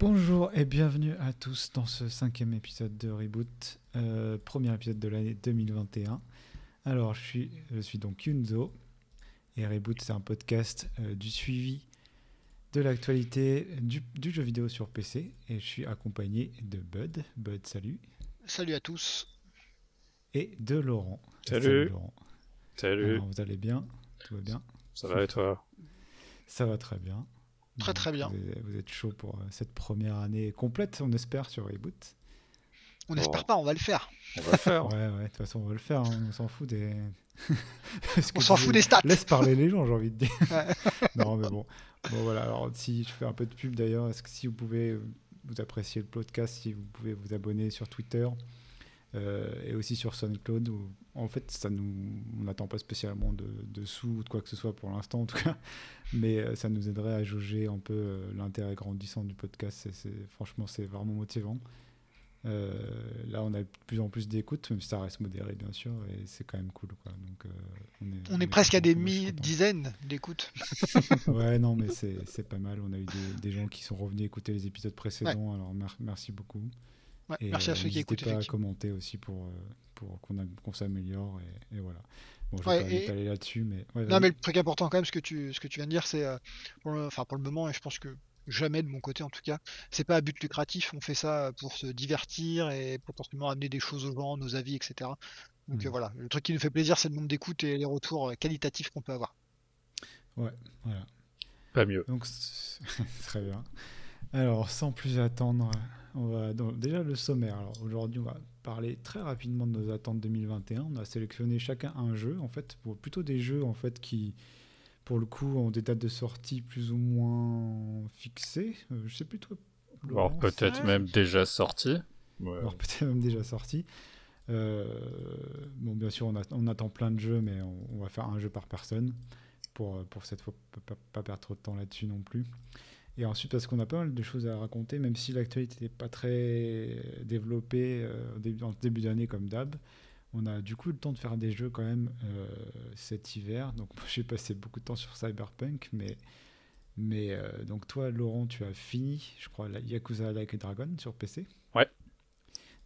Bonjour et bienvenue à tous dans ce cinquième épisode de Reboot, euh, premier épisode de l'année 2021. Alors, je suis, je suis donc Yunzo et Reboot, c'est un podcast euh, du suivi de l'actualité du, du jeu vidéo sur PC et je suis accompagné de Bud. Bud, salut. Salut à tous. Et de Laurent. Salut. Laurent. Salut. Alors, vous allez bien? Tout va bien? Ça va et toi? Ça va très bien. Très, très bien. Vous êtes, vous êtes chaud pour euh, cette première année complète, on espère, sur Reboot. On Bon. n'espère pas, on va le faire. On va le faire. Ouais, ouais, de toute façon, on va le faire, hein, on s'en fout des. On s'en fout des stats. Laisse parler les gens, j'ai envie de dire. Non, mais bon. Bon, voilà, alors si je fais un peu de pub d'ailleurs, est-ce que si vous pouvez, euh, vous appréciez le podcast, si vous pouvez vous abonner sur Twitter euh, et aussi sur SoundCloud, où, en fait, ça nous. On n'attend pas spécialement de, de sous ou de quoi que ce soit pour l'instant, en tout cas, mais euh, ça nous aiderait à jauger un peu euh, l'intérêt grandissant du podcast. C'est- franchement, c'est vraiment motivant. Euh, là, on a de plus en plus d'écoutes, même si ça reste modéré, bien sûr, et c'est quand même cool. Quoi. Donc, euh, on est, On est presque à des mi- dizaines d'écoutes. Ouais, non, mais c'est c'est pas mal. On a eu des, des gens qui sont revenus écouter les épisodes précédents, alors mer- merci beaucoup. Ouais, Et, merci à euh, ceux qui n'hésitez écoutent. pas à commenter aussi pour, euh, pour qu'on s'améliore, et, et voilà. Bon, je Ouais, vais pas et- là-dessus, mais... ouais, Non, mais le truc important quand même, ce que tu, ce que tu viens de dire, c'est, euh, pour le, enfin, pour le moment, et je pense que jamais de mon côté en tout cas, c'est pas à but lucratif. On fait ça pour se divertir et potentiellement amener des choses aux gens, nos avis, etc. Donc euh, voilà, le truc qui nous fait plaisir, c'est le nombre d'écoutes et les retours qualitatifs qu'on peut avoir. Ouais, voilà. Pas mieux. Donc, très bien. Alors, sans plus attendre, on va donc, déjà le sommaire. Alors, aujourd'hui, on va parler très rapidement de nos attentes 2021. On a sélectionné chacun un jeu, en fait, pour plutôt des jeux en fait qui, pour le coup, ont des dates de sortie plus ou moins fixées. Euh, je sais plus toi. Alors peut-être même déjà sorti. Ouais. alors peut-être même déjà sorti. Euh, bon, bien sûr, on, a- on attend plein de jeux, mais on, on va faire un jeu par personne pour, pour cette fois pas, pas- pas perdre trop de temps là-dessus non plus. Et ensuite, parce qu'on a pas mal de choses à raconter, même si l'actualité n'est pas très développée euh, en début d'année comme d'hab, on a du coup le temps de faire des jeux quand même euh, cet hiver. Donc j'ai passé beaucoup de temps sur Cyberpunk, mais, mais euh, donc toi, Laurent, tu as fini, je crois, la Yakuza Like a Dragon sur PC. Ouais.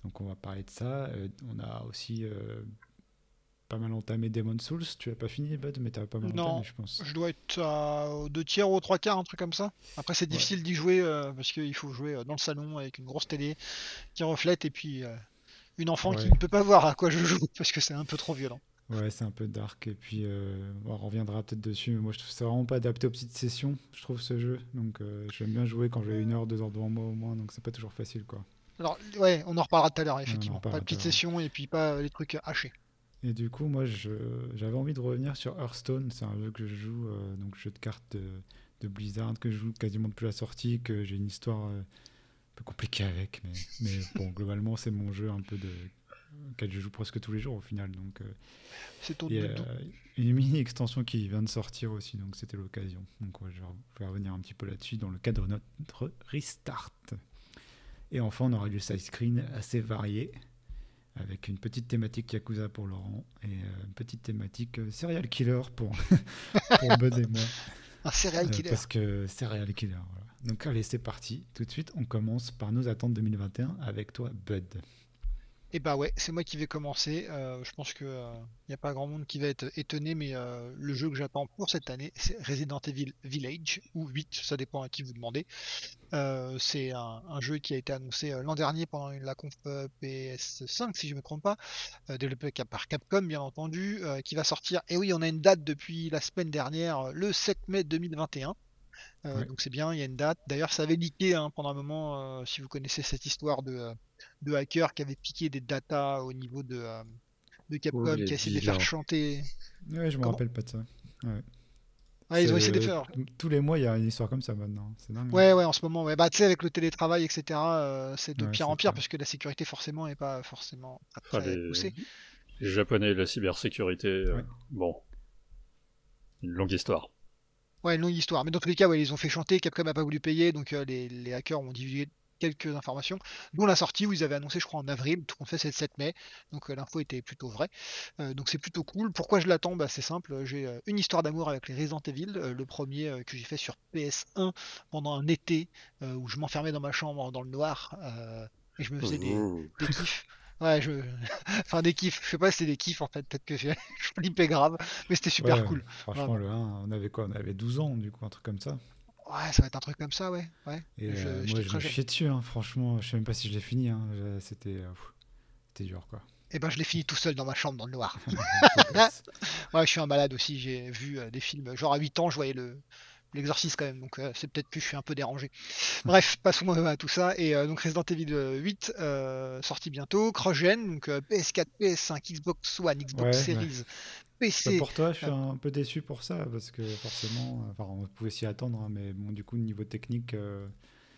Donc on va parler de ça. On a aussi pas mal entamé Demon Souls. Tu as pas fini, Bud, mais tu as pas mal Non. entamé, je pense. Je dois être à- aux deux tiers ou aux trois quarts, un truc comme ça. Après, c'est Ouais. difficile d'y jouer euh, parce qu'il faut jouer euh, dans le salon avec une grosse télé qui reflète et puis euh, une enfant qui ne peut pas voir à quoi je joue parce que c'est un peu trop violent. Ouais, c'est un peu dark. Et puis, euh, on reviendra peut-être dessus. Mais moi, je trouve que c'est vraiment pas adapté aux petites sessions, je trouve, ce jeu. Donc, euh, j'aime bien jouer quand j'ai une heure, deux heures devant moi au moins. Donc, c'est pas toujours facile, quoi. Alors, ouais, on en reparlera tout à l'heure, effectivement. Pas de petites sessions et puis pas les trucs hachés. Et du coup, moi, j'avais envie de revenir sur Hearthstone. C'est un jeu que je joue, euh, donc jeu de cartes de, de Blizzard, que je joue quasiment depuis la sortie, que j'ai une histoire euh, un peu compliquée avec. Mais, mais bon, globalement, c'est mon jeu un peu de auquel je joue presque tous les jours au final. Donc, euh, C'est ton et, une mini extension qui vient de sortir aussi, donc c'était l'occasion. Donc ouais, je vais- je vais revenir un petit peu là-dessus dans le cadre de notre restart. Et enfin, on aura du side screen assez varié, avec une petite thématique Yakuza pour Laurent et euh, une petite thématique euh, serial killer pour, pour Bud et moi. Un serial Euh, killer. parce que serial killer, voilà. Donc allez, c'est parti. Tout de suite, on commence par nos attentes 2021 avec toi, Bud. Et bah ouais, c'est moi qui vais commencer. Euh, je pense que il n'y a pas grand monde qui va être étonné, mais euh, le jeu que j'attends pour cette année, c'est Resident Evil Village, ou 8, ça dépend à qui vous demandez. Euh, c'est un, un jeu qui a été annoncé euh, l'an dernier pendant la conf euh, PS5, si je ne me trompe pas, euh, développé par Capcom, bien entendu, euh, qui va sortir. Et oui, on a une date depuis la semaine dernière, euh, le 7 mai 2021. Euh, Ouais. Donc c'est bien, il y a une date. D'ailleurs, ça avait leaké hein, pendant un moment, euh, si vous connaissez cette histoire de, euh, de hackers qui avaient piqué des datas au niveau de, de Capcom, qui a essayé de les faire chanter. Ouais, je me rappelle pas de ça. Ouais, ils ont essayé de les faire. Tous les mois, il y a une histoire comme ça maintenant. C'est dingue. hein. Ouais, ouais, en ce moment, ouais. Bah, tu sais, avec le télétravail, etc., euh, c'est de Ouais, pire en pire parce que la sécurité, forcément, est pas forcément très les... poussée. les Japonais et la cybersécurité, euh, Ouais. bon, une longue histoire. Ouais, une longue histoire. Mais dans tous les cas, ouais, ils ont fait chanter, Capcom n'a pas voulu payer, donc euh, les, les hackers ont divulgué, quelques informations, dont la sortie où ils avaient annoncé, je crois, en avril, tout compte fait, c'est le 7 mai, donc euh, l'info était plutôt vraie. Euh, donc c'est plutôt cool. Pourquoi je l'attends? Bah, C'est simple, j'ai une histoire d'amour avec les Resident Evil, le premier que j'ai fait sur PS1 pendant un été où je m'enfermais dans ma chambre dans le noir et je me faisais des, des kiffs. Ouais, je... enfin des kiffs, je sais pas si c'est des kiffs en fait, peut-être que je flippais grave, mais c'était super Ouais, cool. Franchement, le 1, on avait quoi? On avait 12 ans, du coup, un truc comme ça. Ouais, ça va être un truc comme ça, ouais. ouais. Et Je- euh, moi, je me chiais dessus, hein, franchement. Je sais même pas si je l'ai fini. hein, C'était euh, c'était dur, quoi. Et ben je l'ai fini tout seul dans ma chambre dans le noir. Ouais, je suis un malade aussi, j'ai vu euh, des films, genre à 8 ans, je voyais le l'exorciste quand même, donc euh, c'est peut-être que je suis un peu dérangé. Bref, passons à tout ça. Et euh, donc Resident Evil euh, 8, euh, sorti bientôt, cross-gen, donc euh, PS4, PS5, Xbox One, Xbox Ouais, ouais. Series, Bah, PC. pour toi, je suis un peu déçu pour ça, parce que forcément, euh, enfin, on pouvait s'y attendre, hein, mais bon, du coup, niveau technique, euh,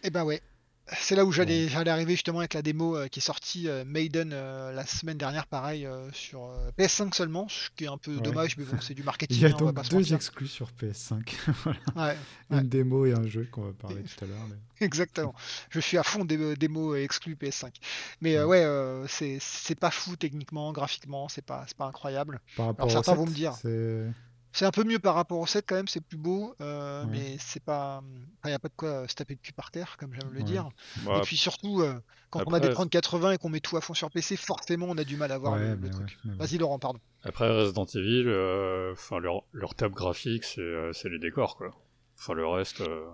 Et ben ouais. C'est là où j'allais arriver justement avec la démo euh, qui est sortie euh, Maiden euh, la semaine dernière, pareil, sur euh, PS5 seulement, ce qui est un peu Ouais. dommage, mais bon, c'est du marketing, il y a hein, donc deux exclus sur PS5. Voilà. Ouais, Ouais. Une démo et un jeu qu'on va parler tout à l'heure. mais- exactement. Je suis à fond des démos exclus PS5. Mais ouais, c'est pas fou techniquement, graphiquement, c'est pas, incroyable. Par rapport certains vont 7, me dire. C'est- un peu mieux par rapport au 7 quand même, c'est plus beau, euh, Ouais. mais c'est pas. Il n'y a pas de quoi euh, se taper le cul par terre, comme j'aime le Ouais. dire. Bah, Et puis surtout, euh, quand on a des 3080 et qu'on met tout à fond sur PC, forcément on a du mal à voir Ouais, le, truc. Vas-y Laurent, pardon. Après Resident Evil, euh, enfin leur, leur table graphique, c'est c'est les décors quoi. Enfin le reste, euh,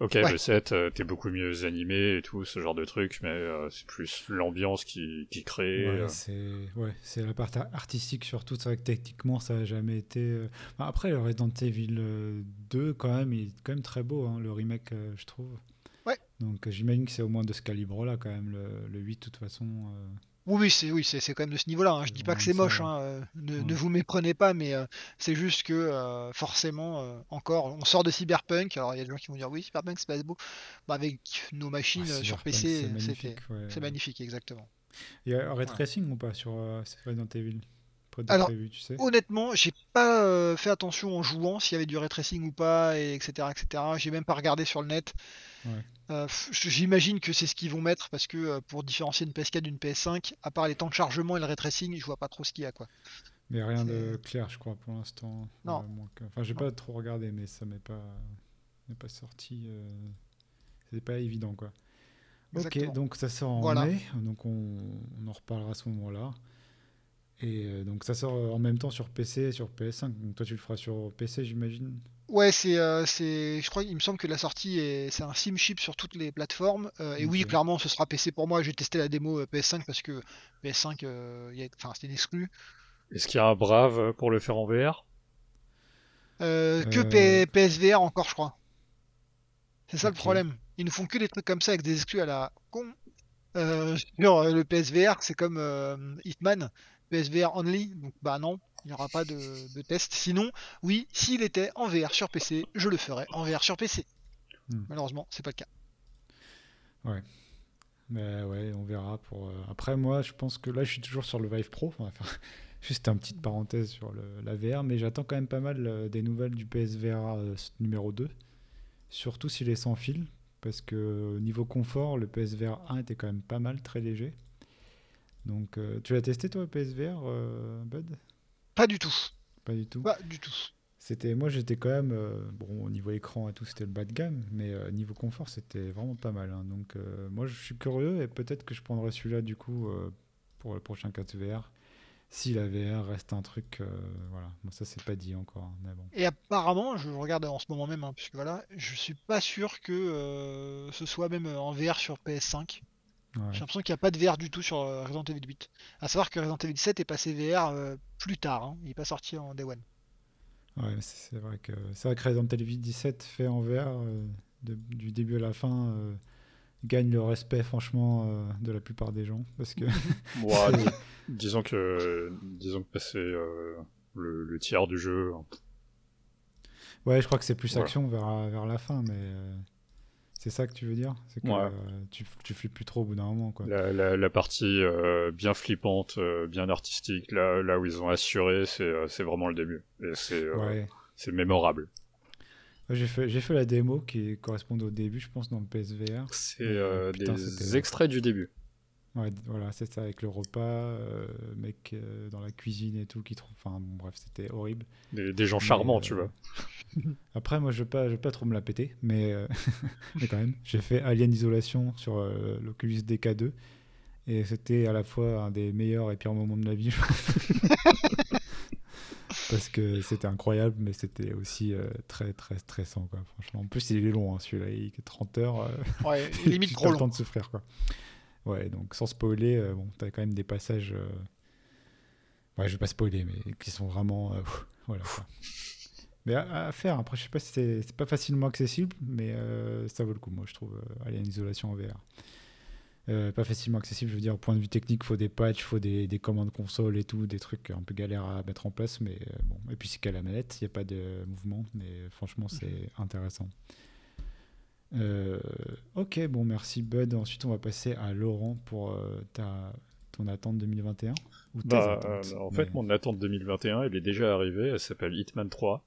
ok Ouais. le set, euh, t'es beaucoup mieux animé et tout ce genre de truc, mais euh, c'est plus l'ambiance qui, qui crée. Ouais, euh. c'est ouais, c'est la partie artistique surtout. C'est vrai que techniquement, ça a jamais été. euh, enfin, après, le Resident Evil euh, 2, quand même, il est quand même très beau, hein, le remake, euh, je trouve. Ouais. Donc, j'imagine que c'est au moins de ce calibre-là, quand même, le, le 8, de toute façon. Oui, oui, c'est oui, c'est quand même de ce niveau-là. hein. Je dis pas que c'est moche, hein, euh, ne, Ouais. ne vous méprenez pas, mais euh, c'est juste que euh, forcément, euh, encore, on sort de Cyberpunk. Alors il y a des gens qui vont dire oui, Cyberpunk c'est pas beau. Bah, avec nos machines ah, euh, sur PC, c'est magnifique. ouais. magnifique, exactement. Il y a Ray Tracing ou pas sur Resident Evil? De Alors, prévu, tu sais Honnêtement, j'ai pas euh, fait attention en jouant s'il y avait du ray tracing ou pas, et etc. etc. J'ai même pas regardé sur le net. Ouais. Euh, J'imagine que c'est ce qu'ils vont mettre parce que euh, pour différencier une PS4 d'une PS5, à part les temps de chargement et le ray tracing, je vois pas trop ce qu'il y a quoi. Mais rien de clair, je crois, pour l'instant. Non. Que- Enfin, j'ai pas trop regardé, mais ça m'est pas, sorti. C'est pas évident, quoi. Exactement. Ok, donc ça sort en Voilà. mai, donc on, on en reparlera à ce moment-là. Et euh, donc ça sort en même temps sur PC et sur PS5. Donc toi, tu le feras sur PC, j'imagine? Ouais, c'est, euh, c'est, je crois, il me semble que la sortie est, c'est un sim chip sur toutes les plateformes. Euh, et oui, clairement, ce sera PC pour moi. J'ai testé la démo euh, PS5 parce que PS5, euh, il y a- enfin, c'était une exclue. Est-ce qu'il y a un brave pour le faire en VR Euh, que Euh. P- PSVR encore, je crois. C'est ça le problème. Ils nous font que des trucs comme ça avec des exclus à la con. Euh, sur euh, le PSVR, c'est comme euh, Hitman, PSVR only. Donc bah non, il n'y aura pas de, de test. Sinon, oui, s'il était en VR sur PC, je le ferais en VR sur PC. Hmm. Malheureusement, c'est pas le cas. Mais ouais, on verra. Pour, euh, Après, moi, je pense que là, je suis toujours sur le Vive Pro. Enfin, juste une petite parenthèse sur le- la VR, mais j'attends quand même pas mal euh, des nouvelles du PSVR euh, numéro 2. Surtout s'il est sans fil, parce que niveau confort, le PSVR 1 était quand même pas mal, très léger. Donc, euh, tu l'as testé toi, PSVR, euh, Bud? Pas du tout. Pas du tout. Pas du tout. C'était, moi, j'étais quand même, euh, bon, au niveau écran et tout, c'était le bas de gamme, mais niveau confort, c'était vraiment pas mal. hein. Donc, moi, je suis curieux et peut-être que je prendrai celui-là du coup pour le prochain 4 VR. Si la VR reste un truc, euh, voilà. Bon, ça, c'est pas dit encore, hein, mais bon. Et apparemment, je regarde en ce moment même, hein, puisque voilà, je suis pas sûr que euh, ce soit même en VR sur PS5. Ouais. J'ai l'impression qu'il n'y a pas de VR du tout sur euh, Resident Evil 8. À savoir que Resident Evil 7 est passé VR euh, plus tard, hein. il n'est pas sorti en Day One. Ouais, mais c'est vrai que c'est vrai que Resident Evil 17 fait en VR euh, de- du début à la fin euh, gagne le respect franchement euh, de la plupart des gens parce que dis- disons que disons que passer euh, le, le tiers du jeu, ouais, je crois que c'est plus Voilà. action vers vers la fin, mais euh, c'est ça que tu veux dire, c'est que Ouais. euh, tu tu flippes plus trop au bout d'un moment quoi. la, la, la partie euh, bien flippante, euh, bien artistique, là, là où ils ont assuré, c'est euh, vraiment le début. Et c'est euh, Ouais. mémorable. J'ai fait, la démo qui correspond au début, je pense, dans le PSVR. C'est des extraits du début. Ouais, voilà, c'est ça, avec le repas, euh, mec euh, dans la cuisine et tout, qui trouve. Enfin, bon, bref, c'était horrible. Des, des gens charmants, Mais, tu euh, vois. Après, moi, je ne veux, pas- trop me la péter, mais, euh, mais quand même, j'ai fait Alien Isolation sur euh, l'Oculus DK2, et c'était à la fois un des meilleurs et pires moments de la vie, je pense. Parce que c'était incroyable, mais c'était aussi euh, très très stressant, quoi, franchement. En plus, il est long, hein, celui-là, il est 30 heures. euh, Ouais, limite trop as le temps long. de souffrir, quoi. Ouais, donc sans spoiler, bon, t'as quand même des passages. Ouais, je vais pas spoiler, mais qui sont vraiment. voilà. quoi. Mais à, à faire, après, je sais pas si c'est pas facilement accessible, mais euh, ça vaut le coup, moi, je trouve, euh, Alien Isolation en VR. Euh, pas facilement accessible, je veux dire, au point de vue technique, faut des patchs, faut des, des commandes console et tout, des trucs un peu galères à mettre en place, mais euh, bon. Et puis c'est qu'à la manette, il n'y a pas de mouvement, mais franchement, c'est intéressant. Ok, bon, merci Bud. Ensuite, on va passer à Laurent pour ta, ton attente 2021. Ou tes Bah, attentes, euh, en mais- fait, mon attente 2021, elle est déjà arrivée. Elle s'appelle Hitman 3.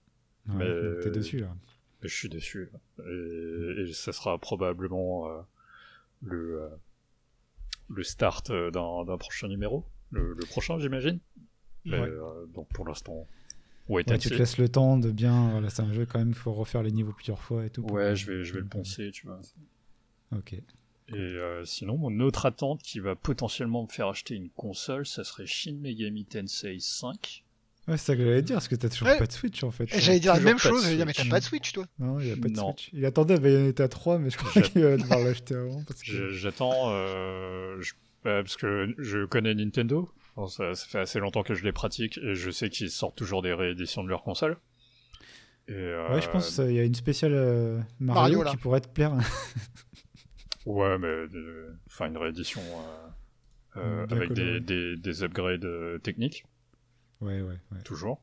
Ouais, mais- donc T'es dessus là. Je suis là. Et, et ça sera probablement euh, le, euh, le start euh, d'un prochain numéro. Le, le prochain, j'imagine. Ouais. euh, donc pour l'instant, Ouais, tu te laisses le temps de bien. Voilà, c'est un jeu quand même, il faut refaire les niveaux plusieurs fois et tout. pour- Ouais, je vais, je vais le poncer, tu vois. Ok. Et sinon, mon autre attente qui va potentiellement me faire acheter une console, ça serait Shin Megami Tensei 5. Ouais, c'est ça que j'allais dire, parce que t'as toujours Ouais. pas de Switch en fait. J'allais dire la même chose, j'allais dire, mais t'as pas de Switch, toi Non, il a pas de Non. Switch. Il attendait Bayonetta 3, mais je crois qu'il va devoir l'acheter avant. J'attends, euh, bah, parce que je connais Nintendo. Bon, ça, ça fait assez longtemps que je les pratique et je sais qu'ils sortent toujours des rééditions de leurs consoles. Et, euh, Ouais, je pense qu'il y a une spéciale euh, Mario, Mario, qui pourrait te plaire. Ouais, mais euh, enfin une réédition euh, euh, avec des, des, des upgrades euh, techniques, ouais, ouais, ouais. toujours.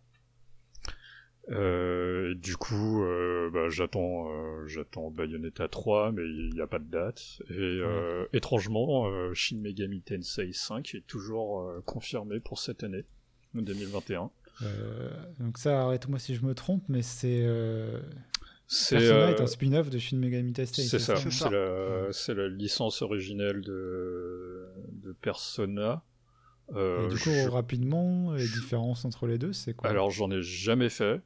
Euh, et du coup, euh, bah, j'attends, euh, j'attends Bayonetta 3, mais il n'y a pas de date. Et euh, étrangement, euh, Shin Megami Tensei 5 est toujours euh, confirmé pour cette année, 2021. Euh, donc ça, arrête-moi si je me trompe, mais c'est... Euh... C'est Persona euh, est un spin-off de Shin Megami Tensei. c'est ça, C'est ça. c'est la, licence originelle de, de Persona. Euh, Et du coup, je- rapidement, les différences entre les deux, c'est quoi? Alors j'en ai jamais fait,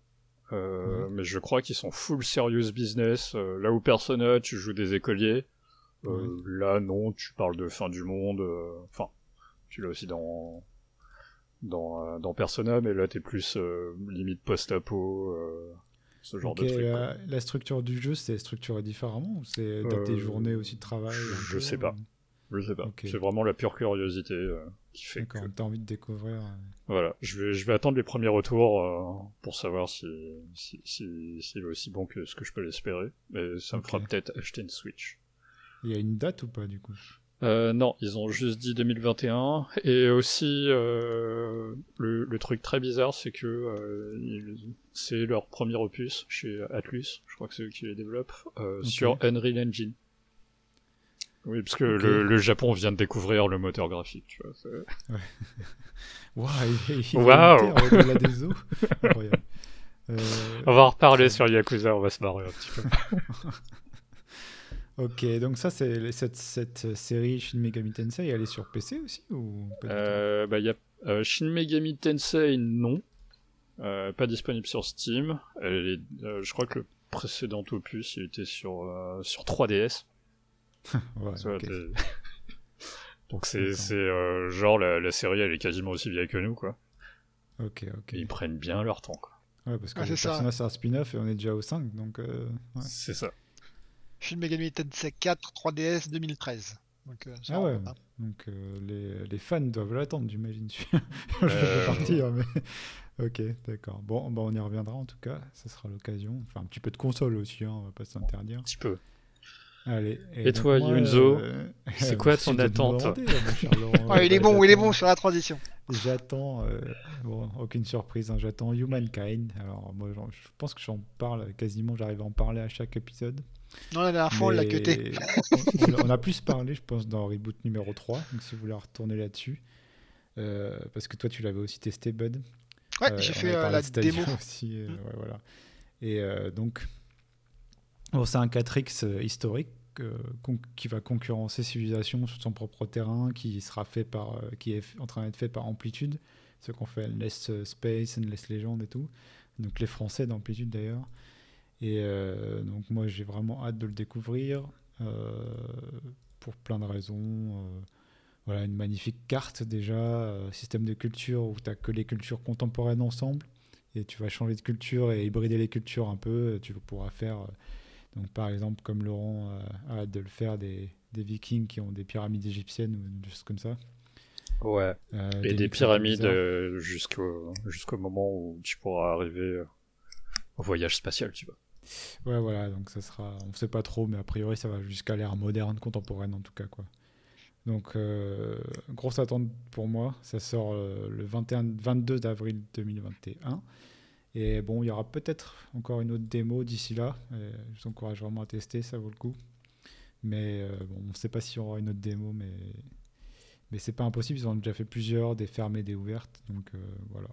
euh, mais je crois qu'ils sont full serious business. Euh, là où Persona, tu joues des écoliers, euh, là non, tu parles de fin du monde. Enfin, tu l'as aussi dans dans, dans Persona, mais là t'es plus limite post-apo, ce genre de truc. la, la structure du jeu, c'est structuré différemment ou c'est dans tes journées aussi de travail je sais pas. Je sais pas. C'est vraiment la pure curiosité qui fait que t'as envie de découvrir. euh, Voilà, je vais, je vais attendre les premiers retours euh, pour savoir si, si, si, s'il est aussi bon que ce que je peux l'espérer. Mais ça me fera peut-être acheter une Switch. Il y a une date ou pas du coup? Euh, non, ils ont juste dit 2021. Et aussi, euh, le, le truc très bizarre, c'est que c'est leur premier opus chez Atlus, je crois que c'est eux qui les développent, sur Unreal Engine. Oui, parce que le, le Japon vient de découvrir le moteur graphique. Tu vois, c'est- Waouh, il, au-delà des eaux. Incroyable. Euh, On va en reparler sur Yakuza, on va se marrer un petit peu. ok, donc ça, c'est cette, cette série Shin Megami Tensei, elle est sur PC aussi ou pas Euh, bah, y a euh, Shin Megami Tensei, non. Euh, pas disponible sur Steam. Elle est, je crois que le précédent opus, il était sur, sur 3DS. Ouais, Tu vois, ok. t'es- Donc c'est, euh, genre la, la série, elle est quasiment aussi vieille que nous, quoi. ok, ok. Et ils prennent bien leur temps, quoi. Ouais, parce que ça. Persona, c'est un spin-off et on est déjà au 5, donc... euh, ouais. C'est ça. Shin Megami Tensei 4 3DS 2013. Donc, euh, Ah ouais, pas. donc euh, les, les fans doivent l'attendre, j'imagine. je Euh, vais partir, mais... ok, d'accord. Bon, bah, on y reviendra en tout cas, ça sera l'occasion. Enfin, un petit peu de console aussi, hein, on va pas s'interdire. Un petit peu. Allez. Et donc toi, moi, Yunzo, euh, c'est quoi ton attente. Ah, il est Bah, bon, il est bon sur la transition. J'attends, euh, bon, aucune surprise, hein, j'attends Humankind. Alors, moi, je pense que j'en parle quasiment, j'arrive à en parler à chaque épisode. Non, la dernière fois, on l'a cuté. on, on a plus parlé, je pense, dans Reboot numéro 3. Donc, si vous voulez retourner là-dessus. Euh, parce que toi, tu l'avais aussi testé, Bud. Ouais, Euh, j'ai fait euh, la démo. aussi. euh, ouais, voilà. Et euh, c'est un 4X historique qui va concurrencer Civilisation sur son propre terrain, qui sera fait par, qui est en train d'être fait par Amplitude, ce qu'on fait Endless Space, Endless Legend et tout. Donc les Français d'Amplitude d'ailleurs. Et donc moi j'ai vraiment hâte de le découvrir pour plein de raisons. Voilà, une magnifique carte déjà, euh, système de culture où tu n'as que les cultures contemporaines ensemble. Et tu vas changer de culture et hybrider les cultures un peu. Tu pourras faire, euh, donc par exemple, comme Laurent a hâte de le faire, des, des, vikings qui ont des pyramides égyptiennes ou des choses comme ça. Ouais. Euh, et des, pyramides jusqu'au jusqu'au moment où tu pourras arriver au voyage spatial, tu vois. Ouais, voilà, donc ça sera. On ne sait pas trop, mais a priori, ça va jusqu'à l'ère moderne, contemporaine en tout cas, quoi. Donc, euh, grosse attente pour moi. Ça sort euh, le 21, 22 avril 2021. Et bon, il y aura peut-être encore une autre démo d'ici là. je vous encourage vraiment à tester, ça vaut le coup. Mais euh, bon, on ne sait pas s'il y aura une autre démo, mais, mais c'est pas impossible. Ils ont déjà fait plusieurs, des fermées, des ouvertes. Donc voilà.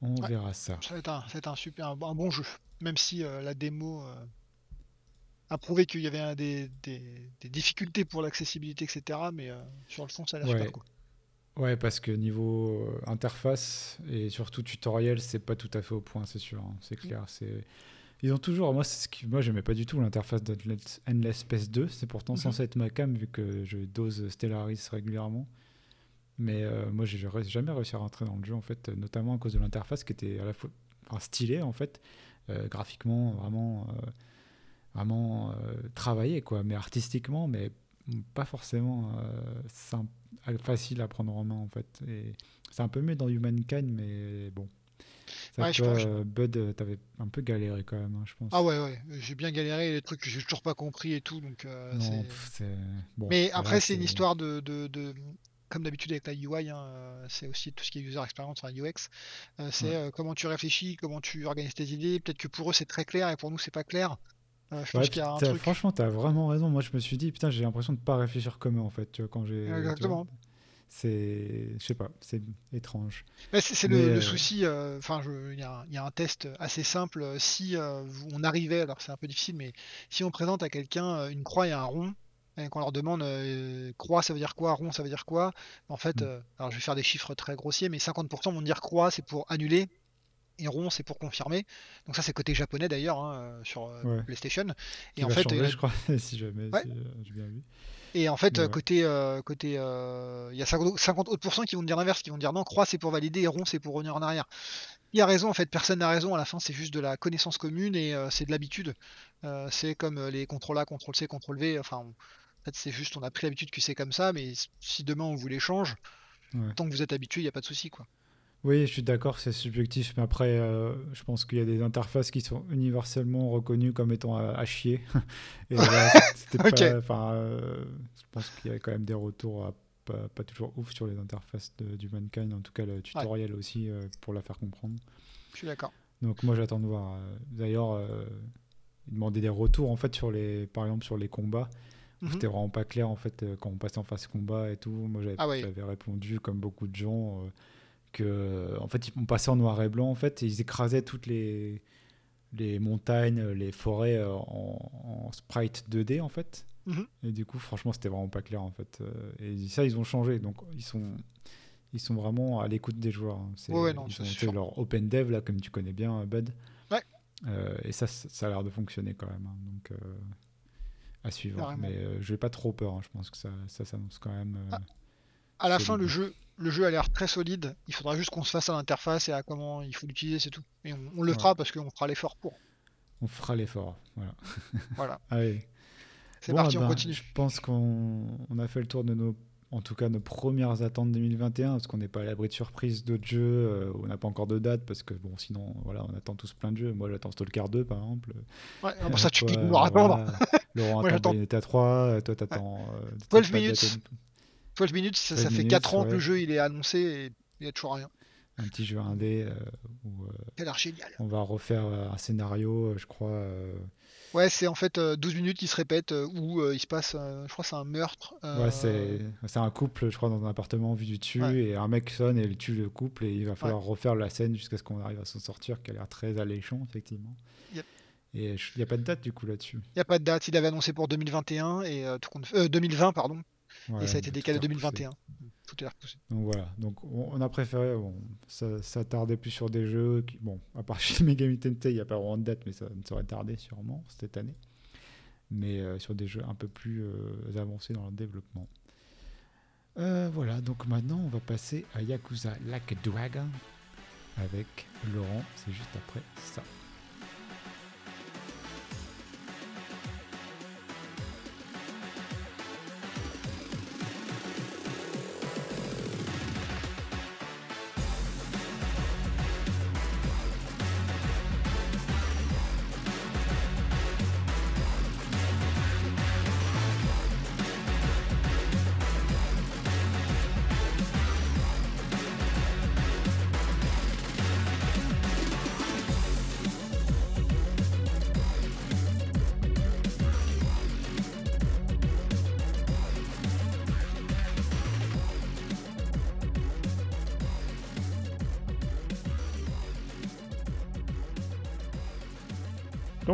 On verra ça. Ça va être un, super, un bon jeu. Même si la démo a prouvé qu'il y avait des, difficultés pour l'accessibilité, etc. Mais euh, sur le fond, ça a l'air super cool. Ouais, parce que niveau euh, interface et surtout tutoriel, c'est pas tout à fait au point, c'est sûr, hein, c'est clair. C'est ils ont toujours, moi, ce qui, moi, j'aimais pas du tout l'interface d'Endless Space 2. C'est pourtant mhm. censé être ma cam vu que je dose Stellaris régulièrement. Mais euh, moi, j'ai jamais réussi à rentrer dans le jeu en fait, notamment à cause de l'interface qui était à la fois enfin, stylée en fait, graphiquement vraiment vraiment euh, travailler, quoi, mais artistiquement, mais pas forcément euh, facile à prendre en main, en fait. Et c'est un peu mieux dans Humankind, mais bon. Ça, toi, Bud, t'avais un peu galéré quand même, hein, je pense. Ah ouais, ouais, j'ai bien galéré, les trucs que j'ai toujours pas compris et tout, donc. Euh, bon, mais après, c'est une histoire de, de, de, comme d'habitude avec la UI, hein, c'est aussi tout ce qui est user experience, enfin UX. c'est comment tu réfléchis, comment tu organises tes idées. Peut-être que pour eux c'est très clair et pour nous c'est pas clair. Franchement, tu as vraiment raison. Moi, je me suis dit, putain, j'ai l'impression de pas réfléchir comme eux, en fait, tu vois, quand j'ai. Exactement. C'est, je sais pas, c'est étrange. C'est le, le, euh, souci. Euh, enfin, il y, y, a un test assez simple. Si euh, on arrivait, alors c'est un peu difficile, mais si on présente à quelqu'un une croix et un rond, et qu'on leur demande croix ça veut dire quoi, rond ça veut dire quoi, en fait, mm. alors je vais faire des chiffres très grossiers, mais 50% vont dire croix c'est pour annuler, et rond c'est pour confirmer. Donc ça c'est côté japonais d'ailleurs hein, euh, sur euh, PlayStation. Et en fait, euh, je crois, si jamais j'ai bien vu. Et en fait, côté, côté, il y a 50, autres qui vont dire l'inverse, qui vont dire non, croix c'est pour valider et rond c'est pour revenir en arrière. Il y a raison, en fait, personne n'a raison. À la fin, c'est juste de la connaissance commune et c'est de l'habitude. c'est comme les contrôles A, contrôle C, contrôle V. Enfin, en fait, c'est juste, on a pris l'habitude que c'est comme ça, mais si demain on vous l'échange, tant que vous êtes habitué, il n'y a pas de souci, quoi. Oui, je suis d'accord, c'est subjectif, mais après, euh, je pense qu'il y a des interfaces qui sont universellement reconnues comme étant à, chier. Et enfin, euh, je pense qu'il y a quand même des retours pas, toujours ouf sur les interfaces du Mankind, en tout cas le tutoriel aussi euh, pour la faire comprendre. Je suis d'accord. Donc moi j'attends de voir. D'ailleurs, demander des retours en fait sur les, par exemple sur les combats. Mhm. C'était vraiment pas clair en fait quand on passait en phase combat et tout. Moi j'avais ah répondu comme beaucoup de gens en fait, ils passaient en noir et blanc, en fait, et ils écrasaient toutes les, les montagnes, les forêts euh, en, sprite 2D, en fait. Mhm. Et du coup, franchement, c'était vraiment pas clair, en fait. Euh, et ça, ils ont changé. Donc, ils sont, ils sont vraiment à l'écoute des joueurs. Hein. ils ont fait leur open dev, là, comme tu connais bien, Bud. Ouais. Euh, et ça, ça a l'air de fonctionner quand même. Hein. Donc, à suivre. Mais je n'ai pas trop peur. Hein. Je pense que ça, ça s'annonce quand même. Ah. À la fin, le jeu, le jeu a l'air très solide. Il faudra juste qu'on se fasse à l'interface et à comment il faut l'utiliser, c'est tout. Et on, le fera parce qu'on fera l'effort pour. On fera l'effort, voilà. voilà. Allez. C'est parti, on ben, continue. Je pense qu'on a fait le tour de nos, en tout cas, nos premières attentes 2021, parce qu'on n'est pas à l'abri de surprises d'autres jeux. Euh, on n'a pas encore de date, parce que bon, sinon, voilà, on attend tous plein de jeux. Moi, j'attends Stalker 2, par exemple. Ouais, ah, pour ça, tu peux nous attendre. Laurent attend Bayonetta 3, toi, t'attends. Ouais. 12 euh, minutes. 12 minutes, ça, ça fait 4 ans que le jeu il est annoncé et il n'y a toujours rien. Un petit jeu indé euh, où euh, génial. on va refaire euh, un scénario, je crois. Ouais, c'est en fait 12 minutes qui se répètent où il se passe, je crois c'est un meurtre. Ouais, c'est un couple, je crois, dans un appartement vu du dessus et un mec sonne et il tue le couple et il va falloir refaire la scène jusqu'à ce qu'on arrive à s'en sortir, qui a l'air très alléchant, effectivement. Et il n'y a pas de date du coup là-dessus. Il n'y a pas de date, il avait annoncé pour 2021 et euh, tout compte... euh, 2020 pardon, Ouais, et ça a été décalé à tout est repoussé. 2021. Tout est repoussé. Donc voilà, donc on, on a préféré bon, ça- s'attarder plus sur des jeux qui, bon, à part chez Megami Tensei, il n'y a pas vraiment de date, mais ça ne serait tardé sûrement cette année. Mais euh, sur des jeux un peu plus euh, avancés dans leur développement. Euh, voilà, donc maintenant on va passer à Yakuza Like a Dragon avec Laurent, c'est juste après ça.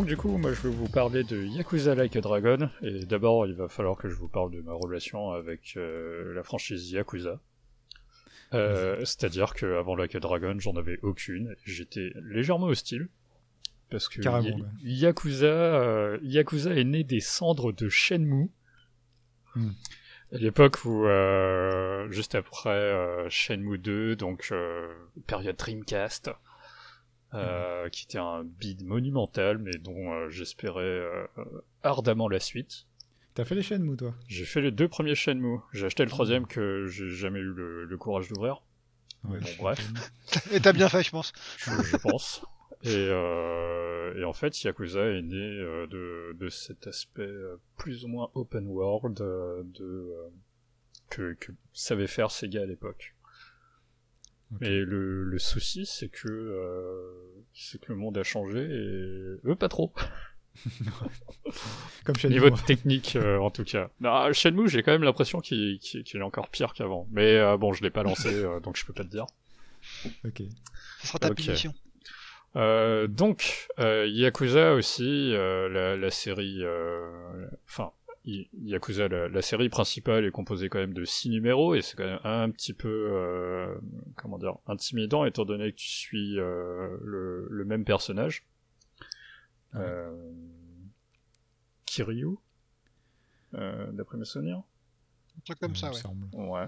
Donc du coup, moi je vais vous parler de Yakuza Like a Dragon, et d'abord il va falloir que je vous parle de ma relation avec euh, la franchise Yakuza. Euh, C'est-à-dire qu'avant Like a Dragon, j'en avais aucune, j'étais légèrement hostile, parce que ouais. Yakuza, euh, Yakuza est né des cendres de Shenmue, Hmm. à l'époque où, juste après Shenmue 2, donc période Dreamcast, euh, qui était un bid monumental, mais dont euh, j'espérais euh, ardemment la suite. T'as fait les Shenmue toi? J'ai fait les deux premiers Shenmue. J'ai acheté le troisième que j'ai jamais eu le, le courage d'ouvrir, Ouais. Bon, bref. Et t'as bien fait, je pense. je, je pense. Et, euh, et en fait, Yakuza est né euh, de, de cet aspect euh, plus ou moins open world euh, de, euh, que, que savait faire Sega à l'époque. Mais le, le souci, c'est que euh, c'est que le monde a changé et eux pas trop. Comme Shenmue. Niveau technique, euh, en tout cas. Non, Shenmue, j'ai quand même l'impression qu'il est encore pire qu'avant. Mais euh, bon, je l'ai pas lancé, euh, donc je peux pas te dire. Ok. Ce sera ta Ok. punition. Euh, donc, euh, Yakuza aussi, euh, la, la série, euh, enfin, Yakuza, la, la série principale est composée quand même de six numéros et c'est quand même un petit peu, euh, comment dire, intimidant étant donné que tu suis euh, le, le même personnage, euh, Kiryu, euh, d'après mes souvenirs. Un truc comme ça, ouais. Ouais.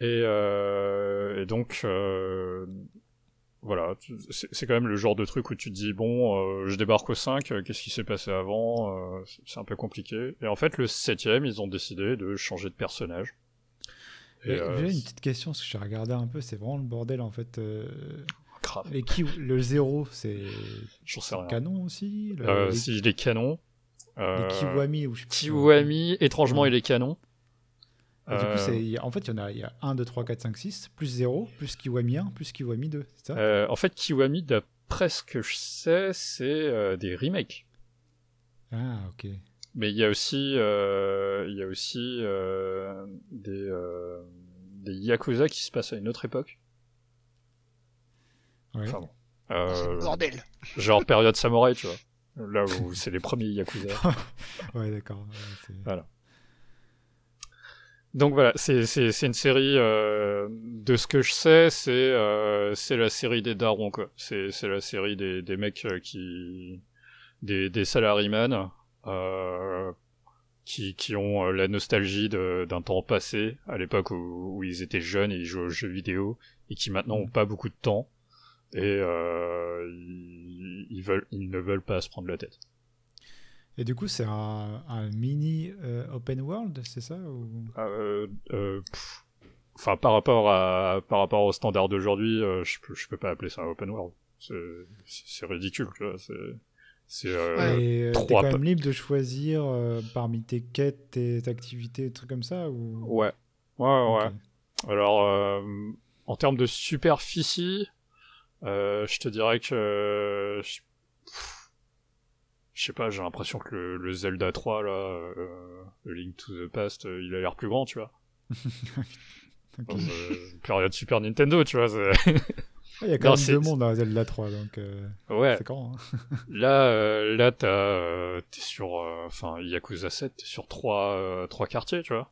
Et, euh, et donc, euh, voilà, c'est quand même le genre de truc où tu te dis, bon, euh, je débarque au 5, euh, qu'est-ce qui s'est passé avant euh, c'est- un peu compliqué. Et en fait, le 7ème, ils ont décidé de changer de personnage. J'ai une petite question, parce que j'ai regardé un peu, c'est vraiment le bordel en fait. Et qui, le zéro, c'est j'en sais rien. canon aussi le- les, si il est canon. les Kiwami ou je sais plus Kiwami, étrangement, Ouais. il est canon. Et du coup, Euh, c'est- en fait, il y en a, il y a 1, 2, 3, 4, 5, 6, plus 0, plus Kiwami 1, plus Kiwami 2, c'est ça? Euh, en fait, Kiwami, d'après ce que je sais, c'est euh, des remakes. Ah, ok. Mais il y a aussi, euh, il y a aussi euh, des, euh, des Yakuza qui se passent à une autre époque. Ouais. Enfin bon. Euh, bordel. genre période samouraï, tu vois. Là où c'est les premiers Yakuza. Ouais, d'accord. ouais, Voilà. Donc voilà, c'est une série euh, de ce que je sais, c'est euh, la série des darons quoi. C'est la série des des mecs euh, qui des des salaryman euh, qui qui ont euh, la nostalgie d'un temps passé à l'époque où, où ils étaient jeunes et ils jouaient aux jeux vidéo et qui maintenant ont pas beaucoup de temps et euh, ils, ils veulent ils ne veulent pas se prendre la tête. Et du coup, c'est un, un mini euh, open world, c'est ça ou... Euh, euh, Enfin, par rapport à par rapport aux standards d'aujourd'hui, euh, je peux je peux pas appeler ça un open world. C'est ridicule, tu vois. C'est c'est euh, Ouais. Trois quand même libre de choisir euh, parmi tes quêtes, tes activités, des trucs comme ça ou... ouais ouais ouais. Alors euh, en termes de superficie, euh, je te dirais que je, je sais pas, j'ai l'impression que le, le Zelda 3 là, euh, le Link to the Past, euh, il a l'air plus grand, tu vois. Ok. Dans, euh, période Super Nintendo, tu vois. Il y a quand Non, même c'est- deux mondes dans Zelda 3, donc euh, Ouais, c'est quand hein là, euh, là t'as, euh, t'es sur, euh, enfin, Yakuza 7, t'es sur trois, euh, trois quartiers, tu vois.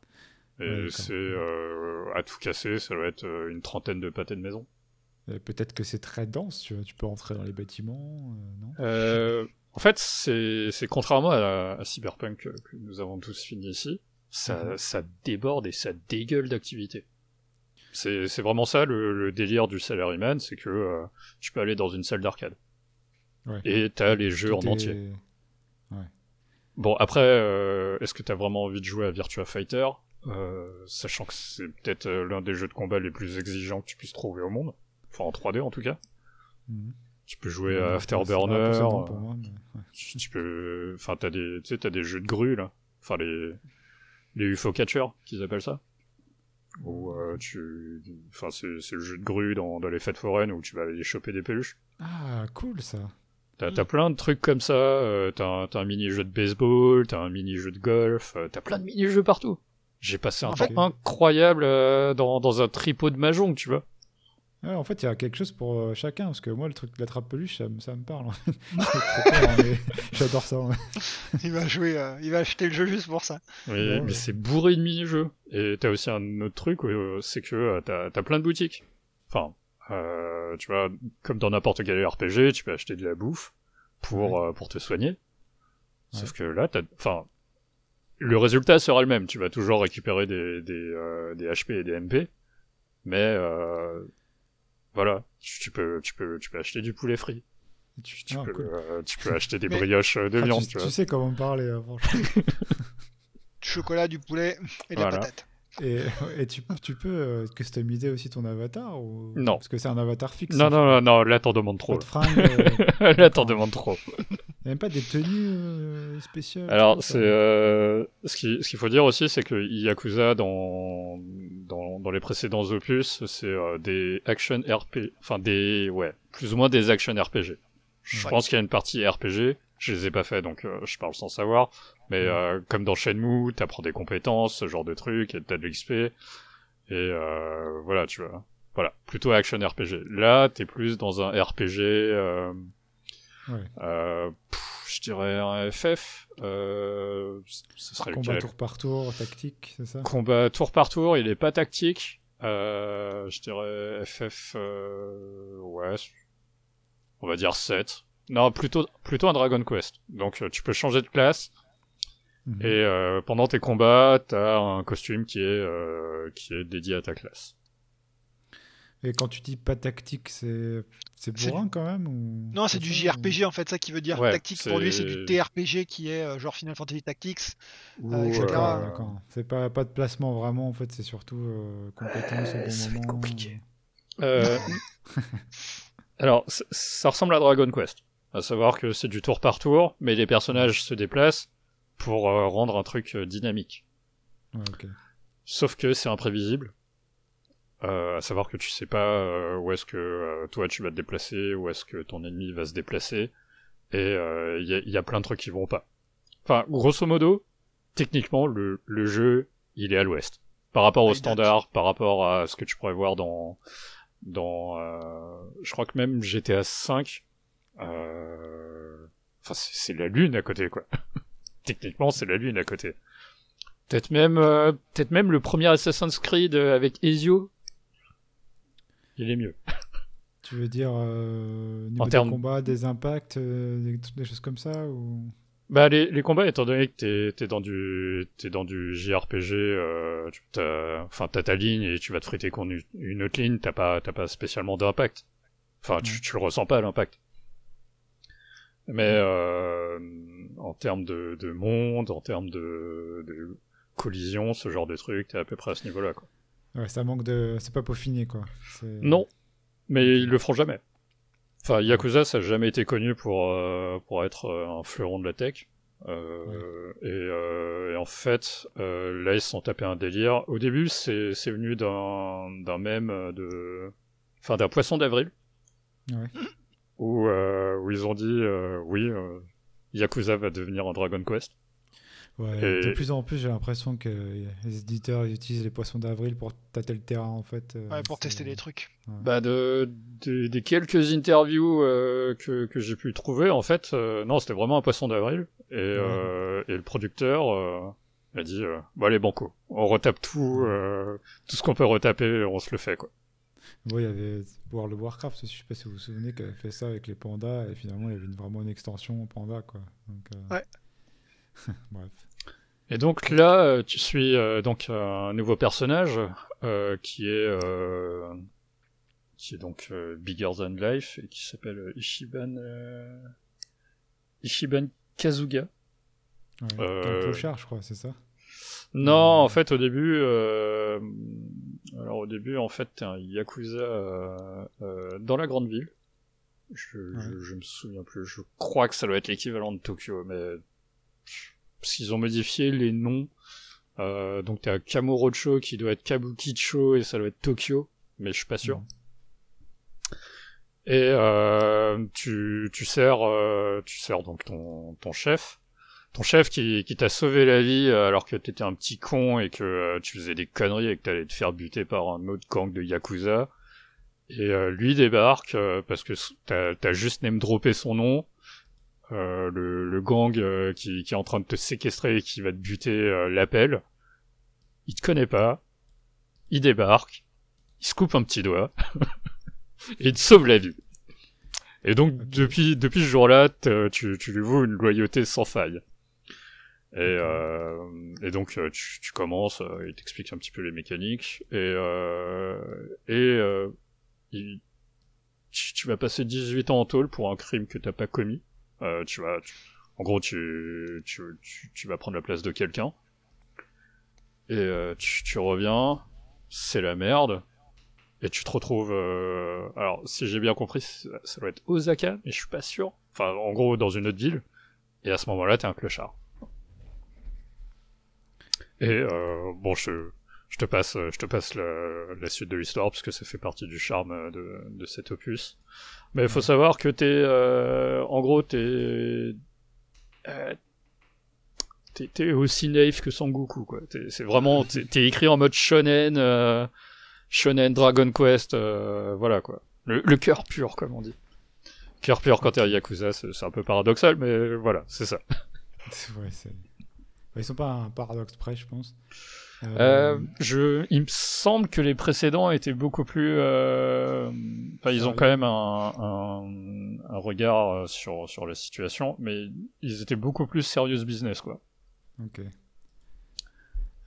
Et Ouais, c'est, euh, à tout casser, ça doit être euh, une trentaine de pâtés de maison. Peut-être que c'est très dense, tu vois. Tu peux rentrer dans les bâtiments, euh, non? Euh, en fait, c'est, contrairement à, à Cyberpunk euh, que nous avons tous fini ici, ça, Mhm. ça déborde et ça dégueule d'activité. C'est, vraiment ça le, le délire du salaryman, c'est que euh, tu peux aller dans une salle d'arcade. Ouais. Et t'as les jeux en entier. Bon, après, euh, est-ce que t'as vraiment envie de jouer à Virtua Fighter? Euh, Sachant que c'est peut-être euh, l'un des jeux de combat les plus exigeants que tu puisses trouver au monde. Enfin, en 3D en tout cas. Mhm. Tu peux jouer Ouais, à Afterburner. impressionnant euh, pour moi, mais ouais. tu, tu peux. Enfin, t'as des, tu sais, t'as des jeux de grue là. Enfin, les. Les UFO catchers, qu'ils appellent ça. Où euh, tu. Enfin, c'est c'est le jeu de grue dans, dans les fêtes foraines où tu vas aller choper des peluches. Ah, cool ça. T'as plein de trucs comme ça, euh, t'as un, mini-jeu de baseball, t'as un mini-jeu de golf, euh, t'as plein de mini-jeux partout. J'ai passé un En temps incroyable dans, dans un tripot de mahjong, tu vois. Ouais, en fait, il y a quelque chose pour euh, chacun, parce que moi, le truc de l'attrape peluche, ça, me- ça me parle. hein, J'adore ça. ouais. Il va jouer, euh, il va acheter le jeu juste pour ça. Mais, Ouais, mais c'est bourré de mini-jeux. Et t'as aussi un autre truc, euh, c'est que euh, t'as t'as plein de boutiques. Enfin, euh, tu vois, comme dans n'importe quel RPG, tu peux acheter de la bouffe pour, euh, pour te soigner. Sauf que là, t'as... Enfin, le résultat sera le même. Tu vas toujours récupérer des, des, euh, des HP et des MP. Mais, euh, voilà, tu, tu peux, tu, peux, tu peux acheter du poulet frit. Tu, tu Ah, peux, cool. euh, tu peux acheter des Mais- brioches euh, de Ah, viande, tu, tu tu vois. sais comment me parler, euh, franchement. Du chocolat, du poulet et de Voilà. la patate. Et, et tu, tu peux euh, customiser aussi ton avatar ou... Non. Parce que c'est un avatar fixe. Non, non, non, non, là t'en demandes trop. de fringues. euh, là t'en demandes trop. Il n'y a même pas des tenues euh, spéciales. Alors, c'est euh, ce qui- ce qu'il faut dire aussi, c'est que Yakuza dans dans, dans les précédents opus, c'est des action RPG, enfin des ouais, plus ou moins des action RPG. Je Ouais. pense qu'il y a une partie RPG. Je les ai pas fait, donc euh, je parle sans savoir. Mais euh, comme dans Shenmue, t'apprends des compétences, ce genre de trucs, et t'as de l'XP. Et euh, voilà, tu vois. Voilà, plutôt action RPG. Là, t'es plus dans un RPG. Euh, Ouais. euh, pff, je dirais un FF. Euh, ce serait Combat lequel tour par tour, tactique, c'est ça? Combat tour par tour, il est pas tactique. Euh, je dirais FF. euh, ouais. On va dire 7. Non, plutôt, plutôt un Dragon Quest. Donc euh, tu peux changer de classe. Mhm. Et euh, pendant tes combats, t'as un costume qui est, euh, qui est dédié à ta classe. Et quand tu dis pas tactique, c'est c'est bourrin quand même ou... Non, c'est du JRPG en fait, ça qui veut dire Ouais, tactique pour lui, c'est du TRPG qui est euh, genre Final Fantasy Tactics. Euh, etc. Euh. C'est pas, pas de placement vraiment, en fait, c'est surtout euh, compétence au bon ça va être moment. compliqué. Euh, Alors, ça ressemble à Dragon Quest. À savoir que c'est du tour par tour, mais les personnages se déplacent pour euh, rendre un truc euh, dynamique. Ouais, ok. Sauf que c'est imprévisible. Euh, à savoir que tu sais pas euh, où est-ce que toi tu vas te déplacer, où est-ce que ton ennemi va se déplacer, et euh, il y, a, y a plein de trucs qui vont pas. Enfin, grosso modo, techniquement, le, le jeu, il est à l'ouest. Par rapport Ah, au date. standard, par rapport à ce que tu pourrais voir dans... dans euh, je crois que même GTA 5... Euh, enfin, c'est c'est la lune à côté, quoi. techniquement, c'est la lune à côté. Peut-être même, euh, peut-être même le premier Assassin's Creed euh, avec Ezio. Il est mieux. Tu veux dire euh, niveau En des termes- combats, des impacts, euh, des, des choses comme ça ou... Bah les, les combats, étant donné que t'es t'es dans du t'es dans du JRPG, euh, tu- t'as enfin t'as ta ligne et tu vas te friter contre une, autre ligne, t'as pas t'as pas spécialement d'impact. Enfin tu, tu le ressens pas l'impact. Mais euh, en termes de, de monde, en termes de, de collision, ce genre de truc, t'es à peu près à ce niveau-là quoi. Ouais, ça manque de... C'est pas peaufiné, quoi. C'est- Non, mais ils le feront jamais. Enfin, Yakuza, ça n'a jamais été connu pour, euh, pour être euh, un fleuron de la tech. Euh, et, euh, et en fait, là, ils se sont tapés un délire. Au début, c'est c'est venu d'un d'un mème de... Enfin, d'un poisson d'avril. Ouais. Où, euh, où ils ont dit, euh, oui, euh, Yakuza va devenir un Dragon Quest. Ouais, Et- De plus en plus, j'ai l'impression que les éditeurs ils utilisent les poissons d'avril pour tâter le terrain en fait. euh, Ouais, pour tester des trucs. Bah de, de- des quelques interviews euh, que, que j'ai pu trouver, en fait, euh, non, c'était vraiment un poisson d'avril. Et, euh, et le producteur euh, a dit, euh, bon allez banco, on retape tout, euh, tout ce qu'on peut retaper, on se le fait quoi. Bon, il y avait World of Warcraft aussi, je sais pas si vous vous souvenez, qui avait fait ça avec les pandas, et finalement il y avait une- vraiment une extension panda quoi. Donc, euh, Ouais. Bref. Et donc là, euh, tu suis euh, donc un nouveau personnage euh, qui est euh, qui est donc euh, bigger than life et qui s'appelle Ishiban euh, Ishiban Kazuga. Ouais. Euh, Un clochard, je crois, c'est ça? Non, en fait, au début, euh, alors au début, en fait, t'es un yakuza euh, euh, dans la grande ville. Je, je, je me souviens plus. Je crois que ça doit être l'équivalent de Tokyo, mais parce qu'ils ont modifié les noms. Euh, donc t'as Kamurocho qui doit être Kabukicho et ça doit être Tokyo, mais je suis pas sûr. Et euh, tu, tu sers, euh, tu sers donc ton, ton chef, ton chef qui, qui t'a sauvé la vie euh, alors que t'étais un petit con et que euh, tu faisais des conneries et que t'allais te faire buter par un autre gang de yakuza. Et euh, lui débarque euh, parce que t'as as juste name droppé son nom. Euh, le, le gang euh, qui, qui est en train de te séquestrer et qui va te buter euh, l'appel. Il te connaît pas. Il débarque. Il se coupe un petit doigt. et il te sauve la vie. Et donc, depuis, depuis ce jour-là, tu, tu lui voues une loyauté sans faille. Et, euh, et donc, euh, tu, tu commences, euh, il t'explique un petit peu les mécaniques, et, euh, et euh, il- tu, vas passer 18 ans en tôle pour un crime que t'as pas commis. Euh, tu vas, tu- en gros, tu, tu, vas prendre la place de quelqu'un, et tu, reviens, c'est la merde, et tu te retrouves. alors, si j'ai bien compris, ça, ça doit être Osaka, mais je suis pas sûr. Enfin, en gros, dans une autre ville. Et à ce moment-là, t'es un clochard. Et euh, bon, je, je te passe, je te passe la, la suite de l'histoire parce que ça fait partie du charme de, de cet opus. Mais il faut savoir que t'es, euh, en gros, t'es, euh, t'es, t'es aussi naïf que Sangoku, quoi. T'es- c'est vraiment, t'es, t'es écrit en mode shonen, euh, shonen Dragon Quest, euh, voilà quoi. Le, le cœur pur, comme on dit. Cœur pur quand t'es un Yakuza, c'est, c'est un peu paradoxal, mais voilà, c'est ça. Ouais, c'est- ils sont pas un paradoxe près, je pense. Euh, Euh, je, il me semble que les précédents étaient beaucoup plus. euh, Enfin, ils ont quand même un, un, un regard sur sur la situation, mais ils étaient beaucoup plus serious business, quoi. Ok.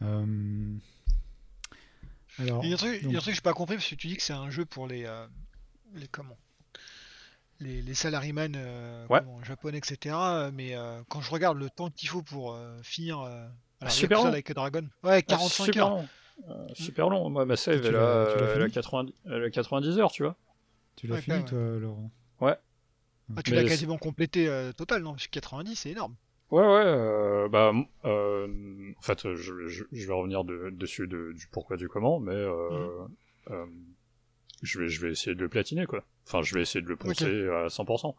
Euh, Alors, Il y a un truc, il y a un donc- truc que j'ai pas compris parce que tu dis que c'est un jeu pour les, euh, les comment les, les salaryman euh, Ouais. japonais, etc. euh, Mais euh, quand je regarde le temps qu'il faut pour euh, finir euh, alors, Super long. Like a Dragon, ouais, 45 Ah, super heures. long. Euh, super long. Moi, ma save, Tu elle l'as- a, tu l'as elle a fini 90, elle a 90 heures, tu vois. tu l'as Ouais, fini, toi, Laurent Ouais. Ah, tu l'as quasiment complété euh, total, non Parce que 90, c'est énorme. Ouais, ouais. Euh, bah, euh, en fait, je, je, je vais revenir de- dessus de, du pourquoi du comment, mais euh, euh, je vais, je vais essayer de le platiner, quoi. Enfin, je vais essayer de le poncer à 100%.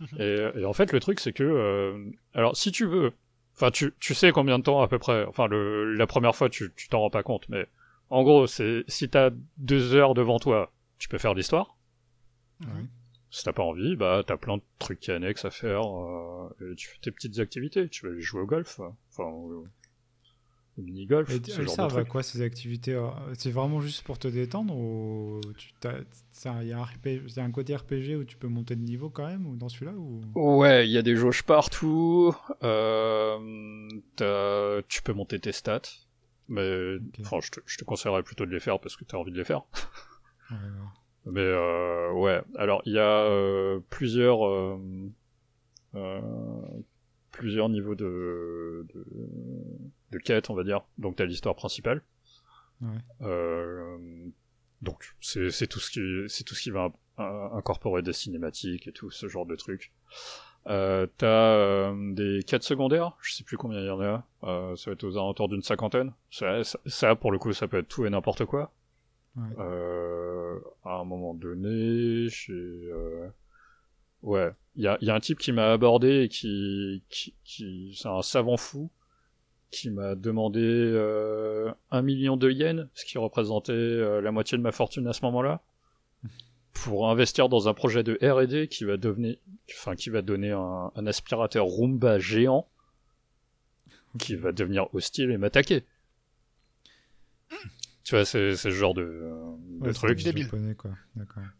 Mhm. et, et en fait, le truc, c'est que, euh, alors, si tu veux, enfin, tu, tu sais combien de temps à peu près. Enfin, le, la première fois, tu tu t'en rends pas compte, mais en gros, c'est si t'as deux heures devant toi, tu peux faire l'histoire. Ouais. Si t'as pas envie, bah t'as plein de trucs annexes à faire. euh, et tu fais tes petites activités. Tu vas aller jouer au golf, euh, enfin au, au mini golf, Et ce elles genre de servent à quoi ces activités euh, C'est vraiment juste pour te détendre ou tu t'as- c'est un- il y a un, RPG il y a un côté RPG où tu peux monter de niveau quand même ou dans celui-là ou... Ouais, il y a des jauges partout. Euh, tu peux monter tes stats. Mais Ok. enfin, je te, je te conseillerais plutôt de les faire parce que t'as envie de les faire. Ouais, ouais. Mais euh, ouais, alors il y a euh, plusieurs euh, euh, plusieurs niveaux de, de de quêtes, on va dire. Donc t'as l'histoire principale. Ouais. Euh, donc c'est tout ce qui c'est tout ce qui va euh, incorporer des cinématiques et tout ce genre de trucs. Euh, t'as euh, des quêtes secondaires, je sais plus combien il y en a. Euh, ça va être aux alentours d'une cinquantaine. Ça, ça, ça, pour le coup, ça peut être tout et n'importe quoi. Ouais. À un moment donné, j'ai, ouais, il y a, un type qui m'a abordé et qui, qui, c'est un savant fou qui m'a demandé euh, un million de yens, ce qui représentait euh, la moitié de ma fortune à ce moment-là, pour investir dans un projet de R&D qui va devenir, enfin qui va donner un, un aspirateur Roomba géant qui va devenir hostile et m'attaquer. Tu vois, c'est c'est ce genre de, euh, de Ouais, truc. c'est débile. japonais, quoi.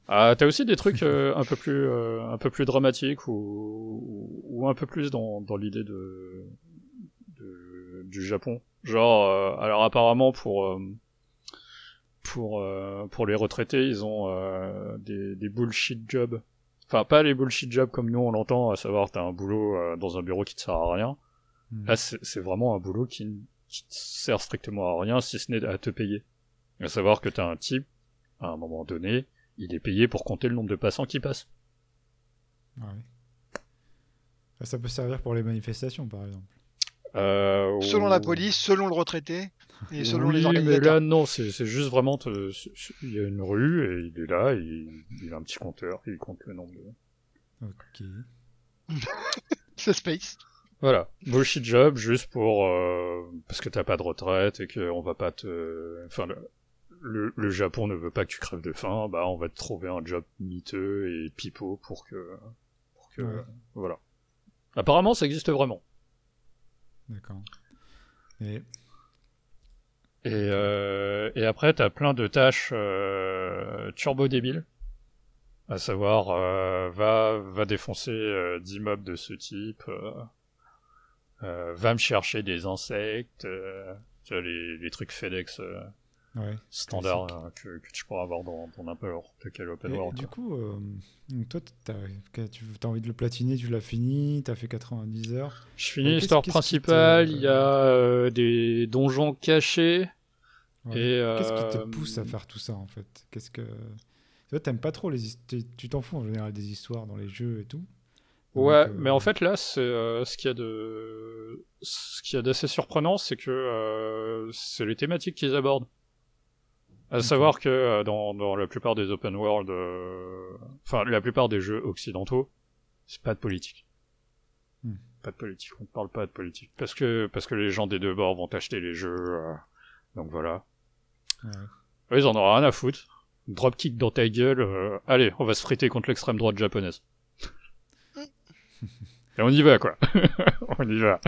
Ah, t'as aussi des trucs euh, un peu plus euh, un peu plus dramatiques ou, ou, ou un peu plus dans, dans l'idée de, de du Japon. Genre, euh, alors apparemment pour euh, pour euh, pour les retraités, ils ont euh, des, des bullshit jobs. Enfin, pas les bullshit jobs comme nous on l'entend, à savoir t'as un boulot euh, dans un bureau qui te sert à rien. Hmm. Là, c'est c'est vraiment un boulot qui, ne- qui te sert strictement à rien, si ce n'est à te payer. À savoir que t'as un type, à un moment donné, il est payé pour compter le nombre de passants qui passent. Ah ouais. Ah, Ça peut servir pour les manifestations, par exemple. Euh, Selon ou- la police, selon le retraité et selon oui, les mais organisateurs. là, non, c'est c'est juste vraiment... Il y a une rue, et il est là, et il, il a un petit compteur, et il compte le nombre de... Ok. C'est Space. Voilà, bullshit job, juste pour... euh, parce que t'as pas de retraite, et qu'on va pas te... Enfin, le, le, le Japon ne veut pas que tu crèves de faim, bah on va te trouver un job miteux et pipeau pour que... Pour que Ouais. Voilà. Apparemment, ça existe vraiment. D'accord. Et Et, euh, et après, t'as plein de tâches euh, turbo débiles. À savoir, euh, va, va défoncer euh, 10 mobs de ce type, euh, euh, va me chercher des insectes, euh, tu vois, les, les trucs FedEx euh, ouais. standards euh, que, que tu pourras avoir dans, dans n'importe quel open Et world. du coup, euh, toi, t'as as, tu as envie de le platiner, tu l'as fini, t'as fait 90 heures. Je finis qu'est-ce- l'histoire principale, il y a euh, des donjons cachés, Ouais. Qu'est-ce qui te euh, pousse à faire tout ça en fait? Qu'est-ce que toi t'aimes pas trop les tu tu t'en fous en général des histoires dans les jeux et tout. Ouais, Donc, euh, mais en fait là, c'est euh, ce qu'il y a de ce qu'il y a d'assez surprenant, c'est que euh, c'est les thématiques qu'ils abordent. À savoir que euh, dans, dans la plupart des open world, euh, enfin la plupart des jeux occidentaux, c'est pas de politique. Hmm. Pas de politique, on ne parle pas de politique parce que parce que les gens des deux bords vont acheter les jeux, euh, donc voilà. ouais. Ils en auront rien à foutre. Dropkick dans ta gueule, euh, allez, on va se friter contre l'extrême droite japonaise. Et on y va, quoi. on y va.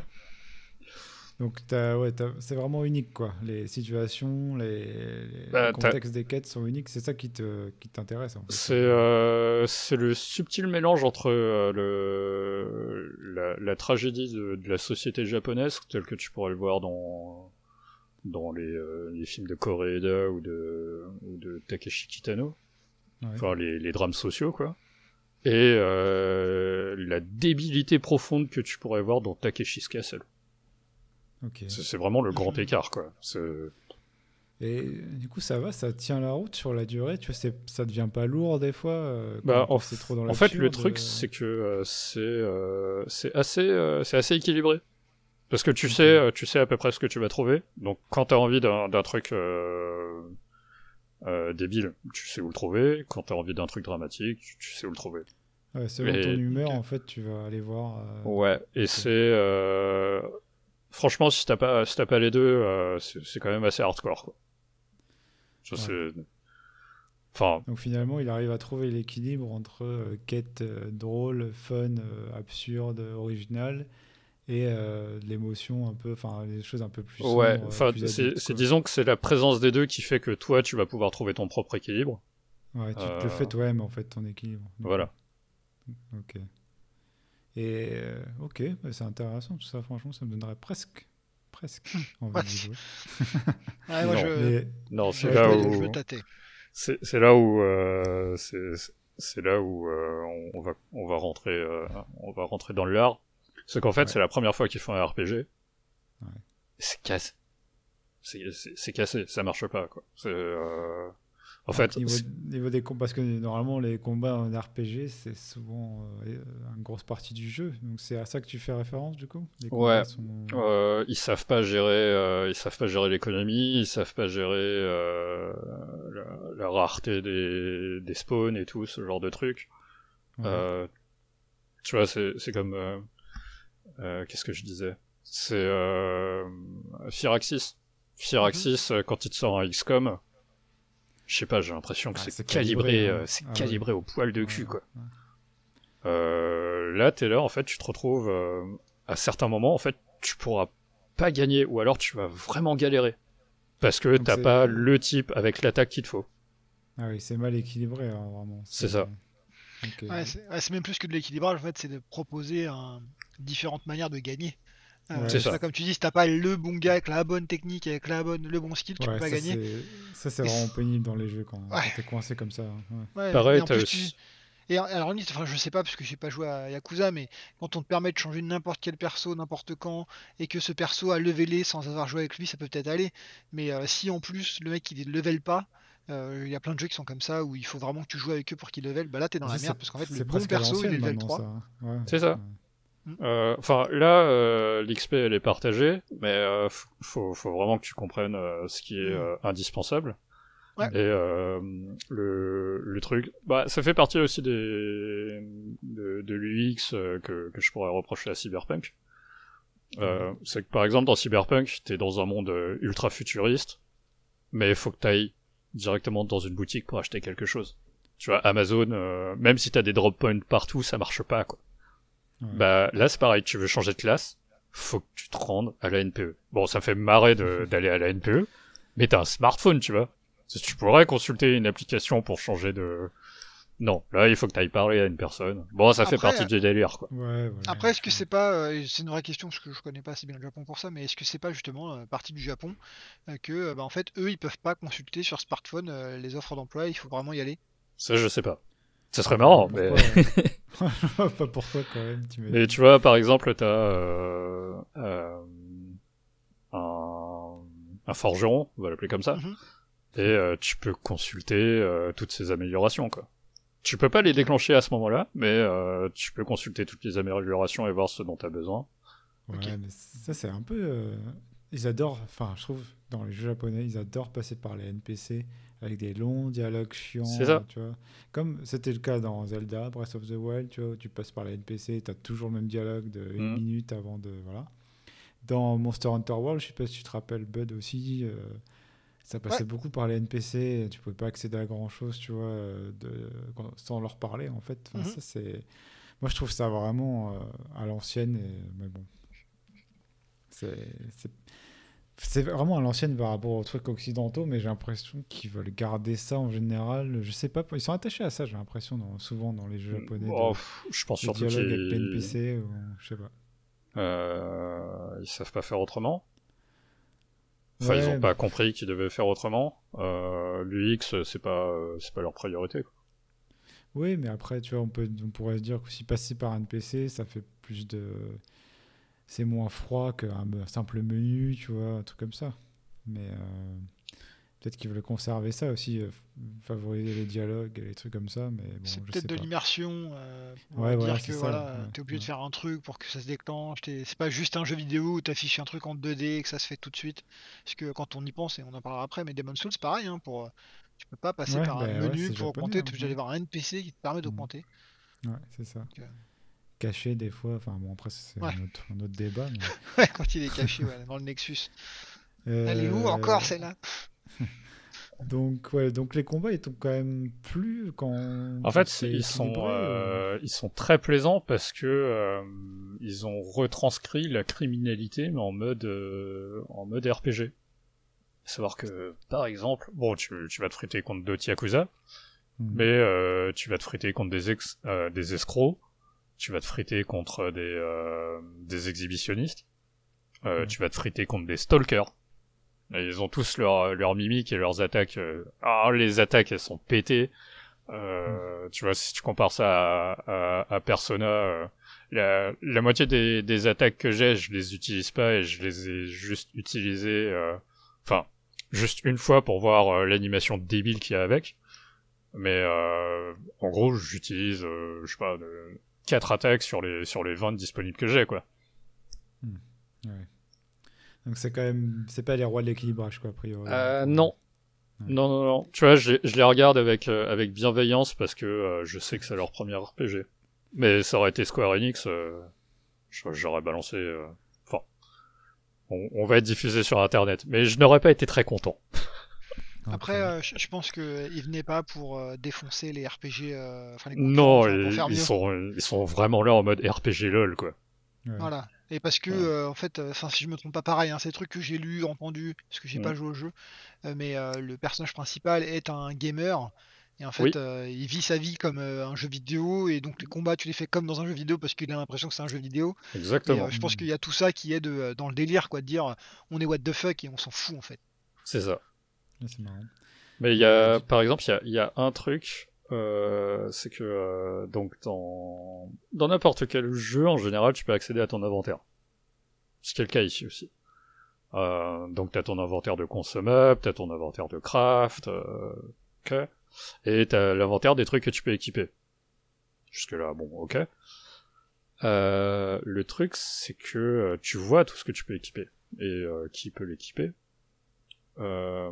Donc ouais, c'est vraiment unique quoi. Les situations, les, les- Bah, contextes des quêtes sont uniques. C'est ça qui te qui t'intéresse en fait. C'est euh, c'est le subtil mélange entre euh, le, la, la tragédie de, de la société japonaise, telle que tu pourrais le voir dans, dans les, euh, les films de Koreeda ou de, ou de Takeshi Kitano, Ouais. enfin les, les drames sociaux, quoi. Et la débilité profonde que tu pourrais voir dans Takeshi's Castle. C'est vraiment le grand écart, quoi. Et du coup ça va, ça tient la route sur la durée. Tu vois, c'est- ça devient pas lourd des fois. euh, Bah, quand en, trop dans en fait, le truc, euh, c'est que euh, c'est euh, c'est assez, c'est assez équilibré. Parce que tu sais, tu sais à peu près ce que tu vas trouver. Donc, quand t'as envie d'un truc débile, tu sais où le trouver. Quand t'as envie d'un truc dramatique, tu, sais où le trouver. ouais, selon et- ton humeur en fait, tu vas aller voir. Ouais. Et c'est franchement, si t'as pas, si t'as pas les deux, euh, c'est quand même assez hardcore. Quoi. Ça, Ouais. c'est- Enfin, Donc finalement, il arrive à trouver l'équilibre entre euh, quête euh, drôle, fun, absurde, originale et l'émotion un peu, enfin des choses un peu plus ouais. Enfin, c'est disons que c'est la présence des deux qui fait que toi, tu vas pouvoir trouver ton propre équilibre. Ouais, tu te le fais toi-même en fait ton équilibre. Voilà. Ok. Et euh, ok, bah, c'est intéressant tout ça. Franchement, ça me donnerait presque, presque envie de jouer. Ouais, moi, Non, je, Mais Non, c'est là où je veux tâter. c'est c'est là où euh, c'est c'est là où euh, on, va on va rentrer euh, on va rentrer dans l'art. C'est qu'en fait Ouais. c'est la première fois qu'ils font un RPG. Ouais. C'est cassé. C'est c'est- c'est cassé, ça marche pas quoi. C'est euh, en fait niveau, des combats, parce que normalement les combats en RPG c'est souvent euh, une grosse partie du jeu. Donc c'est à ça que tu fais référence du coup? Les Ouais. sont- euh, ils savent pas gérer euh, ils savent pas gérer l'économie, ils savent pas gérer la, la rareté des des spawns et tout ce genre de trucs. Ouais. Tu vois, c'est comme. Qu'est-ce que je disais? C'est Firaxis. Firaxis, euh, quand il te sort un XCOM, je sais pas, j'ai l'impression que Ah, c'est calibré, calibré, euh, hein. c'est Ah ouais. calibré au poil de cul, Ouais, quoi. ouais. Euh, là, t'es là, en fait, tu te retrouves euh, à certains moments, en fait, tu pourras pas gagner, ou alors tu vas vraiment galérer. Parce que t'as pas le type avec l'attaque qu'il te faut. Ah oui, c'est mal équilibré, hein, vraiment. C'est ça. Ouais, c'est ouais, c'est même plus que de l'équilibrage, en fait, c'est de proposer un- différentes manières de gagner. Euh, Ouais. Ça. Comme tu dis, si t'as pas le bon gars avec la bonne technique, avec la bonne, le bon skill, tu Ouais, peux pas ça, gagner. Ça, c'est vraiment pénible dans les jeux quand, Ouais. quand t'es coincé comme ça. hein, ouais. Ouais, Pareil, t'as aussi- tu- Et en- alors enfin je sais pas parce que j'ai pas joué à Yakuza, mais quand on te permet de changer n'importe quel perso n'importe quand et que ce perso a levelé sans avoir joué avec lui, ça peut peut-être aller. Mais euh, si en plus le mec il ne level pas, euh, il y a plein de jeux qui sont comme ça où il faut vraiment que tu joues avec eux pour qu'ils level, bah là t'es dans la merde parce qu'en fait le bon perso il est level maintenant, 3. ça, hein. Ouais. C'est ça. Euh, Enfin, là, euh, l'XP elle est partagée, mais euh, faut, faut vraiment que tu comprennes euh, ce qui est Mm. euh, indispensable. Ouais. Et euh, le, le truc, bah, ça fait partie aussi des de, de l'UX euh, que, que je pourrais reprocher à Cyberpunk. Euh, C'est que par exemple dans Cyberpunk, t'es dans un monde ultra futuriste, mais il faut que t'ailles directement dans une boutique pour acheter quelque chose. Tu vois, Amazon, euh, même si t'as des drop points partout, ça marche pas quoi. Ouais. Bah là c'est pareil, tu veux changer de classe, faut que tu te rendes à la NPE. Bon, ça fait marrer d'aller à la NPE, mais t'as un smartphone, tu vois. Si Tu pourrais consulter une application pour changer de... Non, là il faut que t'ailles parler à une personne. Bon, ça fait partie du délire, quoi. Ouais, voilà. Après, est-ce que c'est pas, euh, c'est une vraie question parce que je connais pas assez bien le Japon pour ça, mais est-ce que c'est pas justement euh, partie du Japon euh, que, euh, bah, en fait, eux, ils peuvent pas consulter sur smartphone euh, les offres d'emploi, il faut vraiment y aller? Ça, je sais pas. Ça serait marrant, mais... Pas pourquoi quand même, tu m'as Mais tu vois, par exemple, t'as euh, euh, un, un forgeron, on va l'appeler comme ça, Mhm. et euh, tu peux consulter euh, toutes ces améliorations, quoi. Tu peux pas les déclencher à ce moment-là, mais euh, tu peux consulter toutes les améliorations et voir ce dont tu as besoin. Ouais, Ok. mais ça c'est un peu. euh, Ils adorent, enfin je trouve, dans les jeux japonais, ils adorent passer par les NPC avec des longs dialogues chiants. C'est ça. Tu vois. Comme c'était le cas dans Zelda, Breath of the Wild, tu vois, où tu passes par les NPC, tu as toujours le même dialogue de une Mhm. minute avant de. Voilà. Dans Monster Hunter World, je sais pas si tu te rappelles, Bud aussi, euh, ça passait beaucoup par les NPC, tu pouvais pas accéder à grand chose, tu vois, euh, de, sans leur parler en fait. Enfin, Mhm. ça, c'est. Moi je trouve ça vraiment euh, à l'ancienne, et... mais bon. C'est. C'est- vraiment à l'ancienne par rapport aux trucs occidentaux, mais j'ai l'impression qu'ils veulent garder ça en général. Je sais pas, ils sont attachés à ça, j'ai l'impression, dans- souvent dans les jeux japonais. de- Oh, je pense surtout qu'ils NPC, ou je sais pas. euh, ils savent pas faire autrement. Enfin, ils Ouais, ont pas compris qu'ils devaient faire autrement. Euh, L'UX, c'est pas, c'est pas leur priorité. quoi. Oui, mais après, tu vois, on, peut, on pourrait se dire que si passer par un NPC, ça fait plus de. C'est moins froid qu'un simple menu, tu vois, un truc comme ça. Mais euh, peut-être qu'ils veulent conserver ça aussi, euh, favoriser les dialogues et les trucs comme ça, mais bon, c'est peut-être de l'immersion. euh, Ouais, dire voilà, que c'est ça, voilà, ouais, t'es obligé de ouais. faire un truc pour que ça se déclenche. t'es- C'est pas juste un jeu vidéo où t'affiches un truc en 2D et que ça se fait tout de suite. Parce que quand on y pense, et on en parlera après, mais Demon's Souls, pareil, hein, pour, euh, tu peux pas passer par un bah ouais, menu c'est pour augmenter, hein, t'es obligé d'aller voir un NPC qui te permet Mm. d'augmenter. Ouais, c'est ça. Caché des fois, enfin bon, après, c'est Ouais. un, autre, un autre débat. mais- Ouais, quand il est caché ouais, dans le Nexus. Elle est où Euh, encore celle-là? Donc, ouais, donc les combats, ils t'ont quand même plu quand. En fait, ils sont, ou- euh, ils sont très plaisants parce que euh, ils ont retranscrit la criminalité mais en mode, euh, en mode RPG. Savoir que, par exemple, bon, tu, tu vas te friter contre d'autres Yakuza, Hmm. mais euh, tu vas te friter contre des, ex, euh, des escrocs, tu vas te friter contre des, euh, des exhibitionnistes, euh, tu vas te friter contre des stalkers. Et ils ont tous leur, leur mimique et leurs attaques. euh, Ah, les attaques, elles sont pétées. Euh, Tu vois, si tu compares ça à, à, à Persona, euh, la, la moitié des, des attaques que j'ai, je les utilise pas et je les ai juste utilisées, euh, enfin, juste une fois pour voir l'animation débile qu'il y a avec. Mais euh, en gros, j'utilise, euh, je sais pas, de, 4 attaques sur les, sur les 20 disponibles que j'ai, quoi. Donc c'est quand même. C'est pas les rois de l'équilibrage, quoi, a priori. Euh, non. Ouais. Non, non, non. Tu vois, je, les- je les regarde avec, euh, avec bienveillance parce que euh, je sais que c'est leur premier RPG. Mais ça aurait été Square Enix, euh, je- j'aurais balancé. euh, Enfin, on, on va être diffusé sur Internet. Mais je n'aurais pas été très content. Après, Ok. euh, je je pense qu'ils venaient pas pour euh, défoncer les RPG, euh, les Non, pour ils, faire ils mieux. sont, ils sont vraiment là en mode RPG LOL, quoi. Ouais. Voilà. Et parce que, Ouais. euh, en fait, euh, enfin, si je me trompe pas, pareil, hein, c'est des trucs que j'ai lu, entendu, parce que j'ai Mm. pas joué au jeu, euh, mais euh, le personnage principal est un gamer. Et en fait, Oui. euh, il vit sa vie comme euh, un jeu vidéo, et donc les combats, tu les fais comme dans un jeu vidéo parce qu'il a l'impression que c'est un jeu vidéo. Et Exactement. euh, je pense Mm. qu'il y a tout ça qui est de, euh, dans le délire, quoi, de dire euh, on est what the fuck et on s'en fout en fait. C'est ça. C'est marrant. Mais il y a, par exemple, il y y a un truc, euh, c'est que euh, donc dans dans n'importe quel jeu en général, tu peux accéder à ton inventaire. Ce qui est le cas ici aussi. Euh, donc t'as ton inventaire de consommables, t'as ton inventaire de craft, euh, ok, et t'as l'inventaire des trucs que tu peux équiper. Jusque là, bon, ok. Euh, le truc, c'est que euh, tu vois tout ce que tu peux équiper et euh, qui peut l'équiper? Euh,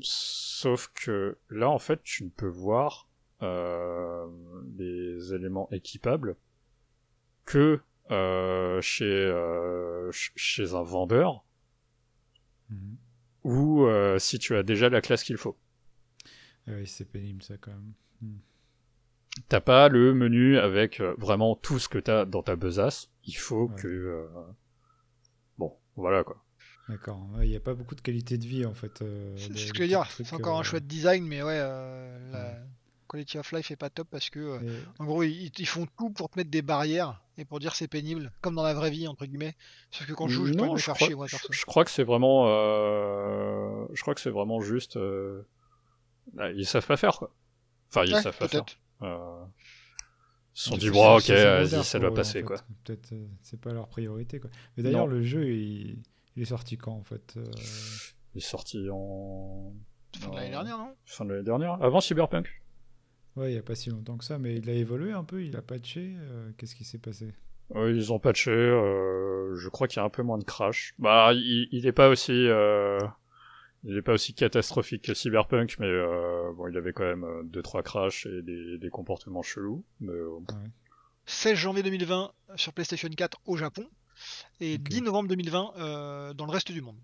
sauf que là, en fait, tu ne peux voir euh, les éléments équipables que euh, chez euh, ch- chez un vendeur Mhm. ou euh, si tu as déjà la classe qu'il faut. Ah oui, c'est pénible ça quand même. T'as pas le menu avec vraiment tout ce que t'as dans ta besace. Il faut Ouais. que euh, bon, voilà quoi. D'accord. Ouais, Il n'y a pas beaucoup de qualité de vie en fait. euh, C'est ce que je veux dire, c'est encore un euh, chouette design, mais ouais, euh, la Ouais. quality of life est pas top parce que, euh, et- en gros, ils, ils font tout pour te mettre des barrières et pour dire c'est pénible, comme dans la vraie vie, entre guillemets. Sauf que quand je joue, je peux me faire crois, chier, moi, je, perso. je crois que c'est vraiment, je crois que c'est vraiment juste, bah, ils savent pas faire quoi. Enfin, ils Ouais, savent pas faire. ils se sont dit c'est- bon, ok, vas-y, ça doit passer en quoi. Peut-être c'est pas leur priorité quoi. Mais d'ailleurs le jeu il... il est sorti quand en fait euh, Il est sorti en Fin de l'année dernière, non? fin de l'année dernière, avant Cyberpunk. Ouais, il y a pas si longtemps que ça, mais il a évolué un peu, il a patché. euh, Qu'est-ce qui s'est passé? Oui, ils ont patché. euh, je crois qu'il y a un peu moins de crash. Bah, il, il est pas aussi, euh, il est pas aussi catastrophique que Cyberpunk, mais euh, bon, il avait quand même euh, deux trois crashs et des, des comportements chelous. Mais euh, 16 janvier 2020 sur PlayStation 4 au Japon et Ok. 10 novembre 2020 euh, dans le reste du monde.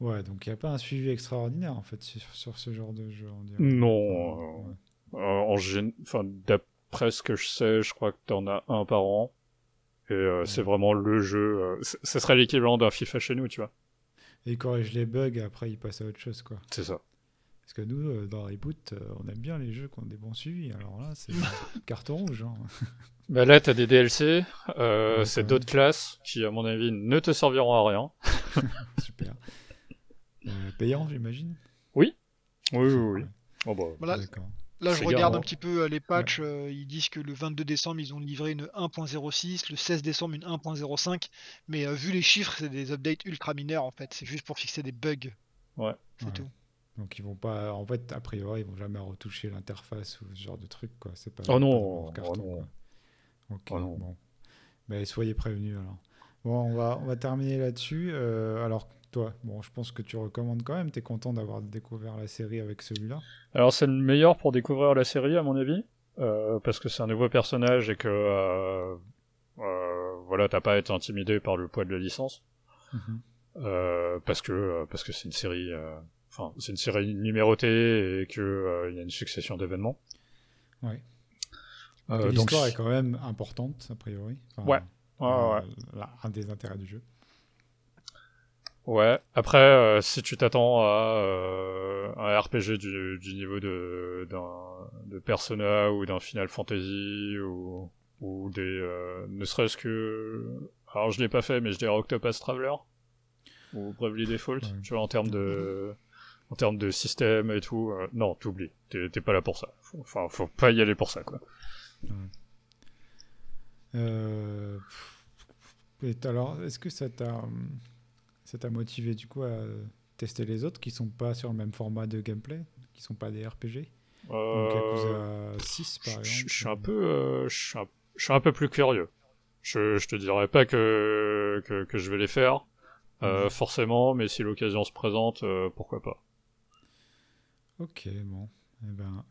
Ouais, donc il n'y a pas un suivi extraordinaire en fait sur, sur ce genre de jeu. On dirait. Non, Ouais. euh, en enfin, d'après ce que je sais, je crois que t'en as un par an. Et euh, c'est vraiment le jeu. euh, ce serait l'équivalent d'un FIFA chez nous, tu vois. Et il corrige les bugs et après il passe à autre chose quoi. C'est ça. Parce que nous, euh, dans Reboot, euh, on aime bien les jeux qui ont des bons suivis. Alors là, c'est carton rouge. Hein. Bah là, t'as des DLC, euh, Ouais, c'est d'autres classes qui, à mon avis, ne te serviront à rien. Super. Euh, payant, j'imagine? Oui, oui, oui. Ouais, Oh bah, Voilà, D'accord. là je regarde un petit peu les patchs, euh, ils disent que le 22 décembre ils ont livré une 1.06, le 16 décembre une 1.05, mais euh, vu les chiffres c'est des updates ultra mineurs en fait, c'est juste pour fixer des bugs. Ouais. C'est Ouais. tout. Donc ils vont pas, en fait, a priori, ils vont jamais retoucher l'interface ou ce genre de truc, quoi. C'est pas. Oh pas non, leur oh carton, non. quoi. Ok, Oh non. bon. Mais soyez prévenus alors. Bon, on va, on va terminer là-dessus. Euh, alors toi, bon, je pense que tu recommandes quand même. T'es content d'avoir découvert la série avec celui-là? Alors c'est le meilleur pour découvrir la série à mon avis, euh, parce que c'est un nouveau personnage et que euh, euh, voilà t'as pas à être intimidé par le poids de la licence, Mhm. euh, parce que parce que c'est une série, enfin c'est une série numérotée et que euh, y a une succession d'événements. Ouais. Euh, donc L'histoire est quand même importante a priori. Enfin, Ouais. ouais, euh, ouais. là, un des intérêts du jeu. Ouais. Après, euh, si tu t'attends à euh, un RPG du, du niveau de Persona ou d'un Final Fantasy ou ou des euh, ne serait-ce que alors je l'ai pas fait mais je dirais Octopus Traveler ou Bravely Default, Ouais. tu vois en termes de en termes de système et tout, euh, non, t'oublies, t'es t'es pas là pour ça. Faut- Enfin, faut pas y aller pour ça quoi. Euh, et alors, est-ce que ça t'a ça t'a motivé du coup à tester les autres qui sont pas sur le même format de gameplay, qui sont pas des RPG Donc Euh, Yakuza 6 par je, exemple. je- je suis un peu, euh, je suis un, peu plus curieux. Je, je te dirais pas que, que, que je vais les faire, euh, forcément, mais si l'occasion se présente, euh, pourquoi pas. Ok, bon. Eh ben,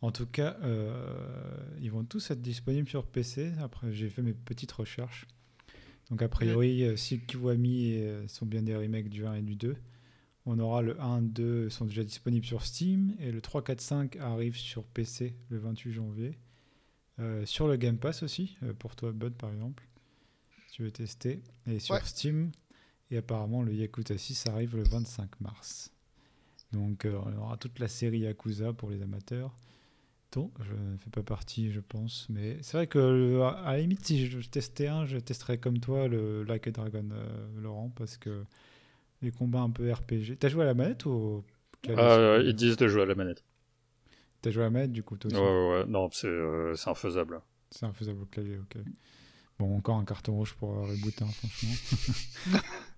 en tout cas, euh, ils vont tous être disponibles sur PC. Après, j'ai fait mes petites recherches. Donc a priori, euh, si Kiwami euh, sont bien des remakes du 1 et du 2, on aura le 1 et 2 sont déjà disponibles sur Steam et le 3, 4, 5 arrive sur PC le 28 janvier. Euh, sur le Game Pass aussi, pour toi Bud par exemple, si tu veux tester. Et sur Ouais. Steam. Et apparemment le Yakuza 6 arrive le 25 mars. Donc euh, on aura toute la série Yakuza pour les amateurs. dont je ne fais pas partie, je pense. Mais c'est vrai que euh, à la limite, si je testais un, je testerais comme toi le Like a Dragon, euh, Laurent, parce que les combats un peu RPG. T'as joué à la manette ou au clavier Ah, ils disent de jouer à la manette. T'as joué à la manette du coup, toi aussi ouais, ouais. Non, c'est euh, c'est infaisable. C'est infaisable au clavier, ok. Bon, encore un carton rouge pour euh, reboot, hein, franchement.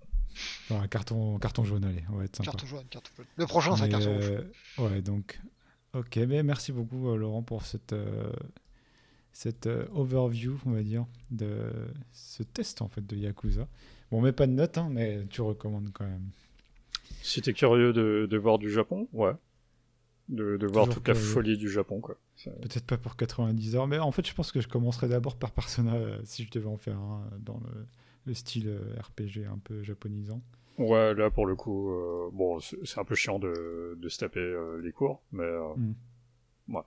Carton, carton jaune, allez, on va être sympa. Carton jaune, carton jaune. Le prochain, c'est un carton rouge. euh, ouais, donc, ok, mais merci beaucoup euh, Laurent pour cette, euh, cette euh, overview, on va dire, de ce test en fait de Yakuza. Bon, on met pas de notes, hein, mais tu recommandes quand même. Si t'es curieux de, de voir du Japon, ouais. De, de voir toute la folie du Japon, quoi. Peut-être pas pour 90 heures, mais en fait, je pense que je commencerai d'abord par Persona euh, si je devais en faire un dans le, le style RPG un peu japonisant. Ouais, là pour le coup, euh, bon, c'est un peu chiant de, de se taper euh, les cours, mais euh, Mm. ouais.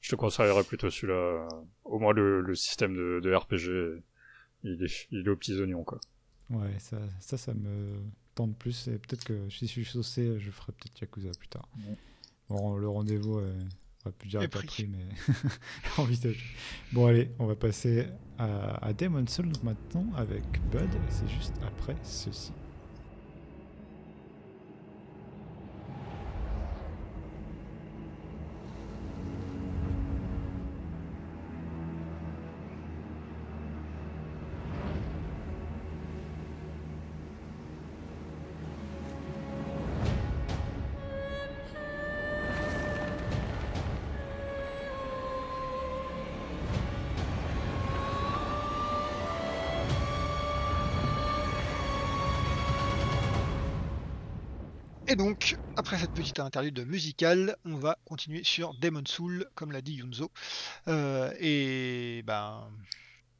Je te conseillerais plutôt celui-là. euh, Au moins le, le système de, de RPG, il est, il est aux petits oignons, quoi. Ouais, ça, ça, ça me tente plus. Et peut-être que si je suis saucé, je ferai peut-être Yakuza plus tard. Ouais. Bon, le rendez-vous, euh, on va plus dire pas pris. mais envisagé. Bon, allez, on va passer à, à Demon's Souls maintenant avec Bud. C'est juste après ceci. Petite interlude musicale, on va continuer sur Demon Soul, comme l'a dit Yunzo. Euh, et ben,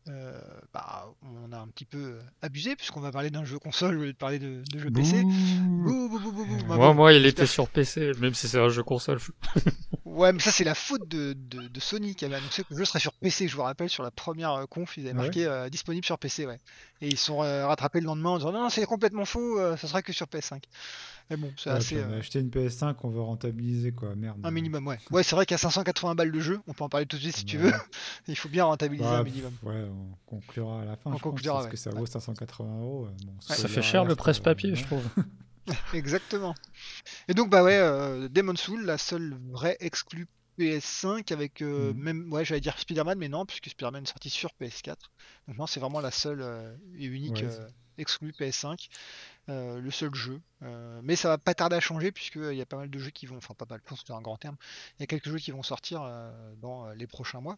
euh, bah, on a un petit peu abusé, puisqu'on va parler d'un jeu console au lieu de parler de, de jeu PC. Bouh, bouh, bouh, bouh, bouh. Bah, Moi, moi, il était sur PC, même si c'est un jeu console. Ouais, mais ça c'est la faute de, de, de Sony qui avait annoncé que le jeu serait sur PC. Je vous rappelle, sur la première euh, conf, ils avaient ouais marqué euh, disponible sur PC, ouais. Et ils sont euh, rattrapés le lendemain en disant non, non, c'est complètement faux, euh, ça sera que sur PS5. Mais bon, c'est Ouais, assez on a euh, acheté une PS5, on veut rentabiliser quoi, merde. un minimum, ouais. Ouais, c'est vrai qu'à 580 balles de jeu, on peut en parler tout de suite si tu veux. Il faut bien rentabiliser Ouais, un pff, minimum. ouais, on conclura à la fin. On je pense, conclura, parce ouais. que ça Ouais. vaut 580 euros. Bon, Ça fait cher le presse-papier, euh, je trouve. Exactement. Et donc bah ouais, euh, Demon's Soul, la seule vraie exclue PS5 avec euh, Mhm. même ouais j'allais dire Spider-Man mais non puisque Spider-Man est sorti sur PS4. Donc non c'est vraiment la seule euh, et unique Ouais, euh, exclue PS5, euh, le seul jeu. Euh, mais ça va pas tarder à changer puisqu'il y a pas mal de jeux qui vont, enfin pas mal, c'est un grand terme. Il y a quelques jeux qui vont sortir euh, dans euh, les prochains mois.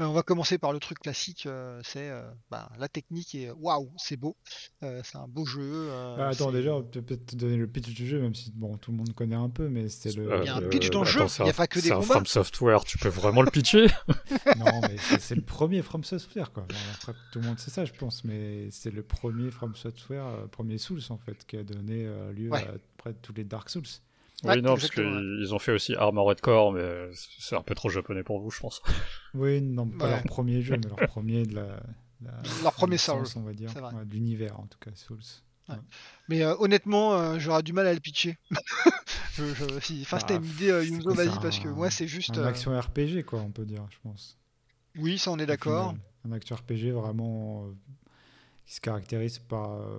Euh, on va commencer par le truc classique, euh, c'est euh, bah, la technique et waouh c'est beau, Euh, c'est un beau jeu. euh, Ah, attends, déjà, on peut peut-être te donner le pitch du jeu, même si bon, tout le monde connaît un peu, mais c'est le. Il y a un pitch dans le jeu, il y a pas que des C'est un combats. From Software, tu peux vraiment le pitcher? Non, mais c'est le premier From Software, quoi. Après, tout le monde sait ça, je pense, mais c'est le premier From Software, euh, premier Souls, en fait, qui a donné euh, lieu Ouais. à près de tous les Dark Souls. Ouais, Oui, non, parce qu'ils ont fait aussi Armored Core, mais c'est un peu trop japonais pour vous, je pense. Oui, non, pas Ouais. leur premier jeu, mais leur premier de la. la- Leur premier Souls, on va dire. c'est vrai. Ouais, de l'univers, en tout cas, Souls. Mais euh, honnêtement, euh, j'aurais du mal à le pitcher. je, je- si, enfin, Bah, une idée, euh, Yunzo, vas-y, parce que moi, c'est juste. Un euh, action RPG, quoi, on peut dire, je pense. Oui, ça, on est d'accord. Un action RPG vraiment euh, qui se caractérise par euh,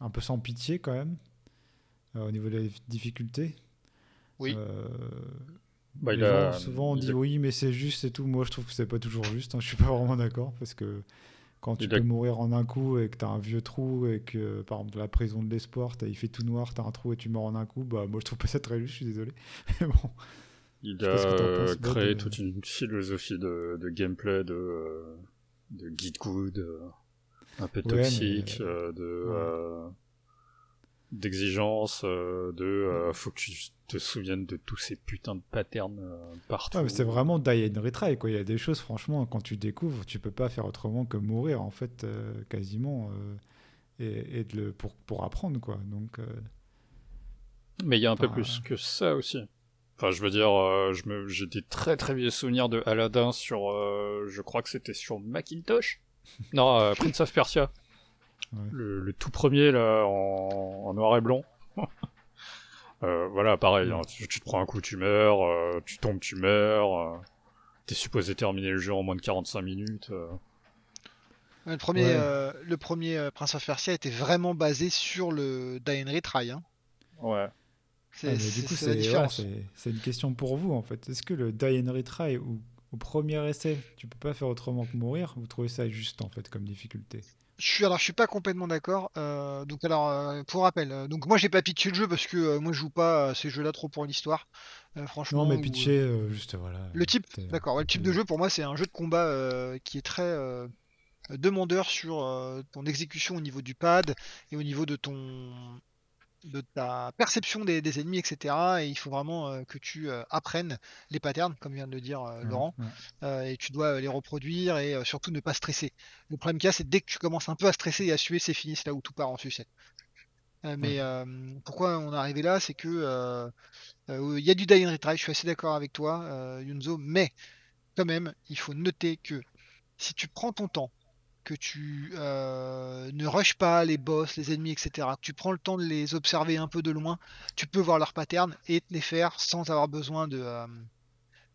un peu sans pitié quand même euh, au niveau des difficultés. Oui. Euh, Bah, les il a- gens, souvent on dit a- oui mais c'est juste et tout. Moi je trouve que c'est pas toujours juste. hein. Je suis pas vraiment d'accord parce que quand tu Il peux a- mourir en un coup et que tu as un vieux trou et que par exemple la prison de l'espoir, t'as- il fait tout noir, tu as un trou et tu meurs en un coup, bah moi je trouve pas ça très juste, je suis désolé. Mais bon. Il a euh, penses, créé euh. toute une philosophie de, de gameplay, de, euh, de guide good, euh, un peu Ouais, toxique, mais- euh, de... Ouais. euh, d'exigence, euh, de euh, faut que tu te souviennes de tous ces putains de patterns euh, partout. Ouais, mais c'est vraiment die and retry quoi. Il y a des choses franchement quand tu découvres, tu peux pas faire autrement que mourir en fait euh, quasiment et, et de le pour pour apprendre quoi. Donc Mais il y a un peu plus que ça aussi. Enfin, je veux dire, je j'ai des très très vieux souvenirs de Aladdin sur, je crois que c'était sur Macintosh. non, Prince of Persia. Ouais. Le, le tout premier là, en, en noir et blanc. Euh, voilà, pareil. hein, tu, tu te prends un coup, tu meurs. euh, tu tombes, tu meurs. euh, T'es supposé terminer le jeu en moins de 45 minutes. euh. Le premier, Ouais. euh, le premier euh, Prince of Persia était vraiment basé sur le Die and Retry. Hein. Ouais. C'est ah, mais c'est- du coup c'est la c'est ouais, différence. c'est une question pour vous en fait. Est-ce que le die and retry ou au premier essai, tu peux pas faire autrement que mourir? Vous trouvez ça juste en fait comme difficulté? Je suis alors je suis pas complètement d'accord. euh, donc alors euh, pour rappel, euh, donc moi j'ai pas pitché le jeu parce que moi je joue pas à ces jeux-là trop pour l'histoire. Franchement. Non mais euh, juste voilà. Le type, d'accord. ouais, le type de jeu pour moi c'est un jeu de combat qui est très demandeur sur ton exécution au niveau du pad et au niveau de ton de ta perception des, des ennemis, etc. Et il faut vraiment euh, que tu euh, apprennes les patterns, comme vient de le dire euh, Laurent, et tu dois les reproduire et surtout ne pas stresser. Le problème qu'il y a, c'est dès que tu commences un peu à stresser et à suer, c'est fini, c'est là où tout part en sucette. Mais pourquoi on est arrivé là, c'est que il y a du die and retry, je suis assez d'accord avec toi, Yunzo, mais quand même, il faut noter que si tu prends ton temps, que tu euh, ne rushes pas les boss, les ennemis, etc., tu prends le temps de les observer un peu de loin, tu peux voir leurs patterns et te les faire sans avoir besoin de, euh,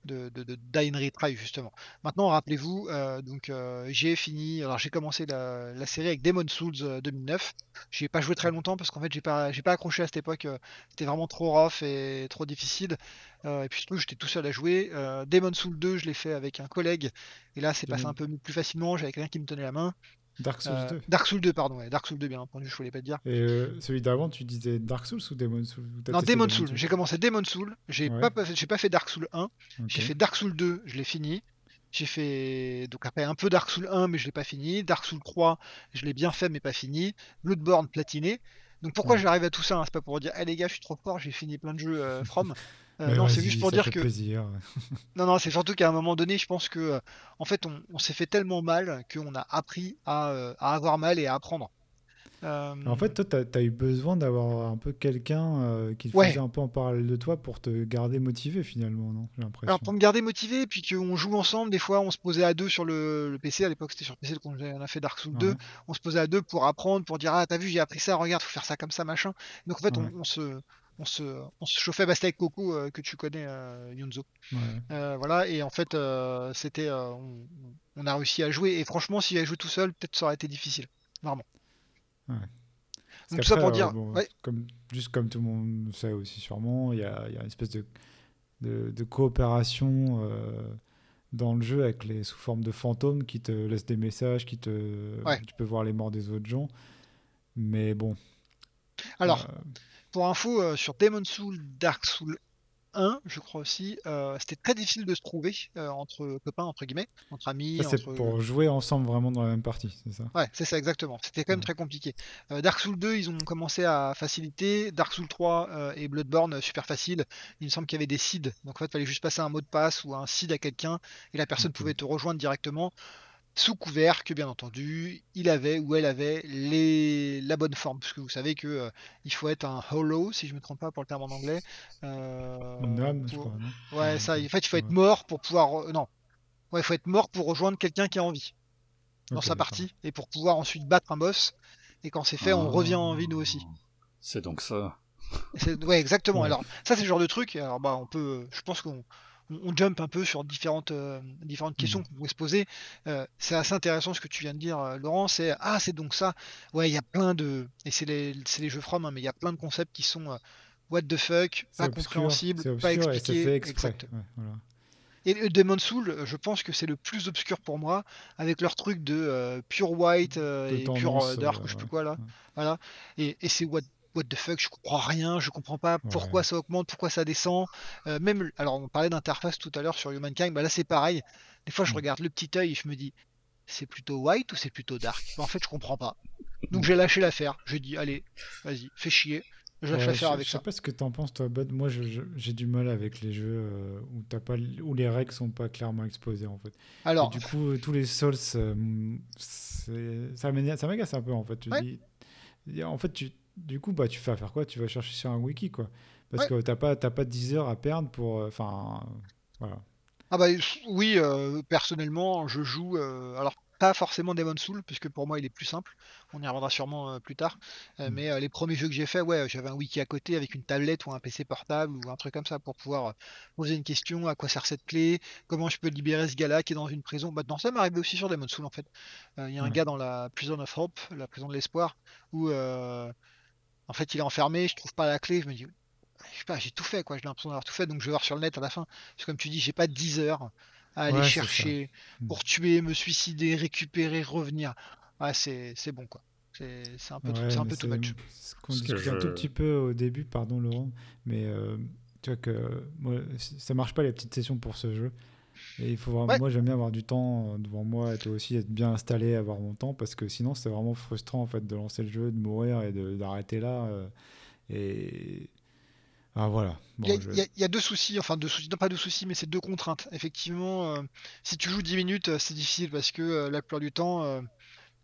de, de, de retry justement. Maintenant, rappelez-vous, euh, donc euh, j'ai fini, alors j'ai commencé la, la série avec Demon Souls euh, 2009. J'ai pas joué très longtemps parce qu'en fait j'ai pas j'ai pas accroché à cette époque. euh, C'était vraiment trop rough et trop difficile. Euh, et puis surtout j'étais tout seul à jouer. Euh, Demon Souls 2, je l'ai fait avec un collègue. Et là c'est passé un peu plus facilement. J'avais quelqu'un qui me tenait la main. Dark Souls Euh, 2. Dark Souls 2, pardon. Ouais, Dark Souls 2, bien entendu, je voulais pas te dire. Et euh, celui d'avant, tu disais Dark Souls ou Demon Souls Non, Demon Souls. J'ai commencé Demon Souls. J'ai Ouais. pas, pas fait- Dark Souls 1. Ok. J'ai fait Dark Souls 2, je l'ai fini. J'ai fait donc après un peu Dark Souls 1, mais je l'ai pas fini. Dark Souls 3, je l'ai bien fait, mais pas fini. Bloodborne platiné. Donc pourquoi Ouais. j'arrive à tout ça hein C'est pas pour dire, eh les gars, je suis trop fort, j'ai fini plein de jeux euh, From. Euh, non, c'est juste pour dire que plaisir. non, non, c'est surtout qu'à un moment donné, je pense que euh, en fait, on, on s'est fait tellement mal qu'on a appris à, euh, à avoir mal et à apprendre. Euh, En fait, toi, t'as as eu besoin d'avoir un peu quelqu'un euh, qui Ouais. faisait un peu en parallèle de toi pour te garder motivé finalement, non J'ai l'impression. Alors pour me garder motivé, puis qu'on joue ensemble, des fois on se posait à deux sur le, le PC, à l'époque c'était sur PC qu'on a fait Dark Souls 2, Ouais. on se posait à deux pour apprendre, pour dire ah t'as vu j'ai appris ça, regarde faut faire ça comme ça machin. Donc en fait Ouais. on, on se on se on se chauffait c'était avec Coco euh, que tu connais euh, Yunzo. Ouais. Euh, voilà et en fait euh, c'était on, on a réussi à jouer et franchement si j'avais joué tout seul peut-être ça aurait été difficile. Vraiment. Ouais. Donc tout ça pour dire bon, ouais, comme, juste comme tout le monde sait aussi sûrement, il y a, y a une espèce de, de, de coopération dans le jeu avec les sous forme de fantômes qui te laissent des messages, qui te, tu peux voir les morts des autres gens. Mais bon. alors pour info euh, sur Demon Soul, Dark Soul 1, je crois aussi, euh, c'était très difficile de se trouver euh, entre copains, entre guillemets, entre amis. ça, c'est entre... pour jouer ensemble vraiment dans la même partie, c'est ça? Ouais, c'est ça exactement. C'était quand même Ouais. très compliqué. Dark Souls 2, ils ont commencé à faciliter. Dark Souls 3 euh, et Bloodborne, super facile. Il me semble qu'il y avait des seeds. Donc en fait, il fallait juste passer un mot de passe ou un seed à quelqu'un et la personne pouvait te rejoindre directement. Sous couvert que bien entendu, il avait ou elle avait les... la bonne forme. Parce que vous savez que euh, il faut être un hollow, si je me trompe pas pour le terme en anglais. Euh, pour- crois, Ouais, Ouais, ça, en fait, il faut être mort pour pouvoir. Non. Ouais, il faut être mort pour rejoindre quelqu'un qui a envie dans sa partie et pour pouvoir ensuite battre un boss. Et quand c'est fait, on revient en vie nous aussi. C'est donc ça. Ouais, exactement. Ouais. Alors, ça, c'est le genre de truc. Alors, bah, on peut. Je pense qu'on on, on jump un peu sur différentes, euh, différentes questions Mhm. qu'on pourrait se poser. Euh, c'est assez intéressant ce que tu viens de dire, euh, Laurent. C'est ah, c'est donc ça. Ouais, il y a plein de. Et c'est les, les jeux From, hein, mais il y a plein de concepts qui sont what the fuck, pas obscur, pas obscur fait exprès. Exact. Ouais, voilà. Et Demon Soul, je pense que c'est le plus obscur pour moi, avec leur truc de euh, pure white euh, et pure euh, dark, ou je sais plus quoi là. ouais. Voilà. Et, et c'est what, what the fuck, je comprends rien, je comprends pas pourquoi Ouais. ça augmente, pourquoi ça descend. Euh, même, alors on parlait d'interface tout à l'heure sur Humankind, bah là c'est pareil. Des fois je Mm. regarde le petit œil et je me dis, c'est plutôt white ou c'est plutôt dark? Bah, En fait, je comprends pas. Donc j'ai lâché l'affaire. J'ai dit, allez, vas-y, fais chier. Je lâche Ouais, l'affaire je, avec je ça. sais pas ce que t'en penses, toi, Bud. Moi, je- je- j'ai du mal avec les jeux euh, où, t'as pas, où les règles sont pas clairement exposées, en fait. Et Alors, du coup, euh, tous les Souls, ça m'agace un peu, en fait. Tu Ouais. dis- en fait, tu, du coup, bah, tu fais faire quoi? Tu vas chercher sur un wiki, quoi. Parce Ouais. que t'as pas, t'as pas 10 heures à perdre pour. euh, Enfin, voilà. ah bah oui, euh, personnellement, je joue. euh, alors, pas forcément Demon Soul, puisque pour moi il est plus simple. On y reviendra sûrement plus tard. Mm. Mais les premiers jeux que j'ai fait, ouais, j'avais un wiki à côté avec une tablette ou un PC portable ou un truc comme ça pour pouvoir poser une question à quoi sert cette clé, comment je peux libérer ce gars-là qui est dans une prison. Maintenant, ça m'est arrivé aussi sur Demon Soul en fait. Il y a un gars dans la Prison of Hope, la prison de l'espoir, où en fait il est enfermé, je trouve pas la clé, je me dis. Je sais pas, j'ai tout fait quoi, j'ai l'impression d'avoir tout fait, donc je vais voir sur le net à la fin. Parce que comme tu dis, j'ai pas 10 heures à aller Ouais, chercher Mm. pour tuer, me suicider, récupérer, revenir. Ouais, c'est c'est bon quoi. C'est un peu, Ouais, c'est un peu too c'est much. ce qu'on discutait un tout petit peu au début, pardon Laurent, mais euh, tu vois que moi, ça marche pas les petites sessions pour ce jeu. Et il faut vraiment, Ouais. moi j'aime bien avoir du temps euh, devant moi et toi aussi être bien installé, avoir mon temps parce que sinon c'est vraiment frustrant en fait de lancer le jeu, de mourir et d'arrêter là. euh, et ah voilà. Bon, Il y, a- je- il y a- il y a deux soucis, enfin deux soucis, non pas deux soucis, mais c'est deux contraintes. Effectivement, euh, si tu joues 10 minutes, euh, c'est difficile parce que euh, la plupart du temps,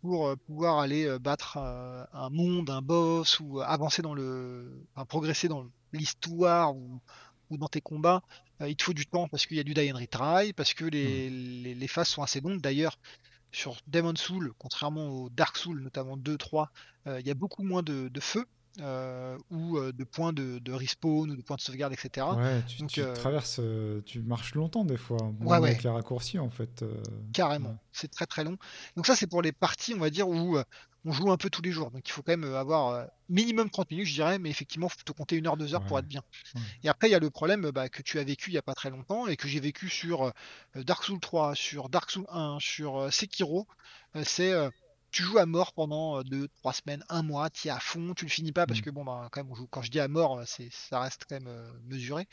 pour pouvoir aller battre un monde, un boss ou avancer dans le, enfin, progresser dans l'histoire ou, ou dans tes combats, euh, il te faut du temps parce qu'il y a du die and retry, parce que les, les, les phases sont assez longues. D'ailleurs, sur Demon Soul, contrairement au Dark Soul, notamment 2, 3, euh, il y a beaucoup moins de, de feu euh, ou euh, de points de, de respawn ou de points de sauvegarde, etc. ouais, tu, donc, tu euh, traverses, tu marches longtemps des fois, ouais. avec les raccourcis en fait. Carrément, Ouais. c'est très très long. Donc ça c'est pour les parties, on va dire, où on joue un peu tous les jours. Donc il faut quand même avoir minimum 30 minutes, je dirais, mais effectivement, il faut plutôt compter une heure, deux heures pour être bien. Et après, il y a le problème bah, que tu as vécu il n'y a pas très longtemps et que j'ai vécu sur Dark Souls 3, sur Dark Souls 1, sur Sekiro. C'est tu joues à mort pendant 2, 3 semaines, un mois, tu es à fond, tu le finis pas parce Mm. que bon bah quand même on joue, quand je dis à mort, euh, c'est ça reste quand même euh, mesuré.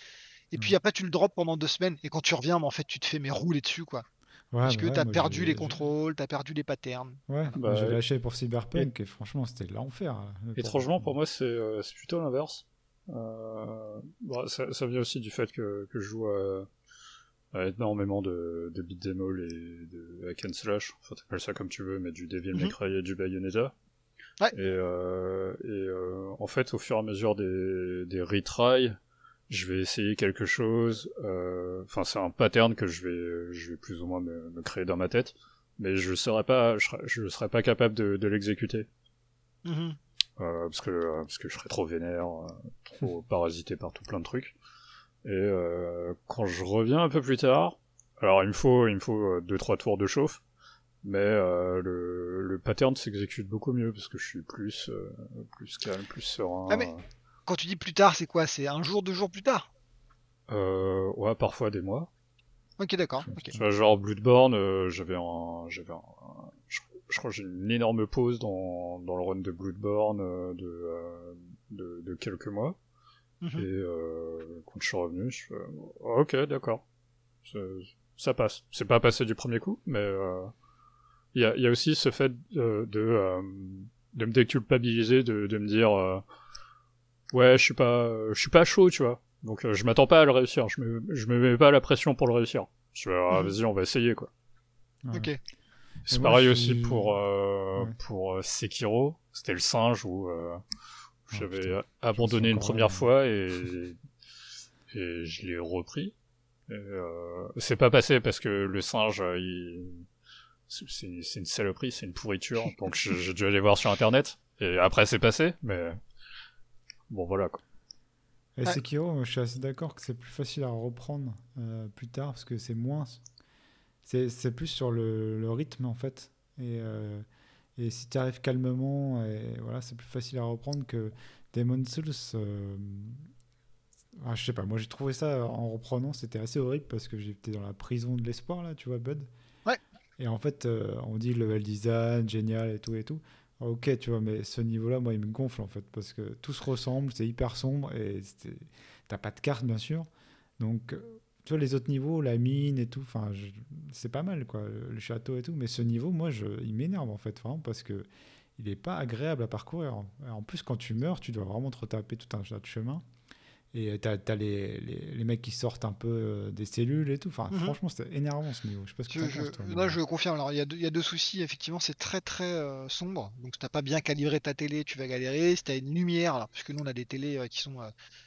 Et puis Ouais. après tu le drops pendant deux semaines et quand tu reviens, bah, en fait tu te fais mais rouler dessus quoi. ouais, Parce bah que ouais, tu as moi, perdu les contrôles, tu as perdu les patterns. Ouais, Bah, j'ai lâché pour Cyberpunk et franchement c'était l'enfer. là, pour- Étrangement, pour moi, c'est euh, c'est plutôt l'inverse. Euh, bon, ça, ça vient aussi du fait que, que je joue à énormément de, de beat'em all et de hack and slash, enfin t'appelles ça comme tu veux, mais du Devil May Mhm. Cry et du Bayonetta. Ouais. Et, euh, et euh, en fait, au fur et à mesure des, des retries, je vais essayer quelque chose. euh, Enfin, c'est un pattern que je vais, je vais plus ou moins me, me créer dans ma tête, mais je serais pas, je serais, je pas capable de, de l'exécuter. Mhm. Euh, parce que parce que je serais trop vénère, trop parasité par tout plein de trucs. Et euh, quand je reviens un peu plus tard, alors il me faut il me faut euh, deux trois tours de chauffe, mais euh, le, le pattern s'exécute beaucoup mieux parce que je suis plus euh, plus calme, plus serein. Ah, mais- Quand tu dis plus tard, c'est quoi? C'est un jour, deux jours plus tard? Euh, ouais, parfois des mois. Ok, d'accord. genre Bloodborne, euh, j'avais un j'avais un, je, je crois que j'ai une énorme pause dans dans le run de Bloodborne de, euh, de de quelques mois. Mhm. Et euh, quand je suis revenu, je fais oh, ok, d'accord, C'est- ça passe. C'est pas passé du premier coup, mais euh, il y, a, il y a aussi ce fait euh, de euh, de me déculpabiliser, de, de me dire euh, ouais, je suis pas je suis pas chaud, tu vois. Donc euh, je m'attends pas à le réussir. Je me je me mets pas la pression pour le réussir. Je fais ah, Mhm. vas-y, on va essayer quoi. Ok. C'est moi, pareil aussi pour euh, Ouais. pour euh, Sekiro. C'était le singe où euh, j'avais putain. abandonné une première fois et et je l'ai repris. Euh, c'est pas passé parce que le singe, euh, il... c'est une saloperie, c'est une pourriture. Donc j'ai dû aller voir sur internet. Et après c'est passé, mais bon voilà quoi. Et Ouais. Sekiro, je suis assez d'accord que c'est plus facile à reprendre euh, plus tard parce que c'est moins. C'est c'est plus sur le, le rythme en fait. Et, euh, et si tu arrives calmement, et voilà, c'est plus facile à reprendre que Demon's Souls. euh, ah, je sais pas, moi j'ai trouvé ça en reprenant, c'était assez horrible parce que j'étais dans la prison de l'espoir là, tu vois, Bud. Ouais. Et en fait, euh, on dit level design, génial et tout et tout. Ah, Ok, tu vois, mais ce niveau-là, moi, il me gonfle en fait, parce que tout se ressemble, c'est hyper sombre et t'as pas de carte, bien sûr. Donc, tu vois, les autres niveaux, la mine et tout, enfin, c'est pas mal, quoi, le, château et tout. Mais ce niveau, moi, je, il m'énerve en fait, vraiment, parce que il est pas agréable à parcourir. En plus, quand tu meurs, tu dois vraiment te retaper tout un tas de chemin. Et tu as, les, les, mecs qui sortent un peu euh, des cellules et tout. Enfin, mhm. franchement, c'était énervant ce niveau. Je sais pas ce que je, penses, Là, je confirme. Alors, il y, y, a deux soucis. Effectivement, c'est très très euh, sombre. Donc, si t'as pas bien calibré ta télé, tu vas galérer. Si t'as une lumière, alors, puisque nous, on a des télés euh, qui sont.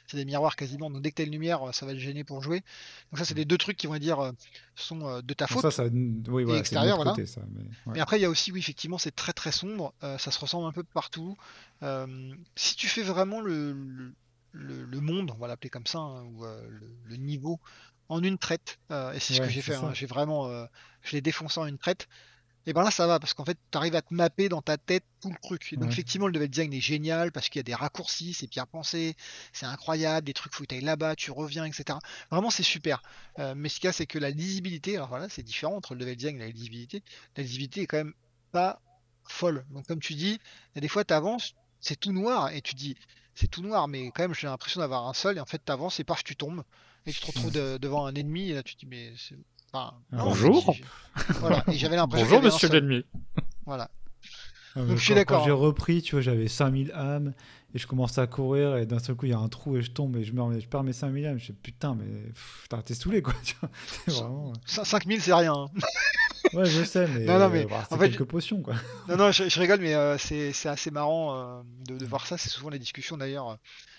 c'est des miroirs quasiment. Donc, dès que t'as une lumière, ça va te gêner pour jouer. Donc, ça, c'est les deux trucs qui vont dire sont de ta faute. Ça, ça, oui, voilà, extérieur, voilà. ça, mais, après, il y a aussi, oui, effectivement, c'est très très sombre. ça se ressemble un peu partout. si tu fais vraiment le le, monde, on va l'appeler comme ça, hein, ou euh, le, niveau, en une traite. Euh, et c'est ce que j'ai fait. Hein. j'ai vraiment, euh, je l'ai défoncé en une traite. Et ben là, ça va parce qu'en fait, tu arrives à te mapper dans ta tête tout le truc. Et donc, effectivement, le level design est génial parce qu'il y a des raccourcis, c'est bien pensé, c'est incroyable, des trucs faut que tu là-bas, tu reviens, etc. Vraiment, c'est super. mais ce qu'il y a, c'est que la lisibilité, alors voilà, c'est différent entre le level design et la lisibilité. La lisibilité est quand même pas folle. Donc, comme tu dis, il y a des fois, tu avances, c'est tout noir et tu dis, c'est tout noir, mais quand même, j'ai l'impression d'avoir un seul, et en fait, t'avances et paf, tu tombes, et tu te retrouves devant un ennemi, et là, tu te dis, mais c'est. Bonjour Voilà, et j'avais l'impression. Bonjour, monsieur l'ennemi Voilà. Ah, Donc, je suis d'accord. Quand j'ai repris, tu vois, j'avais 5000 âmes, et je commence à courir, et d'un seul coup, il y a un trou, et je tombe, et je, meurs, je perds mes 5000 âmes. Je dis, putain, mais t'es saoulé, quoi. c'est vraiment. 5000, c'est rien. Hein. Ouais, je sais, mais, non, non, mais euh, c'est quelques potions, quoi. Non, non, je, rigole, mais euh, c'est assez marrant euh, de, voir ça. C'est souvent les discussions, d'ailleurs.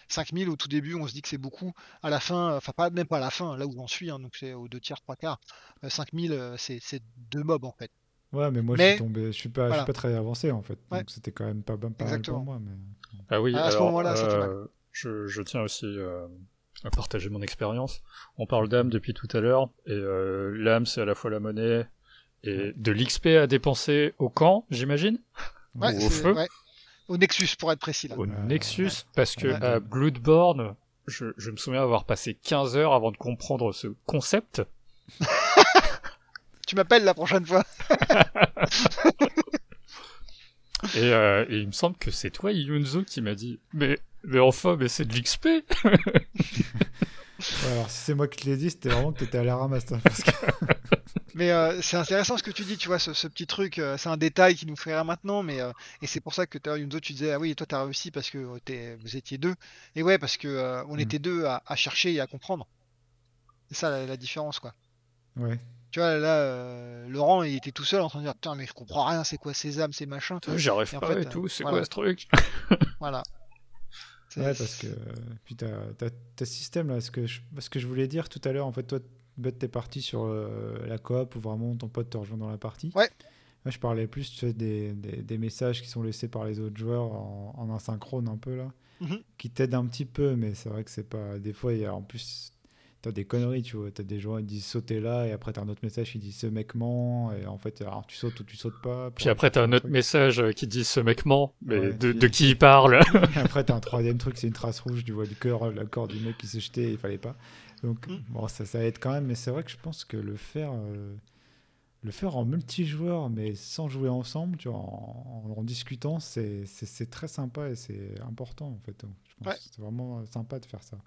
5000 au tout début, on se dit que c'est beaucoup. À la fin, enfin, pas, même pas à la fin, là où j'en suis, hein, donc c'est aux deux tiers, trois quarts. 5000, c'est deux mobs, en fait. Ouais, mais moi, je suis tombé, je suis pas, je suis pas très avancé, en fait. Donc c'était quand même pas, pas mal pour moi. Mais... Ah oui, à ce moment-là, je, je, tiens aussi à partager mon expérience. On parle d'âme depuis tout à l'heure, et l'âme, c'est à la fois la monnaie et de l'XP à dépenser au camp, j'imagine ouais, au feu Au Nexus, pour être précis. Là. Au Nexus, parce que à Bloodborne, je, je, me souviens avoir passé 15 heures avant de comprendre ce concept. tu m'appelles la prochaine fois. et, euh, et, il me semble que c'est toi, Yunzo, qui m'a dit Mais, mais enfin, mais c'est de l'XP alors, si c'est moi qui te l'ai dit, c'était vraiment que tu étais à la ramasse. Hein, parce que... Mais euh, c'est intéressant ce que tu dis, tu vois, ce, petit truc, euh, c'est un détail qui nous fait rire maintenant, mais euh, et c'est pour ça que Yunzo, tu disais, ah oui, toi t'as réussi parce que vous étiez deux. Et ouais, parce que on mm. était deux à, chercher et à comprendre. C'est ça la, différence, quoi. Ouais. Tu vois, là, Laurent, il était tout seul en train de dire, putain, mais je comprends rien, c'est quoi ces âmes, ces machins? J'arrive pas et tout, c'est quoi ce truc? Voilà. Ouais, parce que puis t'as as, système là, ce que, je, ce que je voulais dire tout à l'heure, en fait, toi, tu t'es parti sur euh, la coop ou vraiment ton pote te rejoint dans la partie? Ouais. Moi, je parlais plus tu sais, des, des, messages qui sont laissés par les autres joueurs en, en asynchrone un peu là, mhm. qui t'aident un petit peu, mais c'est vrai que c'est pas. Des fois, il y a en plus. T'as des conneries, tu vois. T'as des joueurs qui disent sauter là, et après t'as un autre message qui dit ce mec ment, et en fait, alors tu sautes ou tu sautes pas. Puis après t'as un autre message qui dit ce mec ment, mais de, de, qui il parle Après t'as un troisième truc, c'est une trace rouge, tu vois le cœur, le corps du mec qui s'est jeté, il fallait pas. Donc, mm. bon, ça, ça aide quand même, mais c'est vrai que je pense que le faire, euh, le faire en multijoueur, mais sans jouer ensemble, tu vois, en, en, discutant, c'est très sympa et c'est important en fait. je pense c'est vraiment sympa de faire ça.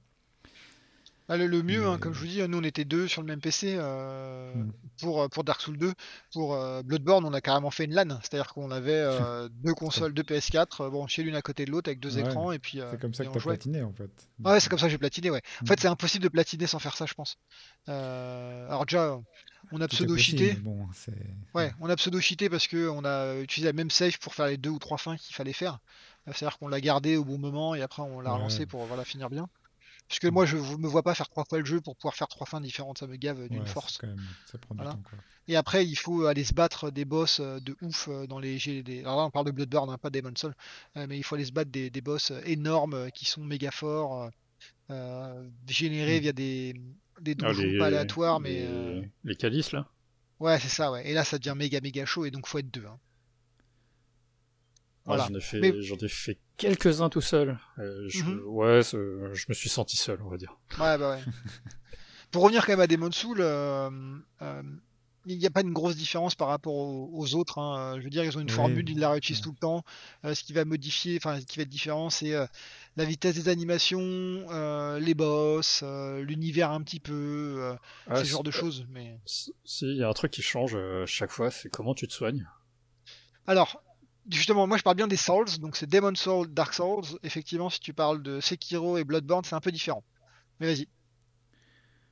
Ah, le, mieux, hein, comme je vous dis, nous on était deux sur le même PC euh, hmm. pour, euh, pour Dark Souls 2. Pour euh, Bloodborne, on a carrément fait une LAN, c'est-à-dire qu'on avait deux consoles, deux PS4, bon, chez l'une à côté de l'autre avec deux écrans. et puis C'est comme ça que tu as platiné en fait. Ouais, c'est comme ça que j'ai platiné, ouais. En fait, hmm. c'est impossible de platiner sans faire ça, je pense. alors, déjà, on a pseudo-cheaté. ouais, on a pseudo-cheaté parce qu'on a utilisé la même save pour faire les deux ou trois fins qu'il fallait faire. C'est-à-dire qu'on l'a gardé au bon moment et après on l'a relancé pour voilà, finir bien. Parce que moi, je ne me vois pas faire trois fois le jeu pour pouvoir faire trois fins différentes, ça me gave d'une force. Et après, il faut aller se battre des boss euh, de ouf euh, dans les. Alors là, on parle de Bloodborne, hein, pas Demon Soul, euh, mais il faut aller se battre des, boss énormes qui sont méga forts, générés mm. via des, des ah, donjons pas aléatoires, mais. Les calices là? Ouais, c'est ça, ouais. Et là, ça devient méga méga chaud, et donc faut être deux. Hein. J'en ai fait, j'en ai fait quelques-uns tout seul. Euh, je, mhm. Ouais, je me suis senti seul, on va dire. Ouais, bah ouais. Pour revenir quand même à Demon's Soul, euh, euh, il n'y a pas une grosse différence par rapport aux, autres. Hein. Je veux dire, ils ont une formule, ils la réutilisent tout le temps. ce qui va modifier, enfin, ce qui va être différent, c'est la vitesse des animations, les boss, l'univers un petit peu, ah, ce genre de choses. Mais si, il y a un truc qui change chaque fois, c'est comment tu te soignes. Alors, justement, moi je parle bien des Souls, donc c'est Demon Souls, Dark Souls. Effectivement, si tu parles de Sekiro et Bloodborne, c'est un peu différent. Mais vas-y.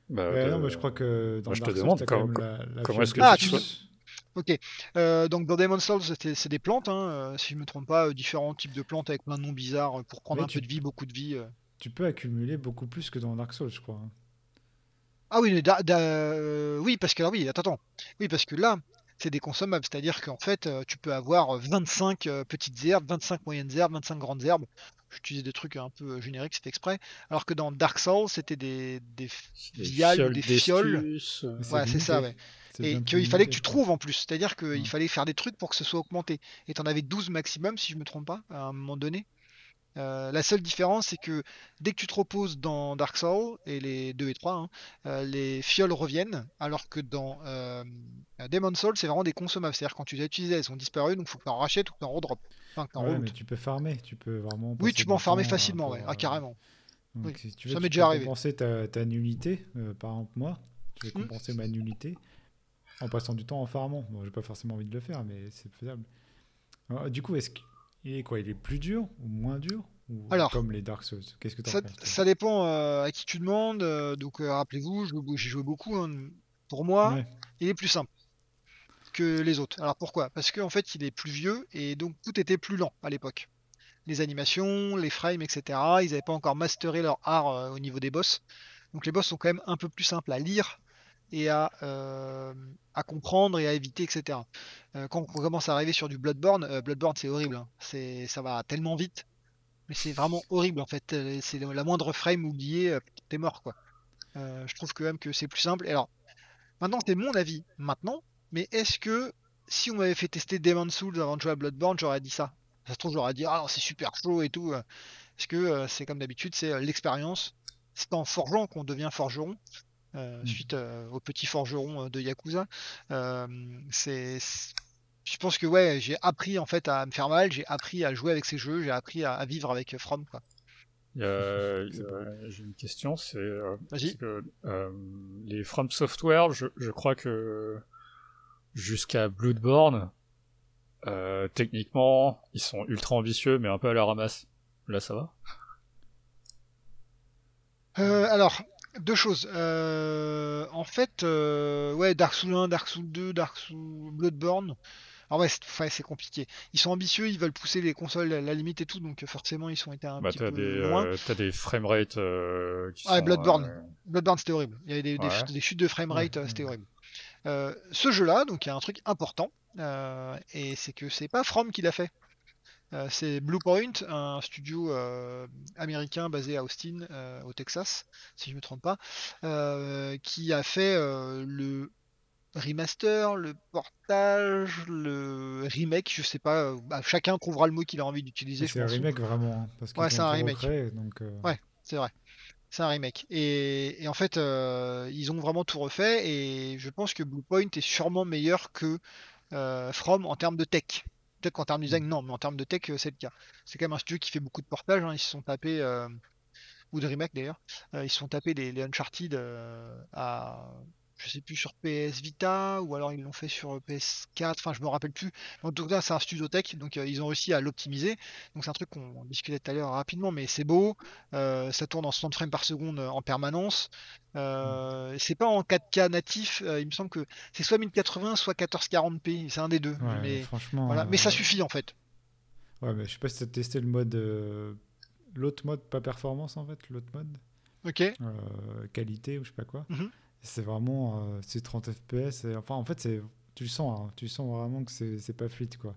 Bah, Ouais, euh, non, mais je crois que dans moi, je te Dark Souls, demande t'as quand comment- même la, la comment est-ce que Ah, tu Zeus. Ok. Euh, donc dans Demon Souls, c'était- c'est des plantes, hein, euh, si je me trompe pas, euh, différents types de plantes avec plein de noms bizarres pour prendre Mais un tu- peu de vie, beaucoup de vie. Tu peux accumuler beaucoup plus que dans Dark Souls, je crois. hein. Ah oui, mais da- da- euh, oui, parce que alors oui, attends, attends. Oui, parce que là, c'est des consommables, c'est-à-dire qu'en fait, euh, tu peux avoir 25 euh, petites herbes, 25 moyennes herbes, 25 grandes herbes. J'utilisais des trucs un peu euh, génériques, c'est fait exprès. Alors que dans Dark Souls, c'était des, des des viales ou fioles des fioles. euh, Ouais, c'est ça, ouais. Et qu'il fallait que tu trouves en plus. C'est-à-dire qu'il Ouais. fallait faire des trucs pour que ce soit augmenté. Et t'en avais 12 maximum, si je me trompe pas, à un moment donné. Euh, la seule différence, c'est que dès que tu te reposes dans Dark Souls, et les 2 et 3, hein, euh, les fioles reviennent, alors que dans euh, Demon Souls, c'est vraiment des consommables. C'est-à-dire quand tu les as utilisées, elles ont disparu, donc faut que tu en rachètes ou que tu en redrop. Enfin, que Ouais, mais tu peux farmer, tu peux vraiment. Oui, tu peux en farmer temps facilement, ouais. Ah, euh, carrément. Donc, Oui, si tu ça m'est tu déjà peux arrivé. compenser ta, ta nullité. euh, par exemple, moi, je vais Hmm. compenser ma nullité en passant du temps en farmant. Bon, j'ai pas forcément envie de le faire, mais c'est faisable. Alors, du coup, est-ce qu'il est quoi Il est plus dur ou moins dur ou Alors, comme les Dark Souls? Qu'est-ce que tu Ça, penses ça dépend euh, à qui tu demandes. euh, donc euh, rappelez-vous, je- j'ai joué beaucoup. hein. Pour moi, Ouais. il est plus simple que les autres. Alors pourquoi? Parce qu'en fait, il est plus vieux et donc tout était plus lent à l'époque. Les animations, les frames, etc. Ils n'avaient pas encore masteré leur art au niveau des boss. Donc les boss sont quand même un peu plus simples à lire et à, euh, à comprendre et à éviter, etc. Euh, quand on commence à arriver sur du Bloodborne, euh, Bloodborne c'est horrible. hein. Ça va tellement vite. Mais c'est vraiment horrible en fait. C'est la moindre frame oubliée, t'es mort quoi. Je trouve quand même que c'est plus simple. Alors, maintenant c'est mon avis maintenant, mais est-ce que si on m'avait fait tester Demon Souls avant de jouer à Bloodborne, j'aurais dit ça Ça se trouve, j'aurais dit ah c'est super chaud et tout. Parce que c'est comme d'habitude, c'est l'expérience. C'est en forgeant qu'on devient forgeron. Euh, Mm. Suite euh, au petit forgeron euh, de Yakuza. C'est je pense que ouais, j'ai appris en fait à me faire mal, j'ai appris à jouer avec ces jeux, j'ai appris à, à vivre avec From quoi. J'ai une question, c'est euh, que les From Software, je, je crois que jusqu'à Bloodborne, techniquement, ils sont ultra ambitieux, mais un peu à la ramasse. Là, ça va? Alors, deux choses. Euh, en fait, euh, ouais, Dark Souls 1, Dark Souls 2, Dark Souls Bloodborne. Alors ouais, c'est compliqué. Ils sont ambitieux, ils veulent pousser les consoles à la limite et tout, donc euh, forcément ils sont été un Bah, petit t'as peu des, loin. euh, t'as des framerates euh, qui Ah, sont, Bloodborne. Bloodborne c'était horrible. Il y avait des, Ouais. chutes- des chutes de framerate, euh, c'était horrible. Ce jeu-là, donc il y a un truc important, et c'est que c'est pas From qui l'a fait. Euh, c'est Bluepoint, un studio euh, américain basé à Austin, euh, au Texas, si je me trompe pas, qui a fait le remaster, le portage, le remake, je sais pas, bah, chacun trouvera le mot qu'il a envie d'utiliser, C'est un remake vraiment. hein, parce Ouais, c'est un remake. donc, euh, Ouais. C'est vrai. C'est un remake. Et, et en fait, euh, ils ont vraiment tout refait. Et je pense que Bluepoint est sûrement meilleur que euh, From en termes de tech. Peut-être qu'en termes de design, non, mais en termes de tech, euh, c'est le cas. C'est quand même un studio qui fait beaucoup de portages. hein. Ils se sont tapés, euh, ou de remake d'ailleurs, euh, ils se sont tapés les, les Uncharted à, je sais plus, sur PS Vita, ou alors ils l'ont fait sur PS4. Enfin, je me rappelle plus. En tout cas, c'est un studio tech, donc euh, ils ont réussi à l'optimiser. Donc c'est un truc qu'on discutait tout à l'heure rapidement, mais c'est beau. Euh, ça tourne en 60 frames par seconde euh, en permanence. Euh, c'est pas en 4K natif. il me semble que c'est soit 1080, soit 1440p. C'est un des deux. ouais, mais franchement. voilà. Mais ça suffit en fait. Ouais, mais je sais pas si t'as testé le mode. L'autre mode, pas performance en fait, l'autre mode. Ok. qualité ou je sais pas quoi. Mhm. C'est vraiment. euh, c'est 30 FPS. et- enfin, en fait, c'est. Tu le sens, hein, tu sens vraiment que c'est c'est pas fluide quoi.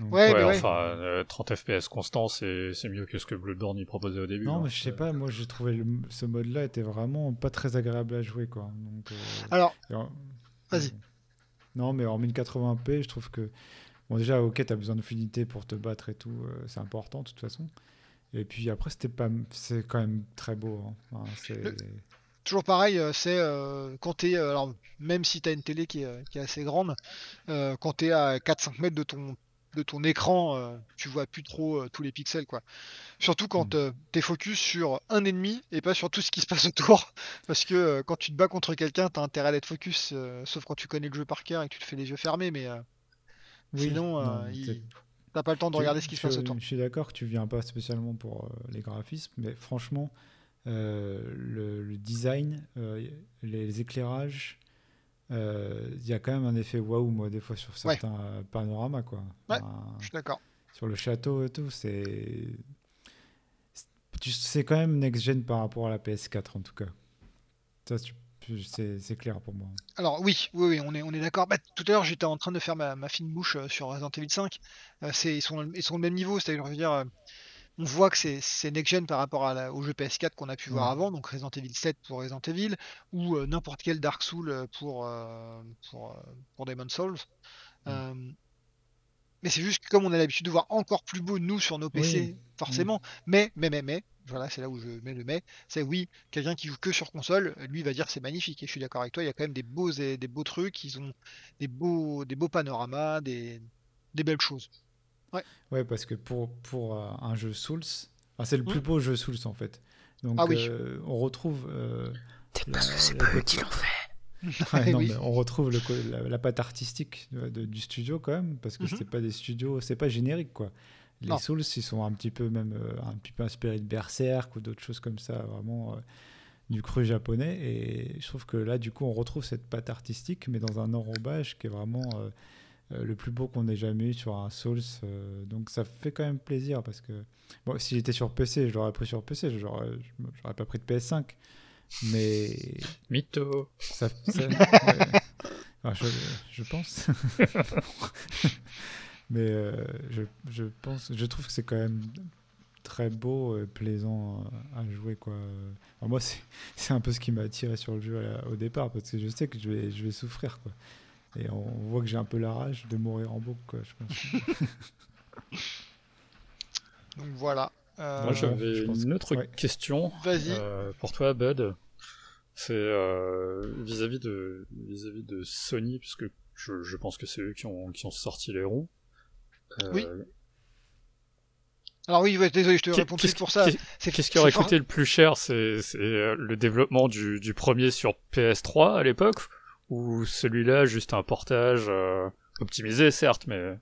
Donc, Ouais, Ouais, mais ouais. enfin, euh, 30 FPS constant, c'est c'est mieux que ce que Bloodborne y proposait au début. Non, hein. mais je sais pas, moi j'ai trouvé le- ce mode-là était vraiment pas très agréable à jouer quoi. Donc, euh, Alors, Vas-y. euh, Non, mais en 1080p, je trouve que. Bon, déjà, ok, t'as besoin de fluidité pour te battre et tout, euh, c'est important de toute façon. Et puis après, c'était pas. C'est quand même très beau. hein. Enfin, c'est- Le- toujours pareil, euh, c'est euh, quand t'es, euh, alors même si t'as une télé qui est, euh, qui est assez grande, euh, quand t'es à 4-5 mètres de ton de ton écran, euh, tu vois plus trop tous les pixels quoi. Surtout quand Mm. euh, t'es focus sur un ennemi et pas sur tout ce qui se passe autour, parce que quand tu te bats contre quelqu'un, t'as intérêt d'être focus, euh, sauf quand tu connais le jeu par cœur et que tu te fais les yeux fermés, mais Oui, sinon, non, il- T'as pas le temps de Tu- regarder ce qui se passe autour. Je suis d'accord que tu viens pas spécialement pour les graphismes, mais franchement, le, le design, euh, les éclairages, euh, il y a quand même un effet waouh, moi, des fois, sur certains euh, panoramas, quoi. Ouais. Enfin, Je suis d'accord. sur le château et tout, c'est. c'est- C'est quand même next-gen par rapport à la PS4, en tout cas. Ça, tu- c'est c'est clair pour moi. Alors oui, oui, oui, on est, on est d'accord. Bah, tout à l'heure, j'étais en train de faire ma, ma fine bouche euh, sur Resident Evil 5. Euh, c'est, ils, sont, ils sont au même niveau, c'est-à-dire, je veux dire, euh, on voit que c'est, next-gen par rapport à la- au jeu PS4 qu'on a pu voir avant, donc Resident Evil 7 pour Resident Evil, ou euh, n'importe quel Dark Soul euh, pour, euh, pour, euh, pour Demon's Souls. Euh, mais c'est juste que comme on a l'habitude de voir encore plus beau, nous, sur nos PC, Oui. forcément, mais, mais, mais, mais, voilà, c'est là où je mets le mais, c'est oui, quelqu'un qui joue que sur console, lui va dire c'est magnifique. Et je suis d'accord avec toi, il y a quand même des beaux, des beaux trucs, ils ont des beaux, des beaux panoramas, des, des belles choses. Ouais, parce que pour, pour euh, un jeu Souls, enfin, c'est le plus Hmm. beau jeu Souls en fait. Donc Ah oui. euh, on retrouve. euh, Peut-être la- parce que c'est pas eux qui l'ont fait. Ouais, non, Oui. mais on retrouve le la, la patte artistique de- de- du studio quand même, parce que Mhm. c'est pas des studios, c'est pas générique quoi. Les Non. Souls, ils sont un petit peu même euh, un petit peu inspirés de Berserk ou d'autres choses comme ça, vraiment euh, du cru japonais. Et je trouve que là, du coup, on retrouve cette patte artistique, mais dans un enrobage qui est vraiment le plus beau qu'on ait jamais eu sur un Souls. euh, donc ça fait quand même plaisir parce que bon, si j'étais sur PC, je l'aurais pris sur PC, j'aurais j'aurais pas pris de PS5. Mais Mytho. ça, ça- ouais. Enfin, je, je pense. Mais euh, je, je pense, je trouve que c'est quand même très beau et plaisant à jouer quoi. Moi, c'est c'est un peu ce qui m'a attiré sur le jeu à au départ parce que je sais que je vais, je vais souffrir quoi. Et on voit que j'ai un peu la rage de mourir en boucle quoi. Je pense. Donc voilà. Euh, Moi, je j'avais pense une que- autre ouais. question Vas-y. euh, pour toi, Bud. C'est euh, vis-à-vis de vis-à-vis de Sony, puisque je, je pense que c'est eux qui ont, qui ont sorti les roues. Euh, Oui. Alors oui, ouais, désolé, je te réponds suite pour ça. Qu'est-ce qui aurait coûté le plus cher? C'est le développement du, du premier sur PS3 à l'époque? Ou celui-là, juste un portage euh, optimisé, certes, mais...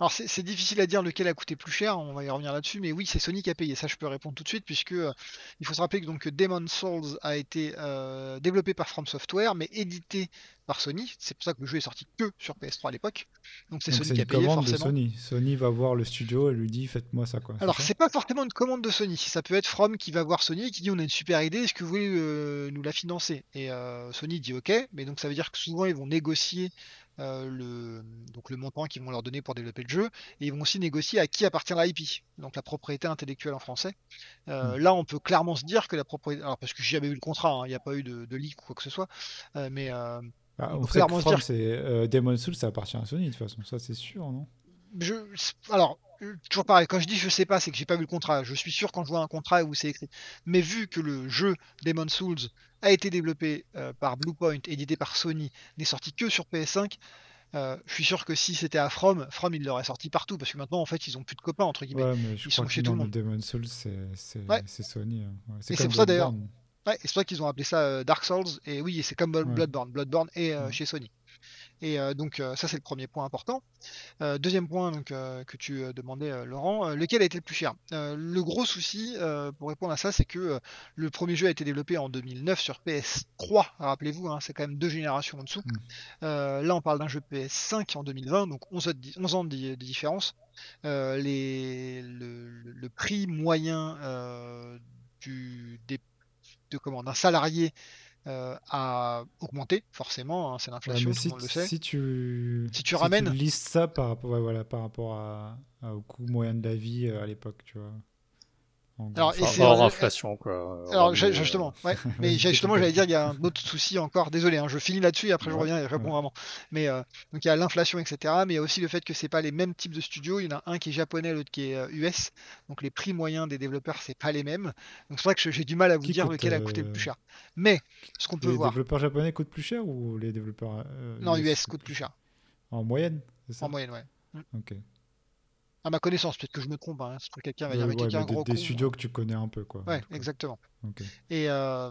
Alors c'est difficile à dire lequel a coûté plus cher, on va y revenir là-dessus, mais oui, c'est Sony qui a payé, ça je peux répondre tout de suite, puisque euh, il faut se rappeler que donc Demon's Souls a été euh, développé par From Software, mais édité par Sony, c'est pour ça que le jeu est sorti que sur PS3 à l'époque, donc c'est Sony qui a une payé commande de forcément. Sony. Sony va voir le studio et lui dit faites-moi ça quoi. Alors c'est pas forcément une commande de Sony, ça peut être From qui va voir Sony et qui dit on a une super idée, est-ce que vous voulez euh, nous la financer? Et Sony dit ok, mais donc ça veut dire que souvent ils vont négocier euh, le, donc le montant qu'ils vont leur donner pour développer le jeu, et ils vont aussi négocier à qui appartient l'IP, donc la propriété intellectuelle en français. Euh, Là on peut clairement se dire que la propriété, alors parce que j'ai jamais eu le contrat, hein, il n'y a pas eu de, de leak ou quoi que ce soit, euh, mais Bah, on on peut clairement se dire- c'est Demon's Souls, ça appartient à Sony de toute façon, ça c'est sûr, non? Je, alors, euh, toujours pareil, quand je dis je sais pas, c'est que j'ai pas vu le contrat. Je suis sûr quand je vois un contrat où c'est écrit. Mais vu que le jeu Demon's Souls a été développé euh, par Bluepoint, édité par Sony, n'est sorti que sur PS5, euh, je suis sûr que si c'était à From, From il l'aurait sorti partout parce que maintenant en fait ils ont plus de copains entre guillemets. Ouais, mais je Ils crois sont chez tout le monde. Demon's Souls, c'est Ouais. Sony. hein. Ouais, Et c'est pour ça, d'ailleurs. C'est pour ça qu'ils ont appelé ça euh, Dark Souls et oui, c'est comme. Bloodborne. Bloodborne est chez Sony. Et euh, donc euh, ça c'est le premier point important. Euh, deuxième point donc, que tu demandais Laurent, lequel a été le plus cher? Le gros souci pour répondre à ça c'est que le premier jeu a été développé en 2009 sur PS3, rappelez-vous, hein, c'est quand même deux générations en dessous. Mm. Là on parle d'un jeu PS5 en 2020, donc 11, ans de di- 11 ans de, di- de différence. Les, le, prix moyen du, des, de, comment, d'un salarié euh, a augmenté, forcément, hein, c'est Ouais, l'inflation, tout si, le sait. si tu Si tu ramènes- listes ça par rapport, ouais, voilà, par rapport à, à- au coût moyen de la vie euh, à l'époque, tu vois. Alors, et Enfin, c'est- hors euh, inflation, quoi. Alors euh, justement, ouais. mais justement j'allais dire il y a un autre souci encore. Désolé, hein, je finis là-dessus et après je Ouais, reviens et je réponds ouais. vraiment. Mais euh, donc il y a l'inflation, etc. Mais il y a aussi le fait que c'est pas les mêmes types de studios. Il y en a un qui est japonais, l'autre qui est euh, US. Donc les prix moyens des développeurs c'est pas les mêmes. Donc c'est vrai que j'ai du mal à vous Qui dire coûte, lequel a coûté le euh, plus cher. Mais ce qu'on peut les voir, développeurs japonais coûtent plus cher ou les développeurs euh, non US coûte plus cher? En moyenne, c'est ça? En moyenne, ouais. Ok. À ma connaissance, peut-être que je me trompe. Hein. C'est quelqu'un va dire Ouais, quelqu'un des, gros des con. studios que tu connais un peu, quoi. Ouais, exactement. Et, euh,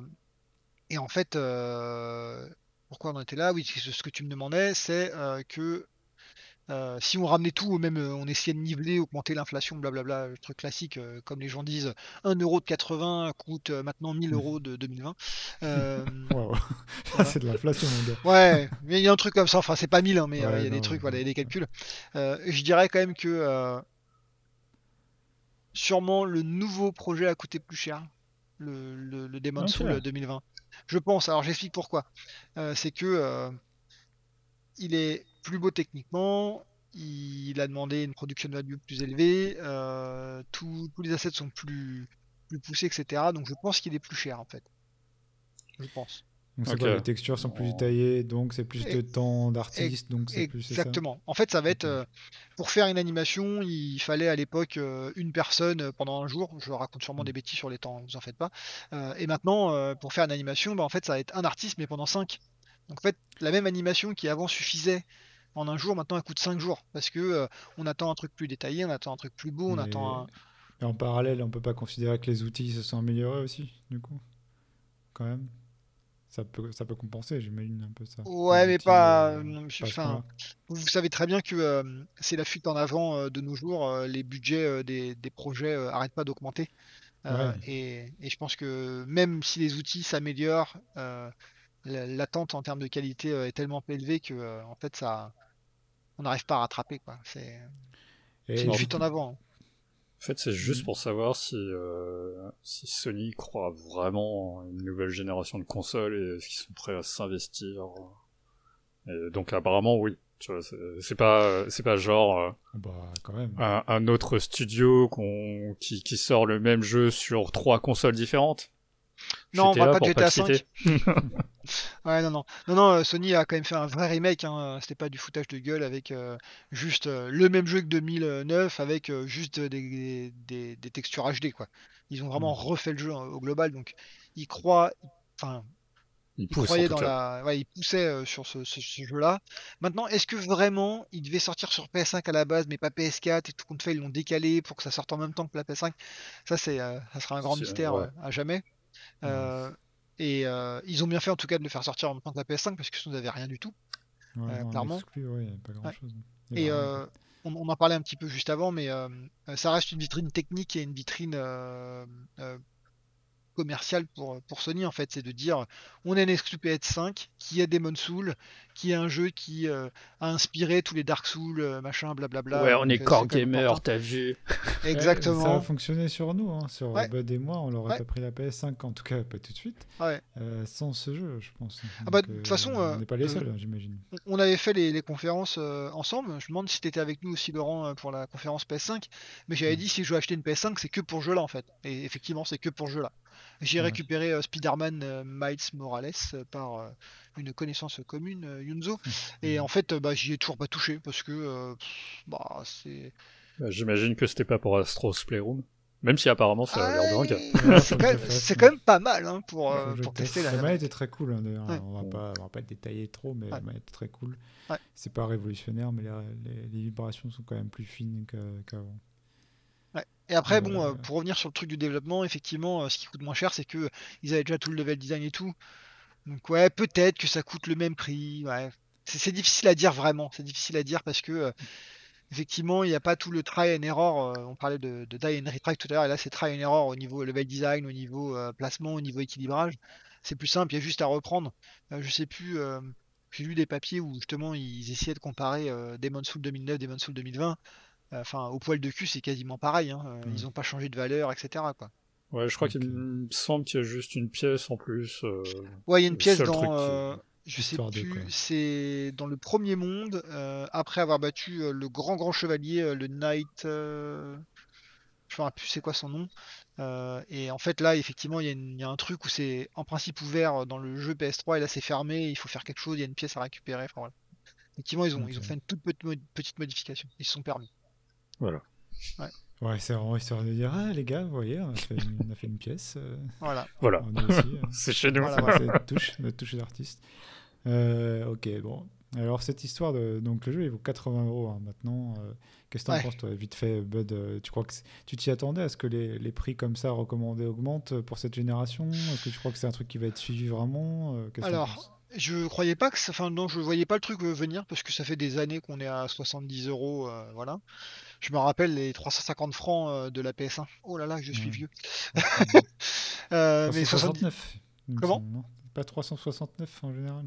et en fait, euh, pourquoi on était là? Oui, ce que tu me demandais, c'est euh, que Euh, si on ramenait tout, ou même euh, on essayait de niveler, augmenter l'inflation, blablabla, le truc classique, euh, comme les gens disent, 1 euro de 80 coûte euh, maintenant 1000 euros de 2020. Euh, Waouh. Voilà. c'est de l'inflation, mon gars. ouais, mais il y a un truc comme ça, enfin c'est pas 1000, hein, mais euh, il Ouais, y a des trucs, voilà, il y a des calculs. Euh, je dirais quand même que euh, sûrement le nouveau projet a coûté plus cher, le, le, Ok. Soul euh, 2020. Je pense, alors j'explique pourquoi. Euh, c'est que euh, il est plus beau techniquement, il a demandé une production value plus élevée, euh, tous tous les assets sont plus, plus poussés, etc. Donc je pense qu'il est plus cher en fait. Je pense. Donc c'est Ok. quoi, les textures sont plus détaillées, donc c'est plus de temps d'artiste, donc c'est plus ça Exactement. En fait, ça va être euh, pour faire une animation, il fallait à l'époque euh, une personne pendant un jour. Je raconte sûrement Mm. des bêtises sur les temps, vous en faites pas. Euh, et maintenant, euh, pour faire une animation, bah, en fait, ça va être un artiste, mais pendant 5. Donc en fait, la même animation qui avant suffisait en un jour, maintenant elle coûte 5 jours. Parce que euh, on attend un truc plus détaillé, on attend un truc plus beau, on Mais- attend un. Et en parallèle, on peut pas considérer que les outils se sont améliorés aussi, du coup Quand même ça peut, ça peut compenser, j'imagine, un peu ça. Ouais, Les mais outils, pas. euh, pas. Vous savez très bien que euh, c'est la fuite en avant euh, de nos jours. les budgets des, des projets euh, arrêtent pas d'augmenter. Ouais. et, et je pense que même si les outils s'améliorent, la- l'attente en termes de qualité est tellement élevée que en fait ça, on n'arrive pas à rattraper quoi. C'est c'est une fuite en avant. hein. En fait, c'est juste Mhm. pour savoir si, euh, si Sony croit vraiment en une nouvelle génération de consoles et est-ce qu'ils sont prêts à s'investir. Et donc apparemment oui. Tu vois, c'est c'est pas c'est pas genre euh, Bah, quand même. un, un autre studio qu'on qui, qui sort le même jeu sur trois consoles différentes. Non, on là pas de GTA. 5. Ouais, non, non. Non, non, euh, Sony a quand même fait un vrai remake. Hein. C'était pas du foutage de gueule avec euh, juste euh, le même jeu que 2009 avec euh, juste des, des, des textures HD, quoi. Ils ont vraiment refait le jeu hein, au global. Donc, ils croient. Enfin, ils croyaient tout dans cas. la. Ouais, ils poussaient euh, sur ce, ce- ce jeu-là. Maintenant, est-ce que vraiment il devait sortir sur PS5 à la base, mais pas PS4 et tout compte fait, ils l'ont décalé pour que ça sorte en même temps que la PS5 Ça, c'est, euh, ça sera un grand mystère ouais. euh, à jamais. Euh, et euh, ils ont bien fait en tout cas de le faire sortir en même temps que la PS5 parce que sinon vous n'avez rien du tout. Ouais, euh, clairement. exclu, ouais, y a pas grand chose. Et on, on en parlait un petit peu juste avant, mais ça reste une vitrine technique et une vitrine commerciale pour, pour Sony en fait. C'est de dire on a une exclu PS5 qui est Demon Soul, qui est un jeu qui euh, a inspiré tous les Dark Souls, euh, machin, blablabla. Ouais, on Donc, est euh, core gamer, t'as vu. Ça a Exactement. fonctionné sur nous, hein, sur Ouais. Bud et moi, on leur a Ouais. pas pris la PS5, en tout cas pas tout de suite, Ouais. euh, sans ce jeu, je pense. Ah bah, toute façon, on n'est pas les seuls, hein, j'imagine. On- avait fait les, les conférences euh, ensemble. Je me demande si tu étais avec nous aussi, Laurent, pour la conférence PS5. Mais j'avais Mm. dit si je veux acheter une PS5, c'est que pour ce jeu-là, en fait. Et effectivement, c'est que pour ce jeu-là. J'ai Ouais. récupéré euh, Spider-Man euh, Miles Morales euh, par euh, une connaissance commune, euh, Yunzo. Et en fait, euh, bah, j'y ai toujours pas touché parce que euh, bah, c'est. Bah, J'imagine que c'était pas pour Astro's Playroom. Même si apparemment ça a l'air dingue. Ouais, Ouais, c'est quand, même- pas mal hein, pour, euh, tester la. La manette est très cool, hein, d'ailleurs. Ouais. On va pas, on va pas détailler trop, mais la manette est très cool. Ouais. C'est pas révolutionnaire, mais les, les vibrations sont quand même plus fines qu'avant. Et après, Euh, bon, euh, pour revenir sur le truc du développement, effectivement, euh, ce qui coûte moins cher, c'est que ils avaient déjà tout le level design et tout. Donc ouais, peut-être que ça coûte le même prix. Ouais, c'est difficile à dire vraiment. C'est difficile à dire parce que euh, effectivement, il n'y a pas tout le try and error. euh, on parlait de, de die and retry tout à l'heure, et là c'est try and error au niveau level design, au niveau euh, placement, au niveau équilibrage. C'est plus simple, il y a juste à reprendre. Euh, je sais plus. euh, j'ai lu des papiers où justement ils essayaient de comparer euh, Demon's Soul 2009, Demon's Soul 2020. Euh, Enfin, au poil de cul, c'est quasiment pareil. hein. Euh, Mm. Ils n'ont pas changé de valeur, etc. Quoi. Ouais, je crois qu'il me semble qu'il y a juste une pièce en plus. euh, Ouais, il y a une pièce dans. euh, je sais plus, c'est dans le premier monde, euh, après avoir battu euh, le grand grand chevalier, euh, le Knight. euh, Je me rappelle plus c'est quoi son nom. Euh, et en fait, là, effectivement, il y, a une- il y a un truc où c'est en principe ouvert dans le jeu PS3 et là c'est fermé, il faut faire quelque chose, il y a une pièce à récupérer. Enfin, voilà. Effectivement, ils ont, ils ont fait une toute petite modification. Ils se sont permis. Voilà. Ouais, c'est vraiment histoire de dire Ah, les gars, vous voyez, on a fait une, on a fait une pièce. euh, Voilà. Voilà. on a aussi. euh, C'est chez nous. Voilà, c'est notre touche, notre touche d'artiste. Euh, ok, bon. Alors, cette histoire de. Donc, le jeu, il vaut 80 euros hein, maintenant. Euh, Qu'est-ce que t'en Ouais. penses, toi Vite fait, Bud, tu crois que c'est- tu t'y attendais à ce que les, les prix comme ça recommandés augmentent pour cette génération? Est-ce que tu crois que c'est un truc qui va être suivi vraiment Alors, Je croyais pas que ça. Enfin, non, je voyais pas le truc venir parce que ça fait des années qu'on est à 70 euros. voilà. Je me rappelle les 350 francs euh, de la PS1. Oh là là, je suis vieux. Euh, mais 70. 369. il me Comment? Pas 369 en général.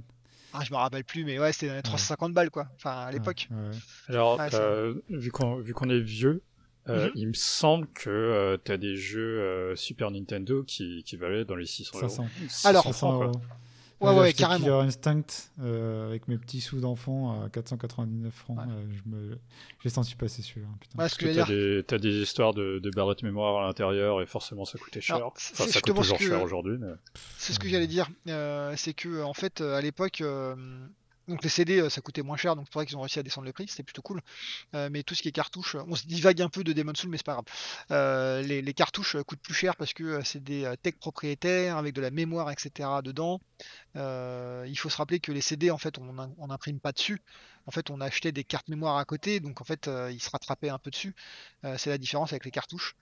Ah, je me rappelle plus, mais ouais, c'était dans les 350 balles quoi. Enfin, à l'époque. Ouais, ouais. Alors, Ouais, ça- euh, vu qu'on est vieux, euh, Mhm. il me semble que tu t'as des jeux euh, Super Nintendo qui, qui valaient dans les 600 euros. 500. 600 Alors, francs, 500 quoi. euros. Ouais, ouais, carrément. Killer Instinct euh, avec mes petits sous d'enfant à 499 francs. Ouais. euh, je me... J'ai senti passer celui-là. Ce Parce que t'as dire. des, t'as des histoires de, de barrettes de mémoire à l'intérieur et forcément ça coûtait cher. Alors, enfin, c'est ça coûte toujours ce que- cher aujourd'hui. Mais... C'est ce que j'allais dire. Euh, c'est que en fait, euh, à l'époque, euh, donc les CD, euh, ça coûtait moins cher, donc c'est ça qu'ils ont réussi à descendre le prix, c'était plutôt cool. Euh, mais tout ce qui est cartouches, on se divague un peu de Demon's Soul, mais c'est pas grave. Euh, les, cartouches coûtent plus cher parce que c'est des techs propriétaires avec de la mémoire, etc. dedans. Il faut se rappeler que les CD, en fait, on n'imprime pas dessus. En fait, on achetait des cartes mémoire à côté, donc en fait, ils se rattrapaient un peu dessus. C'est la différence avec les cartouches.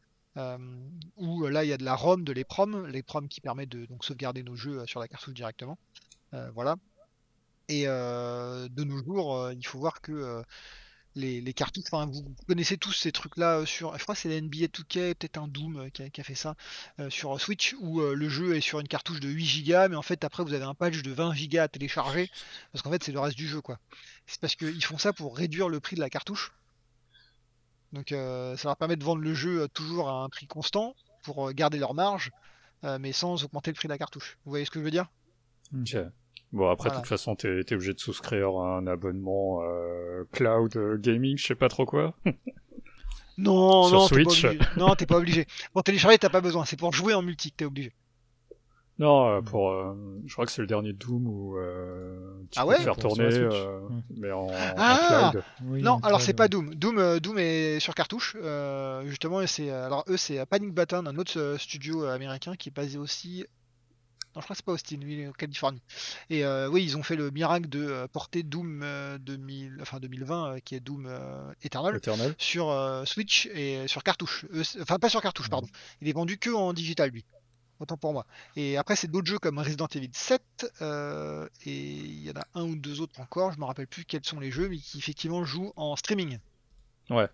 Où là il y a de la ROM, de l'EPROM, l'EPROM qui permet de sauvegarder nos jeux sur la cartouche directement. Voilà. Et euh, de nos jours, euh, il faut voir que euh, les, cartouches, enfin, vous connaissez tous ces trucs-là sur, je crois que c'est la NBA 2K, peut-être un Doom qui a, fait ça sur Switch, où le jeu est sur une cartouche de 8 Go, mais en fait après vous avez un patch de 20 Go à télécharger, parce qu'en fait c'est le reste du jeu quoi. C'est parce qu'ils font ça pour réduire le prix de la cartouche. Donc ça leur permet de vendre le jeu toujours à un prix constant pour garder leur marge, mais sans augmenter le prix de la cartouche. Vous voyez ce que je veux dire? Bon, après, de Voilà. toute façon, t'es obligé de souscrire à un abonnement euh, cloud euh, gaming, je sais pas trop quoi. Non, Sur non, t'es pas. Non, t'es pas obligé. Pour télécharger, t'as pas besoin. C'est pour jouer en multi que t'es obligé. Non, euh, pour, euh, je crois que c'est le dernier Doom où euh, tu Ah peux ouais le faire Pour- tourner, euh, Ouais. mais en, en Ah cloud. Oui, non, en alors c'est pas Doom. Doom, euh, Doom est sur cartouche. euh, justement, et c'est alors eux, c'est Panic Button, un autre studio américain qui est basé aussi. Non, je crois que c'est pas Austin, est en Californie. Et euh, oui, ils ont fait le miracle de euh, porter Doom euh, 2000, enfin 2020, euh, qui est Doom euh, Eternal, Eternal. sur euh, Switch et sur cartouche. Enfin, pas sur cartouche, Ouais. pardon. Il est vendu que en digital, lui. Autant pour moi. Et après, c'est d'autres jeux comme Resident Evil 7. euh, et il y en a un ou deux autres encore. Je me rappelle plus quels sont les jeux, mais qui effectivement jouent en streaming. Ouais.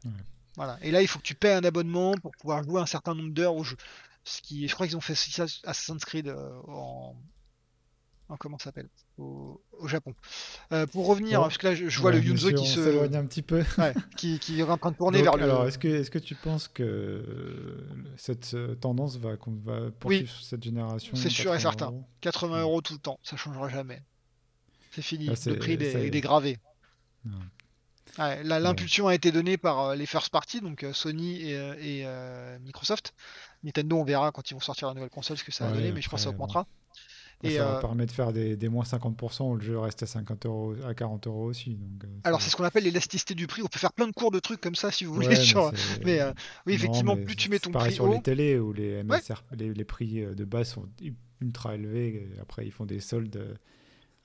Voilà. Et là, il faut que tu paies un abonnement pour pouvoir jouer un certain nombre d'heures au jeu. Ce qui, je crois qu'ils ont fait ça Assassin's Creed euh, en, en comment ça s'appelle? Au, au Japon. Euh, pour revenir, Bon. parce que là, je, je vois Ouais, le Yunzo qui se, un petit peu. ouais, qui, qui est en train de tourner Donc, vers le. Alors, est-ce que, est que tu penses que euh, cette tendance va, qu'on va poursuivre cette génération c'est sûr et 80 certain. euros 80 Ouais. euros tout le temps, ça changera jamais. C'est fini, le prix des, est. gravés. Ouais. L'impulsion a été donnée par les first parties, donc Sony et, et, euh, Microsoft. Nintendo, on verra quand ils vont sortir la nouvelle console ce que ça va Ouais, donner, mais je pense que ça bon. augmentera. Bah, Et, ça euh, va permettre de faire des, des moins 50% où le jeu reste à 50 euros, à 40 euros aussi. Donc, euh, Alors, ça c'est ce qu'on appelle l'élasticité du prix. On peut faire plein de cours de trucs comme ça si vous voulez. Ouais, mais euh, oui, Non, effectivement, mais plus tu mets ton pareil prix sur haut. les télés où les MSR, les, les prix de base sont ultra élevés. Et après, ils font des soldes.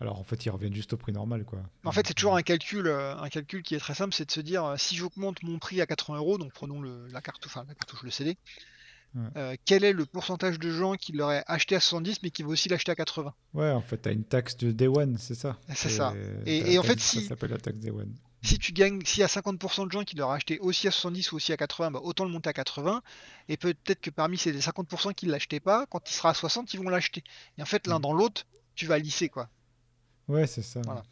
Alors, en fait, ils reviennent juste au prix normal, quoi. En fait, c'est toujours un calcul, un calcul qui est très simple, c'est de se dire si j'augmente mon prix à 80 euros, donc prenons le, la cartouche, enfin la cartouche, le CD, Ouais. euh, quel est le pourcentage de gens qui l'auraient acheté à 70 mais qui vont aussi l'acheter à 80 Ouais, en fait, t'as une taxe de Day One, c'est ça. C'est ça. Et- en fait, si- Ça s'appelle la taxe Day One. Si tu gagnes, s'il y a 50% de gens qui l'auraient acheté aussi à 70 ou aussi à 80, bah, autant le monter à 80. Et peut-être que parmi ces 50% qui ne l'achetaient pas, quand il sera à 60, ils vont l'acheter. Et en fait, l'un Mm. dans l'autre, tu vas lisser, quoi. Ouais, c'est ça. Voilà.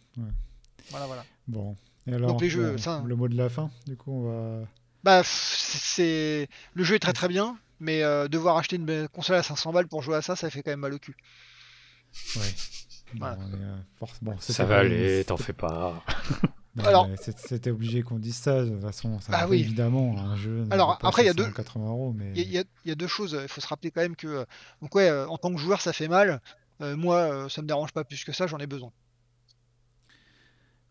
Voilà, voilà. Bon. Et alors, les jeux, ça- le mot de la fin, du coup, on va. Bah, c'est le jeu est très très bien, mais euh, devoir acheter une console à 500 balles pour jouer à ça, ça fait quand même mal au cul. Ouais. Voilà. euh, force- bon, c'était Ça va aller, t'en fais pas. Non, Alors- C'était obligé qu'on dise ça, de toute façon. Ça Bah oui. Évidemment, un jeu. Alors, après, il y a deux- 780 euros, mais. Il y, a- il y a- il y a deux choses, il faut se rappeler quand même que, euh, donc ouais, euh, en tant que joueur, ça fait mal. Euh, moi, euh, ça me dérange pas plus que ça, j'en ai besoin.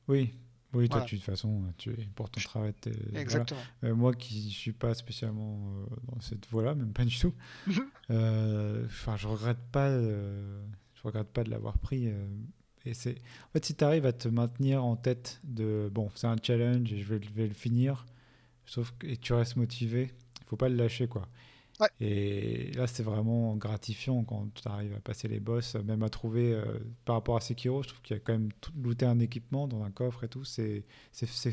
Oui. Oui, toi, Voilà. tu, de toute façon, tu, pour ton travail, t'es- voilà. Exactement. Euh, moi qui suis pas spécialement euh, dans cette voie-là, même pas du tout. Mhm. euh, je regrette pas. euh, je regrette pas de l'avoir pris. euh, et c'est. En fait, si tu arrives à te maintenir en tête de bon, c'est un challenge et je vais, le- vais le finir, sauf que et tu restes motivé, il faut pas le lâcher quoi. Et là, c'est vraiment gratifiant quand tu arrives à passer les boss, même à trouver, euh, par rapport à Sekiro, je trouve qu'il y a quand même tout, looter un équipement dans un coffre et tout, c'est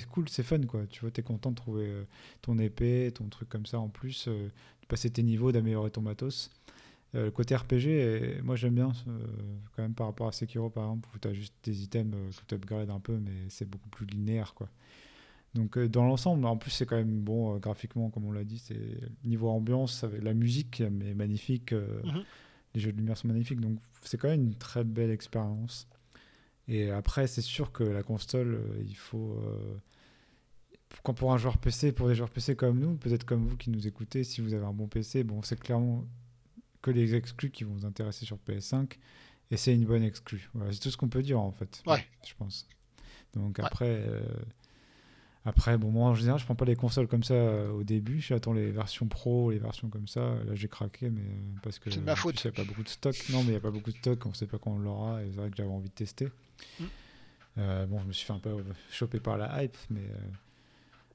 cool, c'est fun, quoi. Tu vois, tu es content de trouver euh, ton épée, ton truc comme ça en plus, euh, de passer tes niveaux, d'améliorer ton matos. le côté RPG, moi j'aime bien, quand même par rapport à Sekiro par exemple, où tu as juste des items que tu upgrades un peu, mais c'est beaucoup plus linéaire, quoi. Donc euh, dans l'ensemble, en plus c'est quand même bon euh, graphiquement comme on l'a dit, c'est niveau ambiance, avec la musique est magnifique, euh, mhm. les jeux de lumière sont magnifiques, donc c'est quand même une très belle expérience. Et après c'est sûr que la console, il faut quand pour un joueur PC, pour des joueurs PC comme nous, peut-être comme vous qui nous écoutez, si vous avez un bon PC, bon c'est clairement que les exclus qui vont vous intéresser sur PS5 et c'est une bonne exclue. Voilà, c'est tout ce qu'on peut dire en fait. Ouais. Je pense. Donc après. Après, bon, moi en général, je prends pas les consoles comme ça euh, au début. J'attends les versions pro, les versions comme ça. Là, j'ai craqué, mais euh, parce que c'est ma faute. Il n'y a pas beaucoup de stock. Non, mais il n'y a pas beaucoup de stock. On sait pas quand on l'aura. Et c'est vrai que j'avais envie de tester. Mm. Euh, bon, je me suis fait un peu choper par la hype, mais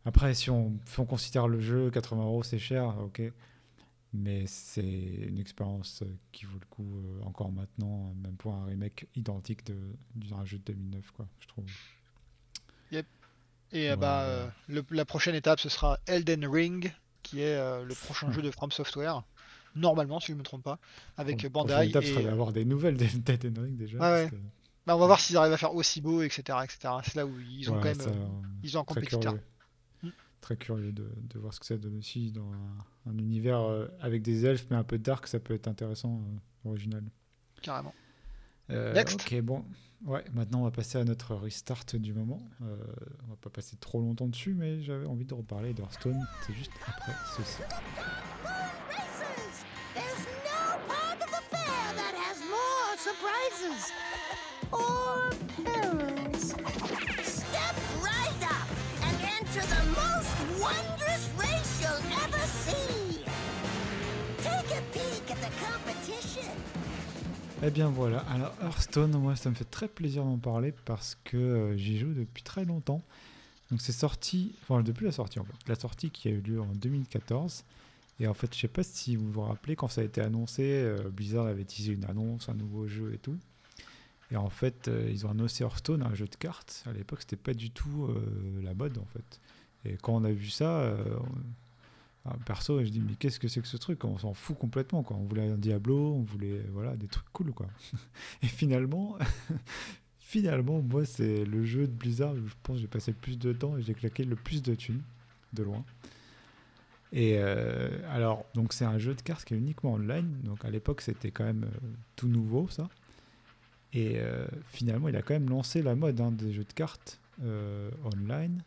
après, si on, si on considère le jeu, 80 euros, c'est cher, ok. Mais c'est une expérience qui vaut le coup encore maintenant, même pour un remake identique d'un jeu de 2009, quoi, je trouve. Et euh, bah, euh, la prochaine étape, ce sera Elden Ring, qui est euh, le prochain jeu de From Software. Normalement, si je ne me trompe pas, avec Bandai. La étape serait d'avoir des nouvelles d'Elden Ring déjà. Bah, on va voir s'ils arrivent à faire aussi beau, etc. etc. C'est là où ils ont quand même. ils ont un compétiteur. Hmm. Très curieux de, de, voir ce que ça donne aussi dans un, univers avec des elfes, mais un peu dark, ça peut être intéressant, original. Carrément. Next. Ok, bon. Ouais, maintenant on va passer à notre restart du moment. Euh, on va pas passer trop longtemps dessus, mais j'avais envie de reparler d'Hearthstone. C'est juste après ceci. Step right up and enter the most wondrous race you'll ever see. Take a peek at the competition. Eh bien voilà, alors Hearthstone, moi ça me fait très plaisir d'en parler parce que euh, j'y joue depuis très longtemps. Donc c'est sorti, enfin depuis la sortie en fait, la sortie qui a eu lieu en 2014. Et en fait, je sais pas si vous vous rappelez, quand ça a été annoncé, euh, Blizzard avait teasé une annonce, un nouveau jeu et tout. Et en fait, euh, ils ont annoncé Hearthstone, un jeu de cartes. À l'époque, c'était pas du tout la mode en fait. Et quand on a vu ça, perso, je dis, mais qu'est-ce que c'est que ce truc? On s'en fout complètement. Quoi. On voulait un Diablo, on voulait voilà, des trucs cool. Quoi. Et finalement, finalement, moi, c'est le jeu de Blizzard où je pense j'ai passé le plus de temps et j'ai claqué le plus de thunes, de loin. Et euh, alors, donc c'est un jeu de cartes qui est uniquement online. Donc à l'époque, c'était quand même euh, tout nouveau, ça. Et euh, finalement, il a quand même lancé la mode hein, des jeux de cartes online,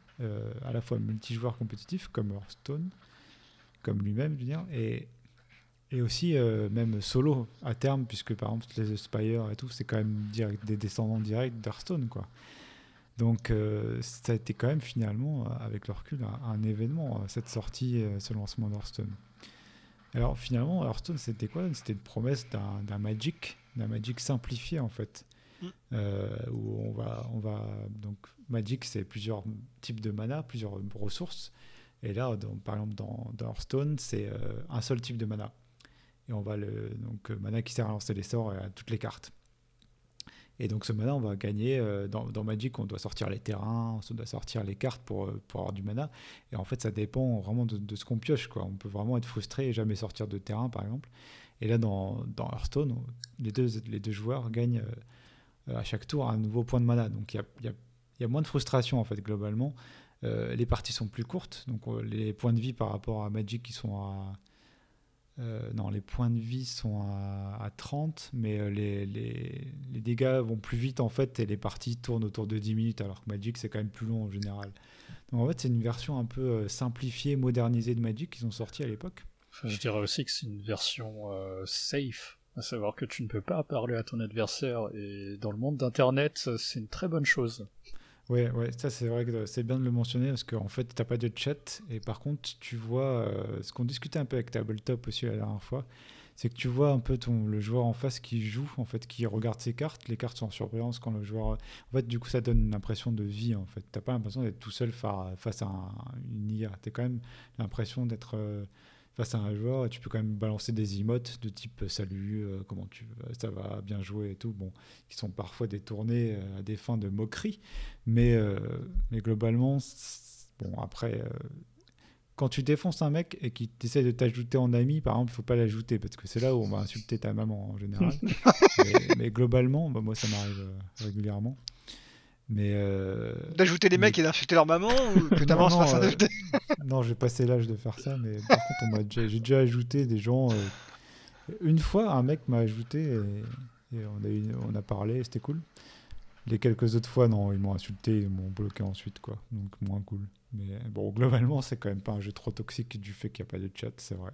à la fois multijoueur compétitif comme Hearthstone, comme lui-même, je veux dire, et, et aussi euh, même solo à terme, puisque par exemple les Spire et tout, c'est quand même direct, des descendants directs d'Hearthstone, quoi. Donc euh, ça a été quand même finalement, avec le recul, un, événement, euh, cette sortie, ce lancement d'Hearthstone. Alors finalement, Hearthstone, c'était quoi? C'était une promesse d'un Magic, d'un Magic simplifié en fait. Mm. où on va, on va donc Magic, c'est plusieurs types de mana, plusieurs ressources, et là, par exemple, dans, Hearthstone, c'est euh, un seul type de mana. Et on va le. Donc, euh, mana qui sert à lancer les sorts à toutes les cartes. Et donc, ce mana, on va gagner. Euh, dans, Magic, on doit sortir les terrains, on doit sortir les cartes pour, pour avoir du mana. Et en fait, ça dépend vraiment de, ce qu'on pioche. Quoi. On peut vraiment être frustré et jamais sortir de terrain, par exemple. Et là, dans, dans Hearthstone, les deux, les deux joueurs gagnent à chaque tour un nouveau point de mana. Donc, il y a, y, y a, moins de frustration, en fait, globalement. Euh, les parties sont plus courtes, donc euh, les points de vie par rapport à Magic qui sont à. Euh, non, les points de vie sont à, 30, mais les, les, les, dégâts vont plus vite en fait et les parties tournent autour de 10 minutes, alors que Magic c'est quand même plus long en général. Donc en fait, c'est une version un peu simplifiée, modernisée de Magic qu'ils ont sorti à l'époque. je dirais aussi que c'est une version safe, à savoir que tu ne peux pas parler à ton adversaire, et dans le monde d'Internet, c'est une très bonne chose. Ouais, ouais, ça c'est vrai que c'est bien de le mentionner parce qu'en fait, tu n'as pas de chat et par contre, tu vois euh, ce qu'on discutait un peu avec Tabletop aussi la dernière fois, c'est que tu vois un peu ton, le joueur en face qui joue, en fait, qui regarde ses cartes. Les cartes sont en surbrillance quand le joueur. En fait, du coup, ça donne une impression de vie, en fait. Tu n'as pas l'impression d'être tout seul face à une IA. Tu as quand même l'impression d'être. Euh, face à un joueur, tu peux quand même balancer des emotes de type salut, comment tu ça va, bien jouer et tout, bon, qui sont parfois détournés à des fins de moquerie, mais, mais globalement, bon, après, quand tu défonces un mec et qu'il essaie de t'ajouter en ami, par exemple, il faut pas l'ajouter parce que c'est là où on va insulter ta maman en général. mais, globalement, bah, moi ça m'arrive euh, régulièrement. Mais euh, d'ajouter les mecs et d'insulter leur maman ou que ta maman se fasse euh, Non, j'ai passé l'âge de faire ça, mais par contre, j'ai déjà ajouté des gens. Une fois, un mec m'a ajouté et, on, a on a parlé, c'était cool. Les quelques autres fois, non, ils m'ont insulté, ils m'ont bloqué ensuite, quoi. Donc moins cool. Mais bon, globalement, c'est quand même pas un jeu trop toxique du fait qu'il n'y a pas de chat, c'est vrai.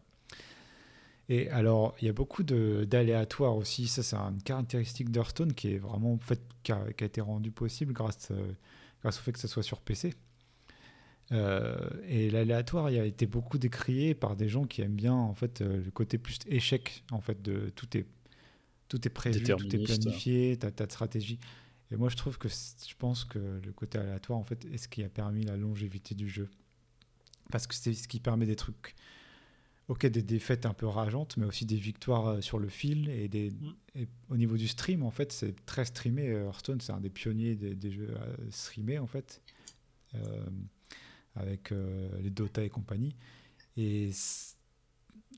Et alors, il y a beaucoup d'aléatoires aussi. Ça, c'est une caractéristique d'Hearthstone qui est vraiment fait, qui a, été rendue possible grâce, euh, grâce au fait que ça soit sur PC. Euh, et l'aléatoire, il a été beaucoup décrié par des gens qui aiment bien en fait euh, le côté plus échec en fait de tout est tout est prévu, tout est planifié, ta, ta stratégie. Et moi, je trouve que je pense que le côté aléatoire, en fait, est ce qui a permis la longévité du jeu. Parce que c'est ce qui permet des trucs, ok, des défaites un peu rageantes, mais aussi des victoires euh, sur le fil. Et, des, mm. au niveau du stream, en fait, c'est très streamé. Euh, Hearthstone, c'est un des pionniers des, jeux euh, streamés, en fait, avec les Dota et compagnie. Et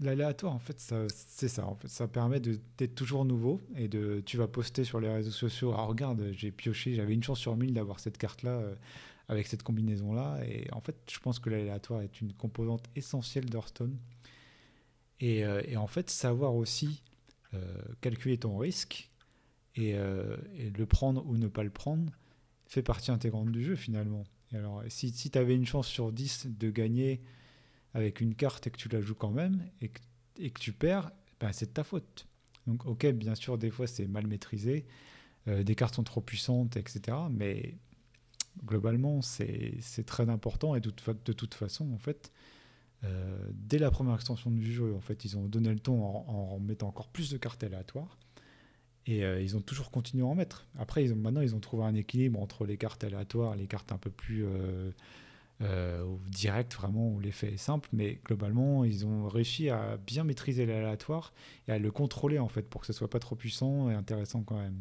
L'aléatoire, en fait, c'est ça. En fait, ça permet d'être toujours nouveau et de, tu vas poster sur les réseaux sociaux. Ah, regarde, j'ai pioché, j'avais une chance sur mille d'avoir cette carte-là euh, avec cette combinaison-là. Et en fait, je pense que l'aléatoire est une composante essentielle d'Hearthstone. Et, euh, et, en fait, savoir aussi euh, calculer ton risque et, et, le prendre ou ne pas le prendre fait partie intégrante du jeu finalement. Alors, si, si tu avais une chance sur 10 de gagner avec une carte et que tu la joues quand même et que, tu perds, ben c'est de ta faute. Donc, ok, bien sûr, des fois c'est mal maîtrisé, euh, des cartes sont trop puissantes, etc. Mais globalement, c'est très important et de, toute façon, en fait, euh, dès la première extension du jeu, en fait, ils ont donné le ton en, mettant encore plus de cartes aléatoires. Et euh, ils ont toujours continué à en mettre. Après, ils ont, maintenant, ils ont trouvé un équilibre entre les cartes aléatoires, les cartes un peu plus euh, direct vraiment où l'effet est simple, mais globalement ils ont réussi à bien maîtriser l'aléatoire et à le contrôler en fait pour que ce soit pas trop puissant et intéressant quand même.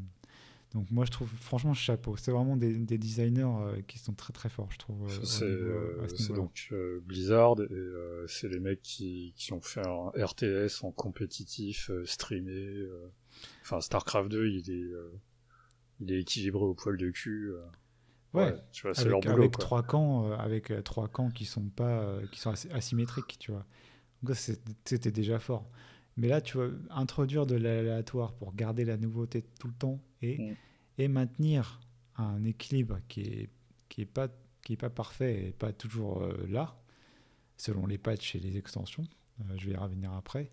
Donc moi je trouve franchement chapeau, c'est vraiment des, designers euh, qui sont très très forts je trouve. Euh, c'est donc Blizzard et c'est les mecs qui, qui, ont fait un RTS en compétitif streamé. Enfin Starcraft 2 il est il est équilibré au poil de cul. Ouais, tu vois, avec, leur boulot, avec trois camps, euh, avec euh, trois camps qui sont pas, euh, qui sont asymétriques, tu vois. Donc c'était déjà fort. Mais là, tu vois, introduire de l'aléatoire pour garder la nouveauté tout le temps et, mm. et maintenir un équilibre qui est qui est pas qui est pas parfait et pas toujours là, selon les patchs et les extensions. je vais y revenir après,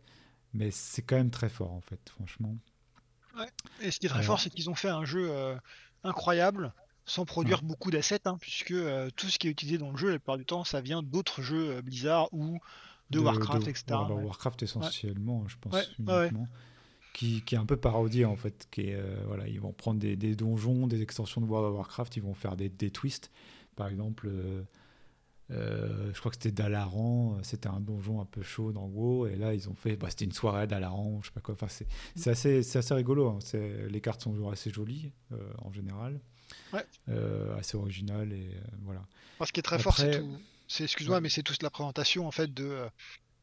mais c'est quand même très fort en fait, franchement. Ouais. Et ce qui est très fort, c'est qu'ils ont fait un jeu incroyable sans produire beaucoup d'assets, hein, puisque euh, tout ce qui est utilisé dans le jeu, la plupart du temps, ça vient d'autres jeux euh, Blizzard ou de, Warcraft, etc. Bah, Warcraft essentiellement, je pense, uniquement. Qui, qui, est un peu parodié en fait. Qui est, euh, voilà, ils vont prendre des, des, donjons, des extensions de World of Warcraft, ils vont faire des, des twists. Par exemple, je crois que c'était Dalaran, c'était un donjon un peu chaud dans WoW, et là ils ont fait, bah, c'était une soirée à Dalaran, je sais pas quoi. Enfin, c'est mm. assez, assez rigolo. Hein. Les cartes sont toujours assez jolies en général. Euh, assez original et euh, voilà. ce qui est très fort, c'est tout. C'est excuse-moi, mais c'est toute la présentation en fait de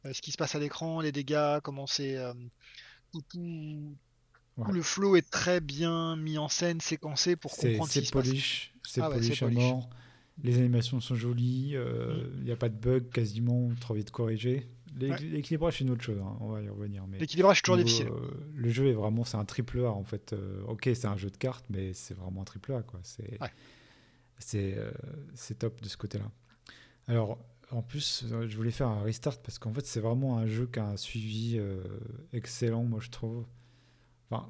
euh, ce qui se passe à l'écran, les dégâts, comment c'est tout, le flow est très bien mis en scène, séquencé pour comprendre ce qui se polish, C'est ah polish à mort. Les animations sont jolies, il n'y mm. a pas de bug quasiment, trop vite corrigé. L'équilibrage, c'est une autre chose, hein, on va y revenir. L'équilibrage, est toujours difficile. Euh, le jeu est vraiment, c'est un triple A en fait. Euh, ok, c'est un jeu de cartes, mais c'est vraiment un triple A. Quoi. C'est, euh, c'est, top de ce côté-là. Alors, en plus, je voulais faire un restart parce qu'en fait, c'est vraiment un jeu qui a un suivi excellent, moi je trouve. Enfin,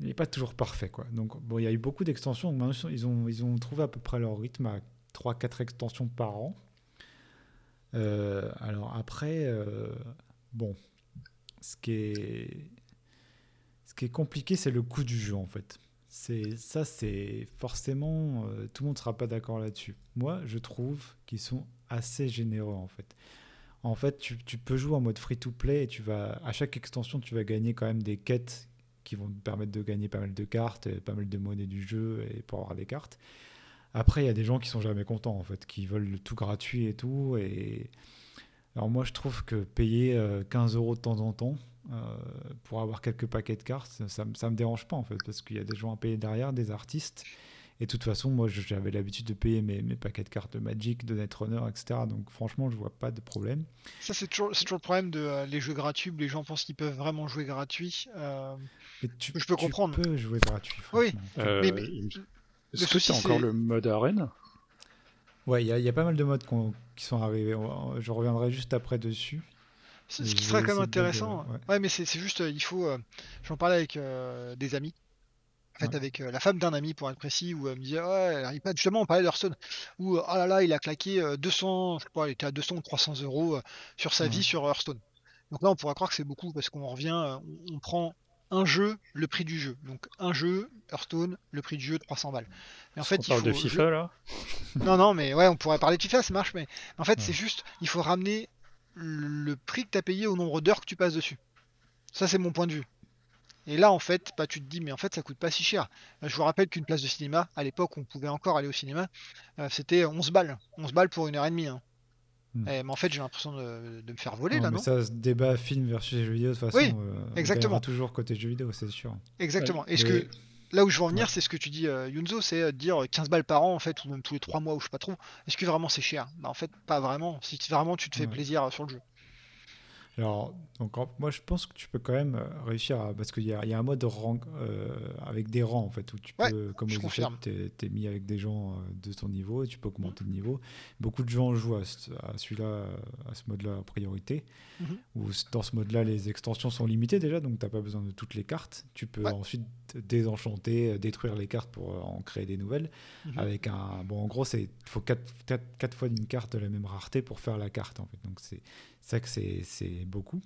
il n'est pas toujours parfait. Quoi. Donc, bon, il y a eu beaucoup d'extensions. ils ont, ils ont trouvé à peu près leur rythme à 3-4 extensions par an. Euh, alors après, euh, bon, ce qui est compliqué, c'est le coût du jeu en fait. C'est ça, c'est forcément euh, tout le monde sera pas d'accord là-dessus. Moi, je trouve qu'ils sont assez généreux en fait. en fait, tu, peux jouer en mode free-to-play et tu vas, à chaque extension, tu vas gagner quand même des quêtes qui vont te permettre de gagner pas mal de cartes, pas mal de monnaie du jeu et pour avoir des cartes. Après, il y a des gens qui sont jamais contents en fait, qui veulent le tout gratuit et tout. Et alors moi, je trouve que payer euh, 15 euros de temps en temps euh, pour avoir quelques paquets de cartes, ça, ça me dérange pas en fait, parce qu'il y a des gens à payer derrière, des artistes. Et de toute façon, moi, j'avais l'habitude de payer mes, mes paquets de cartes de Magic, de Netrunner, etc. Donc franchement, je vois pas de problème. Ça, c'est toujours, c'est toujours le problème de euh, les jeux gratuits où les gens pensent qu'ils peuvent vraiment jouer gratuit. Euh, tu, Je peux tu comprendre. peux jouer gratuit. Oui. Euh, Mais- mais Est-ce que t'as encore c'est- le mode arène? Ouais, il y, a- il y a pas mal de modes qu'on- qui sont arrivés. Je reviendrai juste après dessus. Ce qui serait quand même de- intéressant. ouais. Ouais, mais c'est juste, euh, il faut. euh, J'en parlais avec euh, des amis. En fait, Ouais. avec euh, la femme d'un ami, pour être précis, où elle me disait, ouais, elle arrive pas. Justement, on parlait d'Hearthstone, où, oh là là, il a claqué euh, 200, je sais pas, il était à 200 ou 300 euros euh, sur sa Ouais. vie sur Hearthstone. Donc là, on pourrait croire que c'est beaucoup parce qu'on revient, on, on prend un jeu, le prix du jeu. Donc un jeu, Hearthstone, le prix du jeu, 300 balles. Mais en fait, On il parle faut. de je- FIFA là non, non, mais ouais, on pourrait parler de FIFA, ça marche, mais en fait, Ouais. c'est juste, il faut ramener le prix que tu as payé au nombre d'heures que tu passes dessus. Ça, c'est mon point de vue. Et là, en fait, bah, tu te dis, mais en fait, ça coûte pas si cher. Euh, Je vous rappelle qu'une place de cinéma, à l'époque, on pouvait encore aller au cinéma, euh, c'était 11 balles. 11 balles pour une heure et demie. hein. Hmm. Eh, mais en fait, j'ai l'impression de, de me faire voler Non, là, mais non ça, ce débat film versus jeux vidéo, de toute façon, Oui, euh, on exactement. gagnera toujours côté jeux vidéo, c'est sûr. Exactement. Est-ce que là où je veux en venir, Ouais. c'est ce que tu dis, euh, Yunzo, c'est euh, de dire 15 balles par an, en fait, ou même tous les 3 mois, ou je sais pas trop. Est-ce que vraiment c'est cher? Bah, en fait, pas vraiment. Si vraiment tu te fais Ouais. plaisir euh, sur le jeu. Alors, donc, moi, je pense que tu peux quand même euh, réussir à. Parce qu'il y, a- il y a un mode rang, euh, avec des rangs, en fait, où tu Ouais, peux, comme je confirme. t'es es mis avec des gens euh, de ton niveau et tu peux augmenter de niveau. Beaucoup de gens jouent à, ce- à celui-là, à ce mode-là en priorité. Mhm. Où dans ce mode-là, les extensions sont limitées déjà, donc t'as pas besoin de toutes les cartes. Tu peux Ouais. ensuite désenchanter, détruire les cartes pour en créer des nouvelles. Mhm. Avec un. Bon, en gros, il faut 4, fois une carte de la même rareté pour faire la carte, en fait. Donc, c'est c'est ça que c'est c'est beaucoup.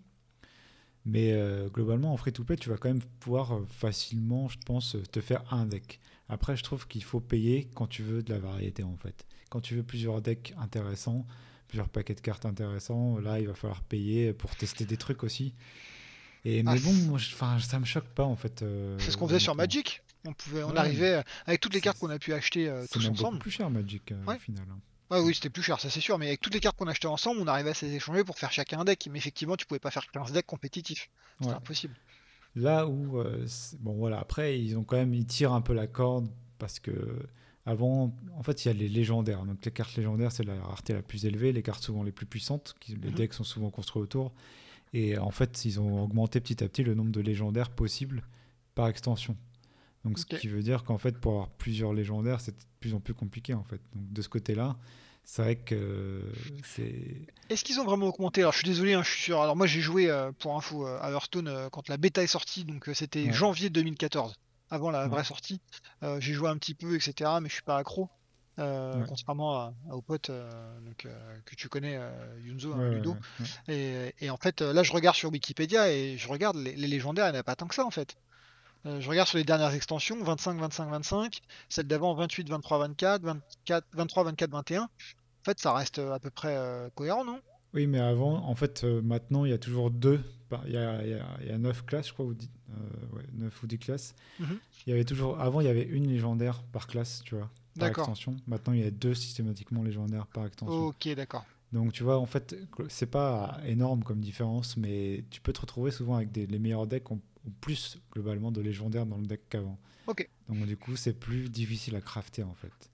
Mais euh, globalement, en free-to-play, tu vas quand même pouvoir euh, facilement, je pense, euh, te faire un deck. Après, je trouve qu'il faut payer quand tu veux de la variété, en fait. Quand tu veux plusieurs decks intéressants, plusieurs paquets de cartes intéressants, là, il va falloir payer pour tester des trucs aussi. Et, mais Ah, bon, moi, je- ça me choque pas, en fait. euh, C'est ce qu'on faisait sur. Magic. On pouvait, on Ouais. arrivait avec toutes les C'est- cartes qu'on a pu acheter euh, C'est tous ensemble. beaucoup plus cher, Magic, Ouais. au final. hein. Oui, c'était plus cher, ça c'est sûr. Mais avec toutes les cartes qu'on achetait ensemble, on arrivait à se les échanger pour faire chacun un deck. Mais effectivement, tu pouvais pas faire 15 decks compétitifs. C'était Ouais. impossible. Là où, euh, bon voilà, après ils ont quand même, ils tirent un peu la corde parce que avant, en fait, il y a les légendaires. Donc les cartes légendaires, c'est la rareté la plus élevée, les cartes souvent les plus puissantes, qui, les Mhm. decks sont souvent construits autour. Et en fait, ils ont augmenté petit à petit le nombre de légendaires possibles par extension. Donc ce qui veut dire qu'en fait, pour avoir plusieurs légendaires, c'est de plus en plus compliqué en fait. Donc de ce côté-là, c'est vrai que c'est Est-ce qu'ils ont vraiment augmenté? Alors je suis désolé, hein, je suis sûr. Alors moi j'ai joué euh, pour info euh, à Hearthstone euh, quand la bêta est sortie, donc euh, c'était Ouais. janvier 2014, avant la Ouais. vraie sortie. Euh, j'ai joué un petit peu, etc. Mais je suis pas accro. euh, Ouais. Contrairement à, à- au pote euh, donc, euh, que tu connais, euh, Yunzo, hein, Ludo. Et, et en fait, euh, là, je regarde sur Wikipédia et je regarde les, les légendaires, il n'y en a pas tant que ça en fait. Euh, je regarde sur les dernières extensions 25, 25, 25, celle d'avant 28, 23, 24, 24, 23, 24, 21. En fait, ça reste euh, à peu près euh, cohérent, non? Oui, mais avant, en fait, euh, maintenant, il y a toujours deux. Il y a, il y a- il y a neuf classes, je crois, ou dix, euh, ouais, neuf ou dix classes. Mhm. Il y avait toujours, avant, il y avait une légendaire par classe, tu vois, par D'accord. extension. Maintenant, il y a deux systématiquement légendaires par extension. Ok, d'accord. Donc, tu vois, en fait, c'est pas énorme comme différence, mais tu peux te retrouver souvent avec des, les meilleurs decks ont, ont plus globalement de légendaires dans le deck qu'avant. Donc, du coup, c'est plus difficile à crafter en fait.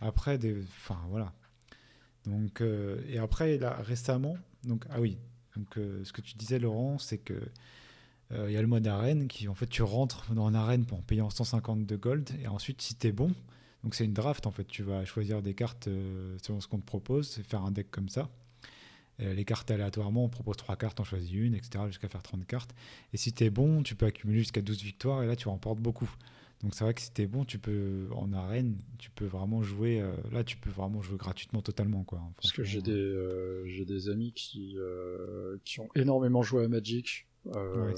Après, des, enfin voilà. Donc, euh, et après, là, récemment, donc, ah oui, donc, euh, ce que tu disais, Laurent, c'est que euh, il y a le mode arène qui, en fait, tu rentres dans une arène en payant 150 de gold, et ensuite, si t'es bon, donc c'est une draft, en fait, tu vas choisir des cartes selon ce qu'on te propose, et faire un deck comme ça. Euh, les cartes aléatoirement, on propose 3 cartes, on choisit une, etc., jusqu'à faire 30 cartes. Et si t'es bon, tu peux accumuler jusqu'à 12 victoires, et là, tu remportes beaucoup. Donc c'est vrai que si t'es bon, tu peux en arène, tu peux vraiment jouer. euh, là, tu peux vraiment jouer gratuitement totalement, quoi. hein, Parce que j'ai franchement. des, euh, j'ai des amis qui, euh, qui ont énormément joué à Magic euh, Ouais.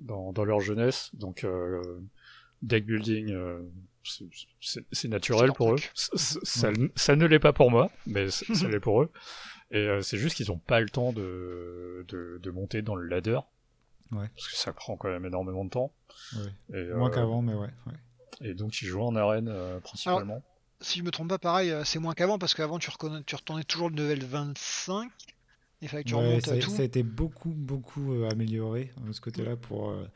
dans, dans leur jeunesse. Donc, euh, deck building, euh, c'est- naturel pour eux. Ça, ça- ça ne l'est pas pour moi, mais ça l'est pour eux. Et euh, c'est juste qu'ils ont pas le temps de, de, de monter dans le ladder. Ouais. Parce que ça prend quand même énormément de temps. Ouais. Et, Moins euh, qu'avant, mais ouais. ouais. Et donc ils jouent en arène euh, principalement. Si je me trompe pas, pareil, euh, c'est moins qu'avant parce qu'avant tu, tu retournais toujours le level 25. Il fallait que tu remontes ça, à tout. ça a été beaucoup, beaucoup euh, amélioré euh, de ce côté-là pour euh,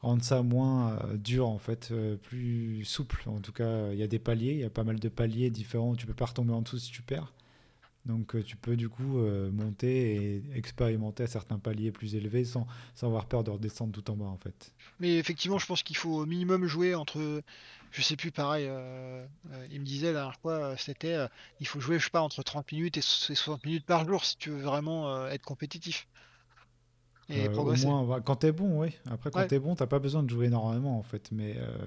rendre ça moins euh, dur, en fait, euh, plus souple. En tout cas, il y a des paliers, il y a pas mal de paliers différents. Tu peux pas retomber en dessous si tu perds. Donc, euh, tu peux du coup euh, monter et expérimenter à certains paliers plus élevés sans, sans avoir peur de redescendre tout en bas, en fait. Mais effectivement, je pense qu'il faut au minimum jouer entre, je sais plus, pareil, euh, euh, il me disait la dernière fois, c'était, il faut jouer, je sais pas, entre 30 minutes et so- et 60 minutes par jour si tu veux vraiment être compétitif. Et Euh, au progresser. moins, quand t'es bon, oui. Après, quand Ouais. t'es bon, t'as pas besoin de jouer énormément, en fait. Mais euh,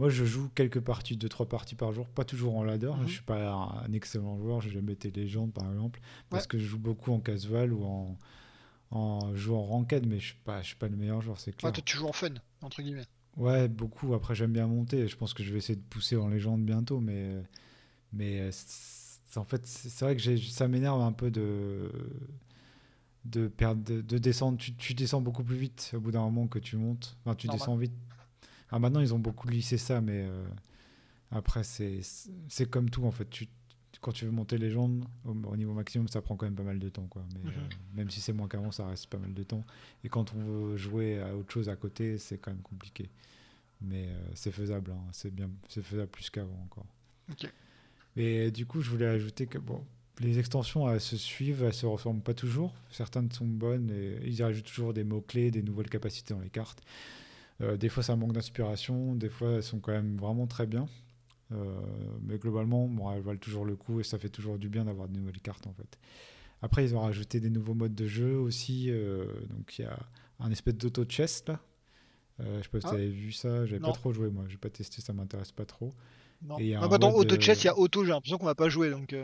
moi, je joue quelques parties, deux, trois parties par jour, pas toujours en ladder. Mhm. Je suis pas un, excellent joueur, j'ai jamais été légende, par exemple, parce que je joue beaucoup en casual ou en, en jouant en ranked, mais je suis pas, je suis pas le meilleur joueur, c'est Ouais, clair. toi, tu joues en fun, entre guillemets. Ouais, beaucoup. Après, j'aime bien monter. Je pense que je vais essayer de pousser en légende bientôt, mais, mais euh, en fait, c'est vrai que ça m'énerve un peu de, de perdre, de, de descendre. Tu, tu descends beaucoup plus vite au bout d'un moment que tu montes. Enfin, tu Normal. descends vite. Ah, maintenant, ils ont beaucoup lissé ça, mais euh, après, c'est comme tout en fait. Tu, quand tu veux monter légende au, au niveau maximum, ça prend quand même pas mal de temps, quoi. Mais Mhm. euh, même si c'est moins qu'avant, ça reste pas mal de temps. Et quand on veut jouer à autre chose à côté, c'est quand même compliqué. Mais euh, c'est faisable, hein. c'est bien, c'est faisable plus qu'avant encore. Ok. Et du coup, je voulais ajouter que bon, les extensions elles se suivent, elles se ressemblent pas toujours. Certaines sont bonnes et ils rajoutent toujours des mots clés, des nouvelles capacités dans les cartes. Euh, des fois, ça manque d'inspiration, des fois, elles sont quand même vraiment très bien. Euh, mais globalement, bon, elles valent toujours le coup et ça fait toujours du bien d'avoir de nouvelles cartes en fait. Après, ils ont rajouté des nouveaux modes de jeu aussi. euh, donc, il y a un espèce d'auto-chest là. Euh, je sais pas si Ah. tu avais vu ça, j'avais pas trop joué moi, j'ai pas testé, ça m'intéresse pas trop. Non. Et Ah bah, dans mode, Auto Chess, il y a Auto, j'ai l'impression qu'on va pas jouer donc.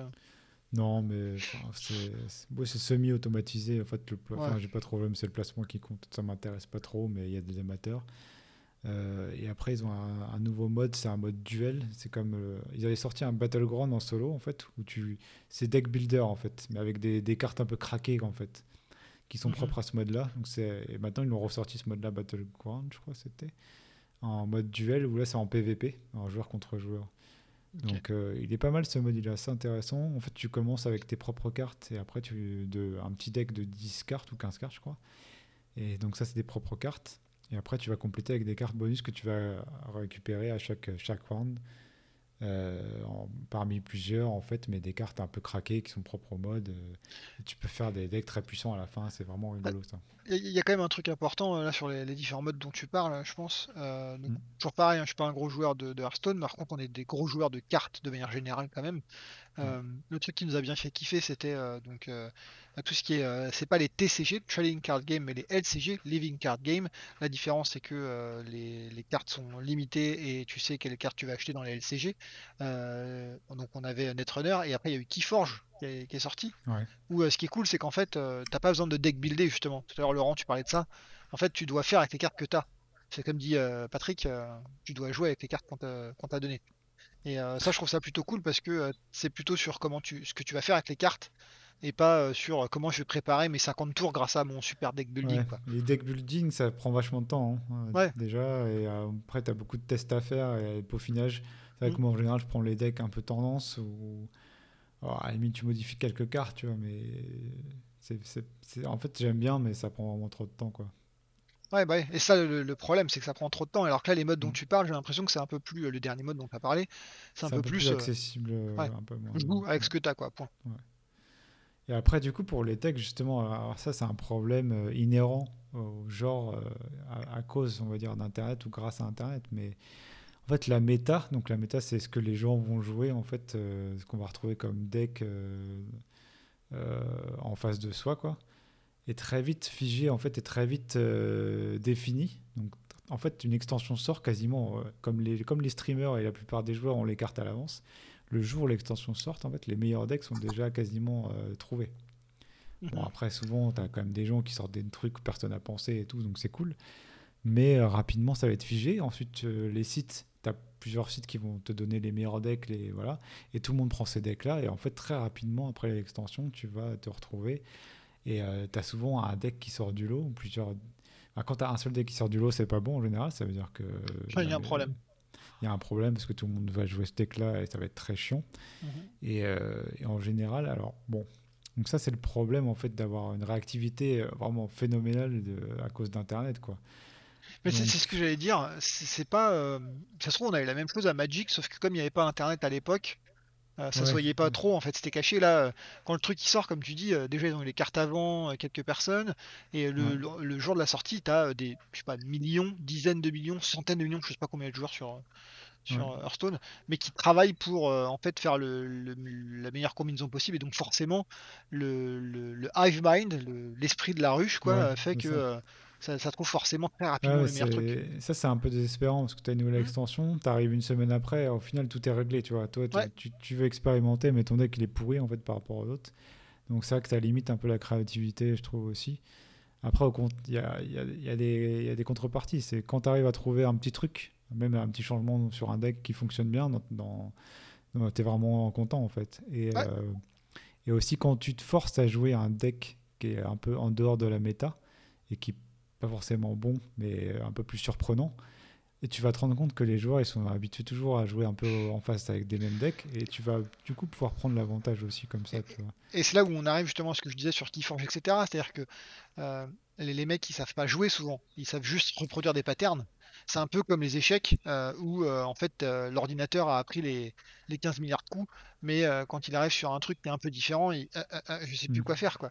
Non, mais c'est ouais, semi-automatisé. En fait, le, enfin, Ouais. j'ai pas trop mais c'est le placement qui compte. Ça m'intéresse pas trop, mais il y a des amateurs. Euh, et après, ils ont un, un nouveau mode, c'est un mode duel. C'est comme euh, ils avaient sorti un battleground en solo en fait, où tu c'est deck builder en fait, mais avec des, des cartes un peu craquées en fait, qui sont Mhm. propres à ce mode-là. Donc c'est et maintenant ils l'ont ressorti ce mode-là battleground, je crois c'était en mode duel où là c'est en PVP, en joueur contre joueur. Donc euh, il est pas mal ce mode, il est assez intéressant. En fait, tu commences avec tes propres cartes et après tu de un petit deck de 10 cartes ou 15 cartes, je crois. Et donc ça c'est des propres cartes. Et après tu vas compléter avec des cartes bonus que tu vas récupérer à chaque chaque round. Euh, en- parmi plusieurs en fait, mais des cartes un peu craquées qui sont propres au mode. euh, tu peux faire des decks très puissants à la fin, c'est vraiment rigolo ça. Il y, a- il y a quand même un truc important euh, là sur les, les différents modes dont tu parles, je pense. Euh, donc, Mm. Toujours pareil, hein, je suis pas un gros joueur de, de Hearthstone, mais par contre on est des gros joueurs de cartes de manière générale quand même. Euh, le truc qui nous a bien fait kiffer, c'était donc tout ce qui est, euh, c'est pas les TCG, Trading Card Game, mais les LCG, Living Card Game. La différence c'est que euh, les, les cartes sont limitées et tu sais quelles cartes tu vas acheter dans les LCG. Euh, donc on avait Netrunner et après il y a eu Keyforge qui est, qui est sorti. Ouais. Où ce qui est cool, c'est qu'en fait, t'as pas besoin de deck builder justement. Tout à l'heure, Laurent, tu parlais de ça. En fait, tu dois faire avec les cartes que t'as. C'est comme dit Patrick, tu dois jouer avec les cartes qu'on t'a qu'on t'a données. Et euh, ça, je trouve ça plutôt cool parce que euh, c'est plutôt sur comment tu, ce que tu vas faire avec les cartes et pas euh, sur euh, comment je vais préparer mes 50 tours grâce à mon super deck building. Ouais. Quoi. Les deck building, ça prend vachement de temps hein, euh, Ouais. déjà. Et après, tu as beaucoup de tests à faire et peaufinage. C'est vrai que Mm. moi, en général, je prends les decks un peu tendance ou alors, à la limite, tu modifies quelques cartes, tu vois, mais c'est, en fait, j'aime bien, mais ça prend vraiment trop de temps, quoi. Ouais, bah ouais. Et ça, le, le problème, c'est que ça prend trop de temps. Alors que là, les modes dont Mm. tu parles, j'ai l'impression que c'est un peu plus. Le dernier mode dont tu as parlé, c'est un peu plus. euh, accessible, ouais. un peu moins. joue avec ce que t'as, quoi. Point. Et après, du coup, pour les decks, justement, alors ça, c'est un problème euh, inhérent au genre euh, à, cause, on va dire, d'Internet ou grâce à Internet. Mais en fait, la méta, donc la méta, c'est ce que les gens vont jouer, en fait, euh, ce qu'on va retrouver comme deck en face de soi, quoi, est très vite figé, en fait, est très vite défini. Donc, en fait, une extension sort quasiment comme, les, comme les streamers et la plupart des joueurs ont les cartes à l'avance le jour où l'extension sort, en fait, les meilleurs decks sont déjà quasiment euh, trouvés. Bon, Mhm. après, souvent, tu as quand même des gens qui sortent des trucs que personne n'a pensé et tout, donc c'est cool. mais rapidement ça va être figé. Ensuite, les sites, tu as plusieurs sites qui vont te donner les meilleurs decks, les, voilà, et tout le monde prend ces decks-là, et en fait, très rapidement, après l'extension, tu vas te retrouver, et tu as souvent un deck qui sort du lot, ou plusieurs quand tu as un seul deck qui sort du lot, c'est pas bon en général. Ça veut dire que. Il y a un problème. Il y a un problème parce que tout le monde va jouer ce deck-là et ça va être très chiant. Mhm. Euh, et, en général, alors bon. Donc ça, c'est le problème en fait d'avoir une réactivité euh, vraiment phénoménale à cause d'Internet, quoi. Mais c'est ce que j'allais dire. C'est pas. Euh, ça se trouve, on avait la même chose à Magic, sauf que comme il n'y avait pas Internet à l'époque, euh, ça ne se voyait pas trop en fait, c'était caché. Là. Euh, quand le truc sort, comme tu dis, euh, déjà ils ont les cartes avant, quelques personnes, et le, jour de la sortie, tu as des je sais pas, millions, dizaines de millions, centaines de millions, je sais pas combien de joueurs sur, sur Hearthstone, mais qui travaillent pour en fait faire le, la meilleure combinaison possible, et donc forcément le, le hive mind, l'esprit de la ruche, quoi, fait que ça, trouve forcément très rapidement le meilleur truc. Ça, c'est un peu désespérant parce que tu as une nouvelle mmh. extension, tu arrives une semaine après, au final, tout est réglé. Tu vois, toi, tu, veux expérimenter, mais ton deck, il est pourri en fait par rapport aux autres. Donc, c'est vrai que ça limite un peu la créativité, je trouve aussi. Après, il y a, y, a, y a, des contreparties. C'est quand tu arrives à trouver un petit truc, même un petit changement sur un deck qui fonctionne bien, dans, tu es vraiment content en fait. Et, euh, et aussi quand tu te forces à jouer un deck qui est un peu en dehors de la méta et qui pas forcément bon, mais un peu plus surprenant. Et tu vas te rendre compte que les joueurs ils sont habitués toujours à jouer un peu en face avec des mêmes decks et tu vas du coup pouvoir prendre l'avantage aussi comme ça. Et, c'est là où on arrive justement à ce que je disais sur Keyforge, etc. C'est-à-dire que euh, les, mecs ils savent pas jouer souvent, ils savent juste reproduire des patterns. C'est un peu comme les échecs euh, où euh, en fait l'ordinateur a appris les, les 15 milliards de coups, mais quand il arrive sur un truc qui est un peu différent, il, je sais plus mm. quoi faire quoi.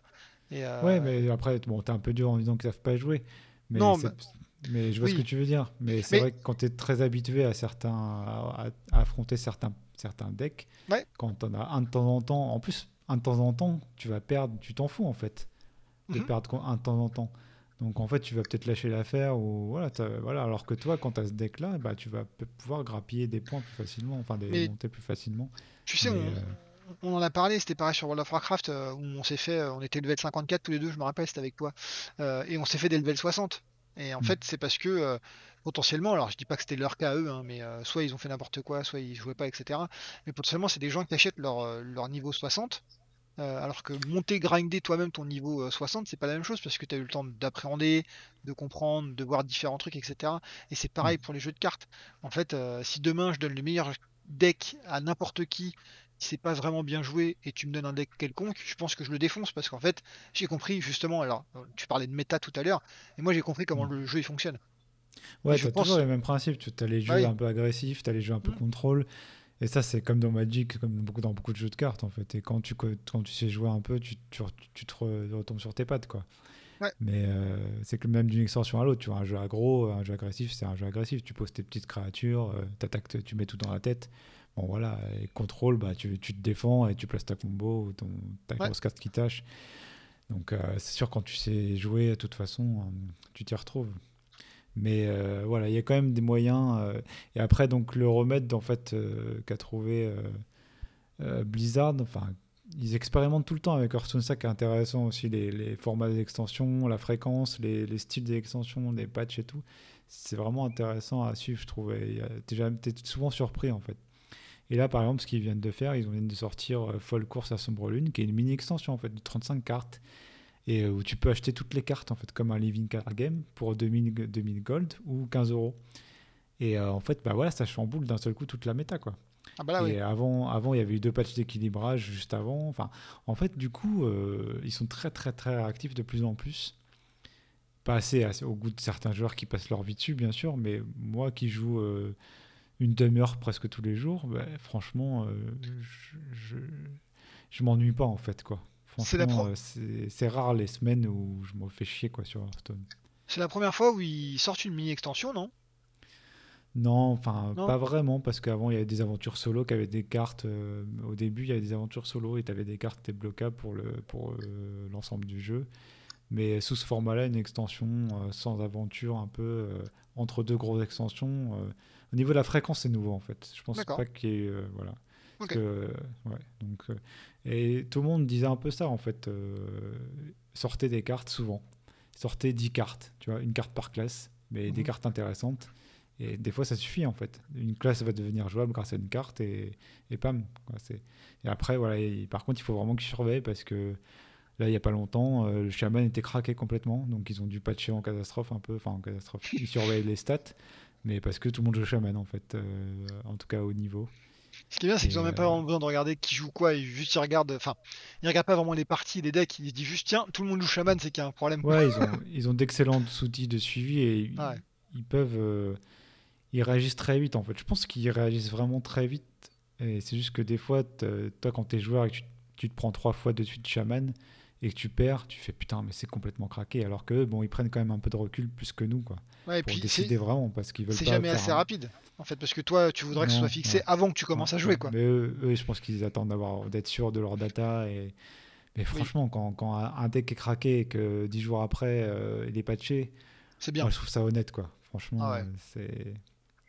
Euh, ouais, mais après, bon, t'es un peu dur en disant qu'ils savent pas jouer. Mais non, mais... je vois ce que tu veux dire. Mais c'est vrai que quand tu es très habitué à certains à, affronter certains certains decks, quand t'en as un de temps en temps, en plus un de temps en temps, tu vas perdre, tu t'en fous en fait de mhm. perdre un de temps en temps. Donc en fait, tu vas peut-être lâcher l'affaire ou voilà, voilà. Alors que toi, quand tu as ce deck-là, bah, tu vas pouvoir grappiller des points plus facilement, enfin des monter plus facilement. Tu sais, on, euh, on en a parlé, c'était pareil sur World of Warcraft euh, où on s'est fait, euh, on était level 54 tous les deux, je me rappelle, c'était avec toi, euh, et on s'est fait des level 60. Et en mm. fait, c'est parce que potentiellement, alors je dis pas que c'était leur cas à eux, hein, mais soit ils ont fait n'importe quoi, soit ils jouaient pas, etc. Mais potentiellement, c'est des gens qui achètent leur, leur niveau 60. alors que monter, grinder toi-même ton niveau 60, c'est pas la même chose parce que tu as eu le temps d'appréhender, de comprendre, de voir différents trucs, etc. Et c'est pareil mm. pour les jeux de cartes. En fait, si demain je donne le meilleur deck à n'importe qui si c'est pas vraiment bien joué et tu me donnes un deck quelconque, je pense que je le défonce parce qu'en fait, j'ai compris justement. Alors, tu parlais de méta tout à l'heure, et moi j'ai compris comment mm. le jeu il fonctionne. Ouais, tu as toujours les mêmes principes. Tu as les jeux un peu agressifs, tu as les jeux un peu contrôle. Et ça, c'est comme dans Magic, comme beaucoup, dans beaucoup de jeux de cartes en fait. Et quand tu, quand tu sais jouer un peu, tu, tu, tu te retombes sur tes pattes quoi. Mais euh, c'est que même d'une extension à l'autre, tu vois, un jeu aggro, un jeu agressif, c'est un jeu agressif. Tu poses tes petites créatures, euh, tu mets tout dans la tête. Bon voilà, et contrôle, bah, tu, tu, te défends et tu places ta combo ou ton, ta grosse carte qui tâche. Donc euh, c'est sûr quand tu sais jouer, de toute façon, euh, tu t'y retrouves. Mais euh, voilà, il y a quand même des moyens. et après, donc le remède en fait qu'a trouvé Blizzard, enfin ils expérimentent tout le temps avec Hearthstone, ça qui est intéressant aussi, les, les formats d'extension, la fréquence, les, les styles d'extension, les patchs et tout. C'est vraiment intéressant à suivre, je trouve. Tu es souvent surpris en fait. Et là, par exemple, ce qu'ils viennent de faire, ils viennent de sortir euh, Folle Course à Sombre Lune, qui est une mini extension en fait de 35 cartes, et euh, où tu peux acheter toutes les cartes en fait comme un living card game pour 2000, 2000 gold ou 15 euros. Et euh, en fait, bah voilà, ça chamboule d'un seul coup toute la méta quoi. Ah bah là, et avant, avant, il y avait eu deux patchs d'équilibrage juste avant. Enfin, en fait, du coup, ils sont très, très, très actifs de plus en plus. Pas assez, au goût de certains joueurs qui passent leur vie dessus, bien sûr, mais moi qui joue une demi-heure presque tous les jours, bah, franchement, euh, je, je, m'ennuie pas en fait quoi. Franchement, euh, c'est rare les semaines où je me fais chier quoi sur Hearthstone. C'est la première fois où ils sortent une mini extension, non? Non, enfin pas vraiment parce qu'avant il y avait des aventures solo qui avaient des cartes. Euh, au début il y avait des aventures solo et tu avais des cartes débloquables pour le pour l'ensemble du jeu. Mais sous ce format-là, une extension sans aventure, un peu entre deux grosses extensions au niveau de la fréquence, c'est nouveau en fait. Je pense pas qu'il y ait. Euh, voilà. ouais, donc, euh, et tout le monde disait un peu ça en fait. Euh, sortez des cartes souvent. Sortez 10 cartes, tu vois, une carte par classe. mais des Mhm. cartes intéressantes. Et des fois, ça suffit en fait. Une classe va devenir jouable grâce à une carte et, et pam. quoi, Et après, voilà. et par contre, il faut vraiment qu'ils surveillent parce que là, il n'y a pas longtemps, euh, le chaman était craqué complètement. Donc, ils ont dû patcher en catastrophe un peu. Enfin, en catastrophe. Ils surveillent les stats. Mais parce que tout le monde joue chaman en fait. euh, en tout cas, au niveau. Ce qui est bien, c'est qu'ils Et, ont même pas euh, vraiment besoin de regarder qui joue quoi, ils juste ils regardent, enfin, ils regardent pas vraiment les parties, les decks, ils se disent juste tiens, tout le monde joue chaman, c'est qu'il y a un problème. Ouais, ils ont, ils ont d'excellents outils de suivi et ils, Ouais. ils peuvent. euh, ils réagissent très vite en fait. Je pense qu'ils réagissent vraiment très vite. Et c'est juste que des fois, toi, quand t'es joueur et que tu, tu te prends trois fois de suite chaman et que tu perds, tu fais putain, mais c'est complètement craqué. Alors que bon, ils prennent quand même un peu de recul plus que nous, quoi. Ouais, et Pour puis décider vraiment parce qu'ils veulent c'est jamais assez un- rapide, en fait, parce que toi, tu voudrais que ce soit fixé ouais. avant que tu commences à jouer, quoi. Mais eux, eux, je pense qu'ils attendent d'avoir d'être sûrs de leur data. Et... Mais franchement, quand, quand un deck est craqué et que dix jours après, euh, il est patché, C'est bien. moi, je trouve ça honnête, quoi. Franchement, Ah euh, c'est.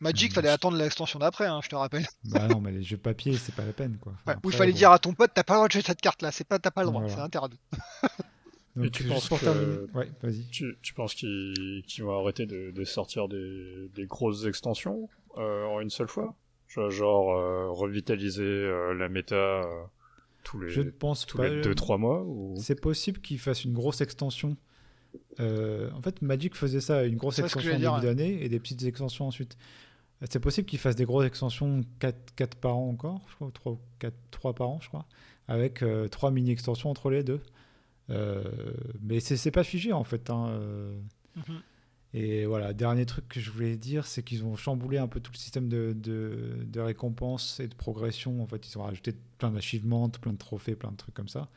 Magic, Ouais, fallait attendre l'extension d'après, hein, je te rappelle. Bah non, mais les jeux papier, c'est pas la peine, quoi. Enfin, Ouais, Où il après, fallait bon. dire à ton pote, t'as pas le droit de jouer cette carte-là, c'est pas, t'as pas le droit, Voilà. c'est interdit. Donc, Et tu penses que-. Ouais. Tu, tu penses qu'ils vont arrêter de, de sortir des, des grosses extensions euh, en une seule fois? Genre, euh, revitaliser euh, la méta euh, tous les, Je ne pense tous pas. les 2-3 mois ou... C'est possible qu'ils fassent une grosse extension. Euh, en fait, Magic faisait ça, une grosse extension en début d'année et des petites extensions ensuite. Euh, C'est possible qu'ils fassent des grosses extensions 4, 4 par an encore, je crois, ou 3, 4, 3 par an, je crois, avec 3 mini-extensions entre les deux. Euh, mais c'est pas figé en fait. hein, euh. Mhm. Et voilà, dernier truc que je voulais dire, c'est qu'ils ont chamboulé un peu tout le système de, de, de récompenses et de progression. En fait, ils ont rajouté plein d'achievements, plein de trophées, plein de trucs comme ça.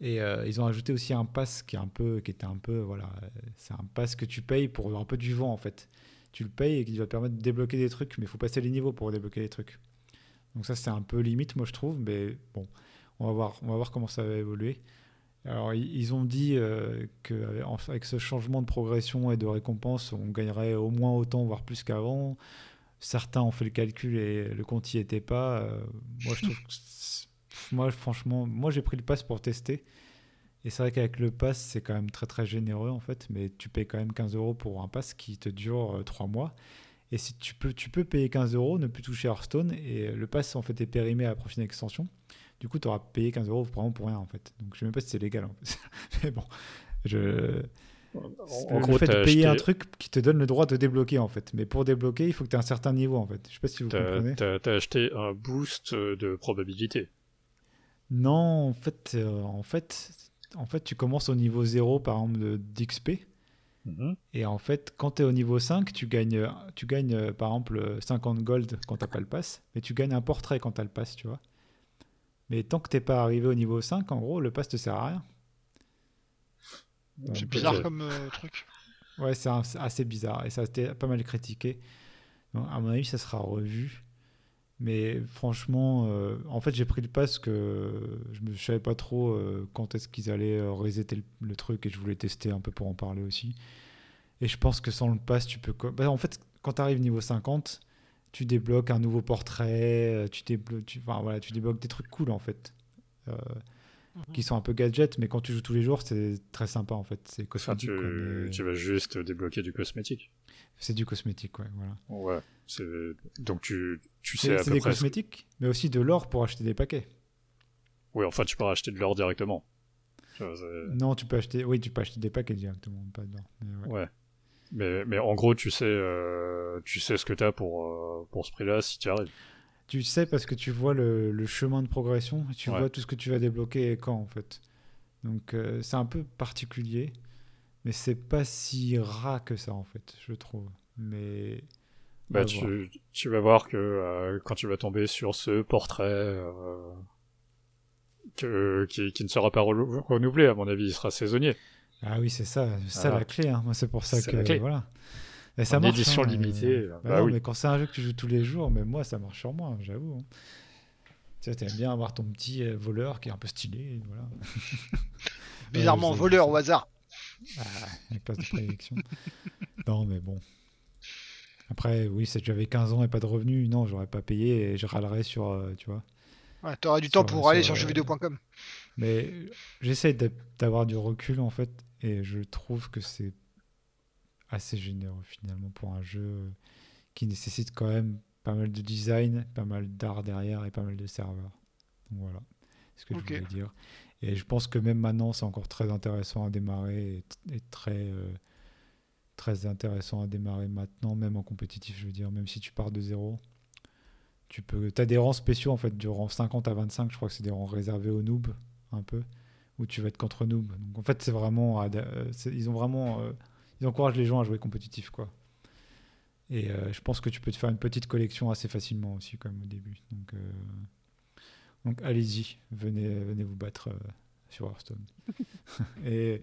Et euh, ils ont ajouté aussi un pass qui est un peu, qui était un peu, voilà, euh, c'est un pass que tu payes pour un peu du vent en fait. Tu le payes et qui va permettre de débloquer des trucs, mais il faut passer les niveaux pour débloquer les trucs. Donc ça c'est un peu limite, moi je trouve, mais bon, on va voir, on va voir comment ça va évoluer. Alors ils ont dit euh, qu'avec ce changement de progression et de récompense, on gagnerait au moins autant, voire plus qu'avant. Certains ont fait le calcul et le compte y était pas. Euh, moi je trouve que moi franchement, moi j'ai pris le pass pour tester. Et c'est vrai qu'avec le pass, c'est quand même très très généreux en fait, mais tu payes quand même 15 euros pour un pass qui te dure 3 mois. Et si tu peux, tu peux payer 15 euros, ne plus toucher Hearthstone, et le pass en fait est périmé à la prochaine extension. Du coup, tu auras payé 15 euros vraiment pour rien en fait. Donc je sais même pas si c'est légal en fait. mais bon, je... En, le, gros, fait de payer acheté, un truc qui te donne le droit de débloquer en fait. Mais pour débloquer, il faut que tu aies un certain niveau en fait. Je sais pas si vous comprenez. t'as- t'as acheté un boost de probabilité. Non, en fait, euh, en fait, en fait, tu commences au niveau 0 par exemple de- d'XP. Mhm. Et en fait, quand tu es au niveau 5, tu gagnes, tu gagnes euh, par exemple euh, 50 gold quand t'as pas le pass, mais tu gagnes un portrait quand t'as le pass, tu vois. Mais tant que t'es pas arrivé au niveau 5, en gros, le pass te sert à rien. C'est bizarre Ok. comme euh, truc. Ouais, c'est assez bizarre et ça a été pas mal critiqué. Donc, à mon avis, ça sera revu. Mais franchement, euh, en fait, j'ai pris le pass que je ne savais pas trop euh, quand est-ce qu'ils allaient euh, resetter le, le truc et je voulais tester un peu pour en parler aussi. Et je pense que sans le pass, tu peux. Bah, en fait, quand tu arrives niveau 50, tu débloques un nouveau portrait, tu, déblo- tu, enfin, voilà, tu débloques des trucs cool en fait. Euh, Mhm. qui sont un peu gadgets, mais quand tu joues tous les jours, c'est très sympa en fait. C'est Enfin, cosmétique. tu, quoi, mais- tu vas juste débloquer du cosmétique. C'est du cosmétique, ouais, voilà. Ouais. c'est- Donc tu, tu sais C'est à c'est peu des près. ce- cosmétiques, mais aussi de l'or pour acheter des paquets. Oui, enfin, tu peux racheter de l'or directement. Tu c'est- Non, tu peux acheter. Oui, tu peux acheter des paquets directement, pas de l'or. mais ouais. Ouais. Mais, mais en gros, tu sais, euh, tu sais ce que t'as pour, euh, pour ce prix-là si tu arrives. Tu sais parce que tu vois le, le chemin de progression, tu Ouais. vois tout ce que tu vas débloquer et quand en fait. Donc euh, c'est un peu particulier, mais c'est pas si rat que ça en fait, je trouve. Mais Bah, tu, tu vas voir que euh, quand tu vas tomber sur ce portrait euh, que, qui, qui ne sera pas renou- renouvelé, à mon avis, il sera saisonnier. ah oui, c'est ça, c'est ça la clé. Hein. Moi, c'est pour ça que la clé. voilà. Et ça En marche. édition hein, limitée, euh, bah bah non, oui. mais quand c'est un jeu que tu joues tous les jours, mais moi, ça marche sur moi, j'avoue. hein. Tu sais, t'aimes bien avoir ton petit voleur qui est un peu stylé, voilà. Bizarrement, voleur au hasard. Ah, place de prédilection. non, mais bon. Après, oui, si j'avais 15 ans et pas de revenus, non, j'aurais pas payé et je râlerais sur, euh, tu vois. Ouais, T'auras du temps Sur- pour aller sur, sur euh, jeuxvideo.com. Mais j'essaie d'a- d'avoir du recul en fait, et je trouve que c'est assez généreux finalement pour un jeu qui nécessite quand même pas mal de design, pas mal d'art derrière et pas mal de serveurs. Donc voilà, ce que je voulais dire. Et je pense que même maintenant, c'est encore très intéressant à démarrer et, très, euh, très intéressant à démarrer maintenant, même en compétitif, je veux dire, même si tu pars de zéro. Tu peux, as des rangs spéciaux en fait, du rang 50 à 25, je crois que c'est des rangs réservés aux noobs, un peu, où tu vas être contre noobs. Donc en fait, c'est vraiment, euh, ils ont vraiment, euh, ils encouragent les gens à jouer compétitif, quoi. Et je pense que tu peux te faire une petite collection assez facilement aussi, comme au début. Donc, donc allez-y, venez, venez vous battre euh, sur Hearthstone. et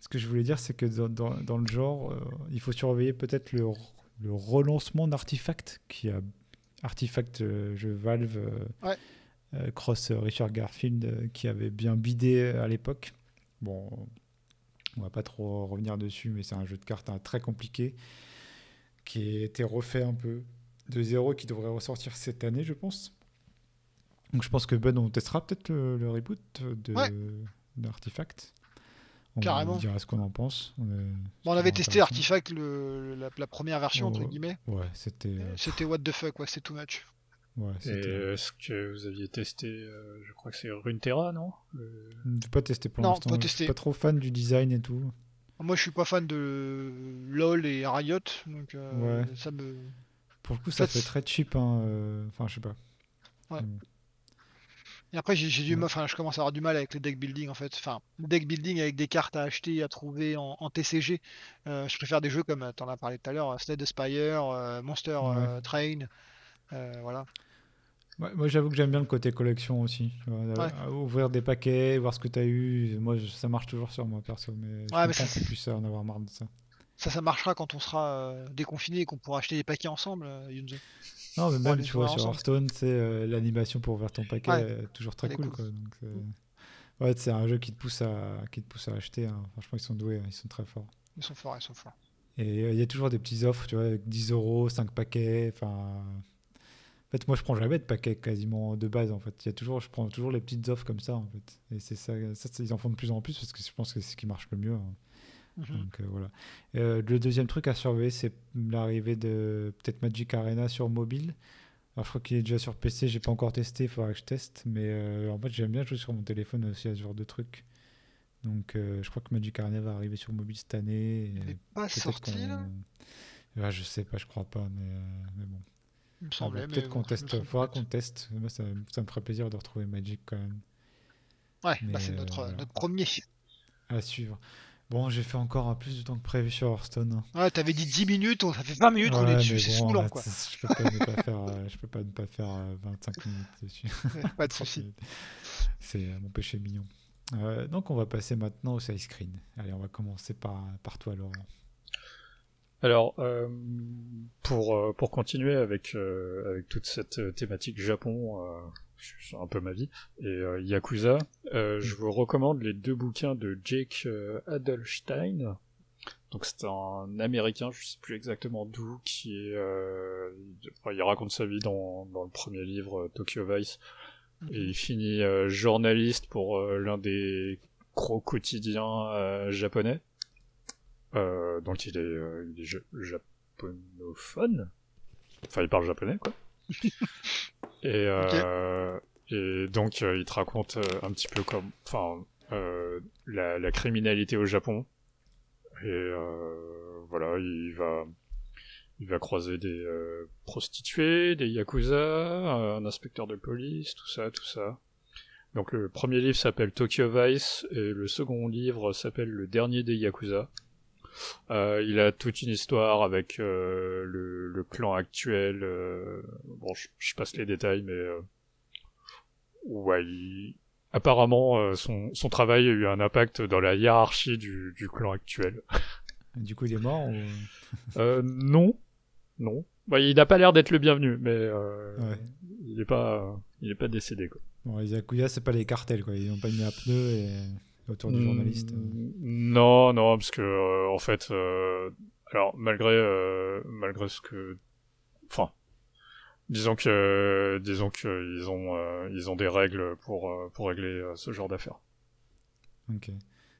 ce que je voulais dire, c'est que dans, dans, le genre, il faut surveiller peut-être le, le, relancement d'Artifact, qui a Artifact, jeu Valve, cross Richard Garfield, qui avait bien bidé à l'époque. Bon, on va pas trop revenir dessus, mais c'est un jeu de cartes hein, très compliqué qui a été refait un peu de zéro, qui devrait ressortir cette année, je pense. Donc je pense que Ben, on testera peut-être le, reboot de d'Artifact. On Carrément. dira ce qu'on en pense. On, on avait testé Artifact, le, la, première version, entre guillemets. Ouais, c'était. Euh, c'était what the fuck, ouais, c'est too much. Ouais, Et est-ce que vous aviez testé, euh, je crois que c'est Runeterra, non? Euh... Je pas testé pour l'instant. Je suis pas trop fan du design et tout. Moi, je suis pas fan de LoL et Riot, donc euh, ça me. Pour le coup, ça, fait très cheap. Hein, euh, Enfin, je sais pas. Ouais. Et après, j'ai du, enfin, je commence à avoir du mal avec les deck building en fait. Enfin, deck building avec des cartes à acheter, à trouver en, TCG. Euh, je préfère des jeux comme, tu en as parlé tout à l'heure, Slade Spire, Monster Train, voilà moi, j'avoue que j'aime bien le côté collection aussi. Ouvrir des paquets, voir ce que tu as eu. Moi, ça marche toujours sur moi, perso. Mais je ouais, mais ça, puisse en avoir marre de ça. Ça, ça marchera quand on sera euh, déconfiné et qu'on pourra acheter des paquets ensemble, euh, Yunzo. Non, mais même, tu vois, sur Hearthstone, c'est euh, l'animation pour ouvrir ton paquet, toujours très cool. Quoi, ouais, c'est un jeu qui te pousse à, qui te pousse à acheter. Hein. Franchement, ils sont doués, hein. ils sont très forts. Ils sont forts, ils sont forts. Et il y a toujours des petites offres, tu vois, avec 10 euros, 5 paquets. Enfin, en fait, moi, je prends jamais de paquet quasiment de base. En fait, il y a toujours, je prends toujours les petites offres comme ça. En fait, et c'est ça, ça, ils en font de plus en plus parce que je pense que c'est ce qui marche le mieux. Hein. Mhm. Donc euh, voilà. Euh, le deuxième truc à surveiller, c'est l'arrivée de peut-être Magic Arena sur mobile. Alors, je crois qu'il est déjà sur PC. J'ai pas encore testé. Il faudra que je teste. Mais euh, en fait, j'aime bien jouer sur mon téléphone aussi à ce genre de trucs. Donc, je crois que Magic Arena va arriver sur mobile cette année. Il n'est pas sorti là? Ah, Je sais pas, je crois pas, mais, mais bon. Il me semblait. Peut-être qu'on teste. Il faudra qu'on teste. Moi, ça, ça, me ferait plaisir de retrouver Magic quand même. Ouais, bah c'est notre, euh, notre premier. À suivre. Bon, j'ai fait encore plus de temps que prévu sur Hearthstone. Ouais, t'avais dit 10 minutes, ça fait 20 minutes qu'on est dessus, c'est saoulant quoi. Je peux pas ne pas faire, euh, je peux pas ne pas faire 25 euh, minutes dessus. pas de soucis. C'est mon péché mignon. Euh, donc on va passer maintenant au side screen. Allez, on va commencer par, par toi Laurent. Alors, euh, pour, euh, pour continuer avec, euh, avec toute cette thématique Japon, c'est un peu ma vie, et Yakuza, je vous recommande les deux bouquins de Jake Adelstein. Donc c'est un Américain, je sais plus exactement d'où, qui est, il raconte sa vie dans, dans le premier livre Tokyo Vice, et il finit journaliste pour l'un des gros quotidiens japonais. Euh, donc il est, euh, il est japonophone. Enfin, il parle japonais, quoi. et, euh, et donc, il te raconte un petit peu comme, enfin, la, la, criminalité au Japon. Et voilà, il va, il va croiser des prostituées, des yakuza, un inspecteur de police, tout ça, tout ça. Donc le premier livre s'appelle Tokyo Vice et le second livre s'appelle Le dernier des yakuza. Euh, il a toute une histoire avec euh, le, clan actuel. Euh, bon, je, passe les détails, mais ouais, apparemment son, travail a eu un impact dans la hiérarchie du, clan actuel. Du coup, il est mort Non, non. Bah, il n'a pas l'air d'être le bienvenu, mais il n'est pas, il est pas décédé quoi. Bon, les Yakuza, c'est pas les cartels quoi. Ils n'ont pas mis un pneu et autour du journaliste euh. Non, non, parce que euh, en fait, euh, alors malgré malgré ce que, enfin, disons que disons que ils ont ils ont des règles pour pour régler ce genre d'affaires. Ok.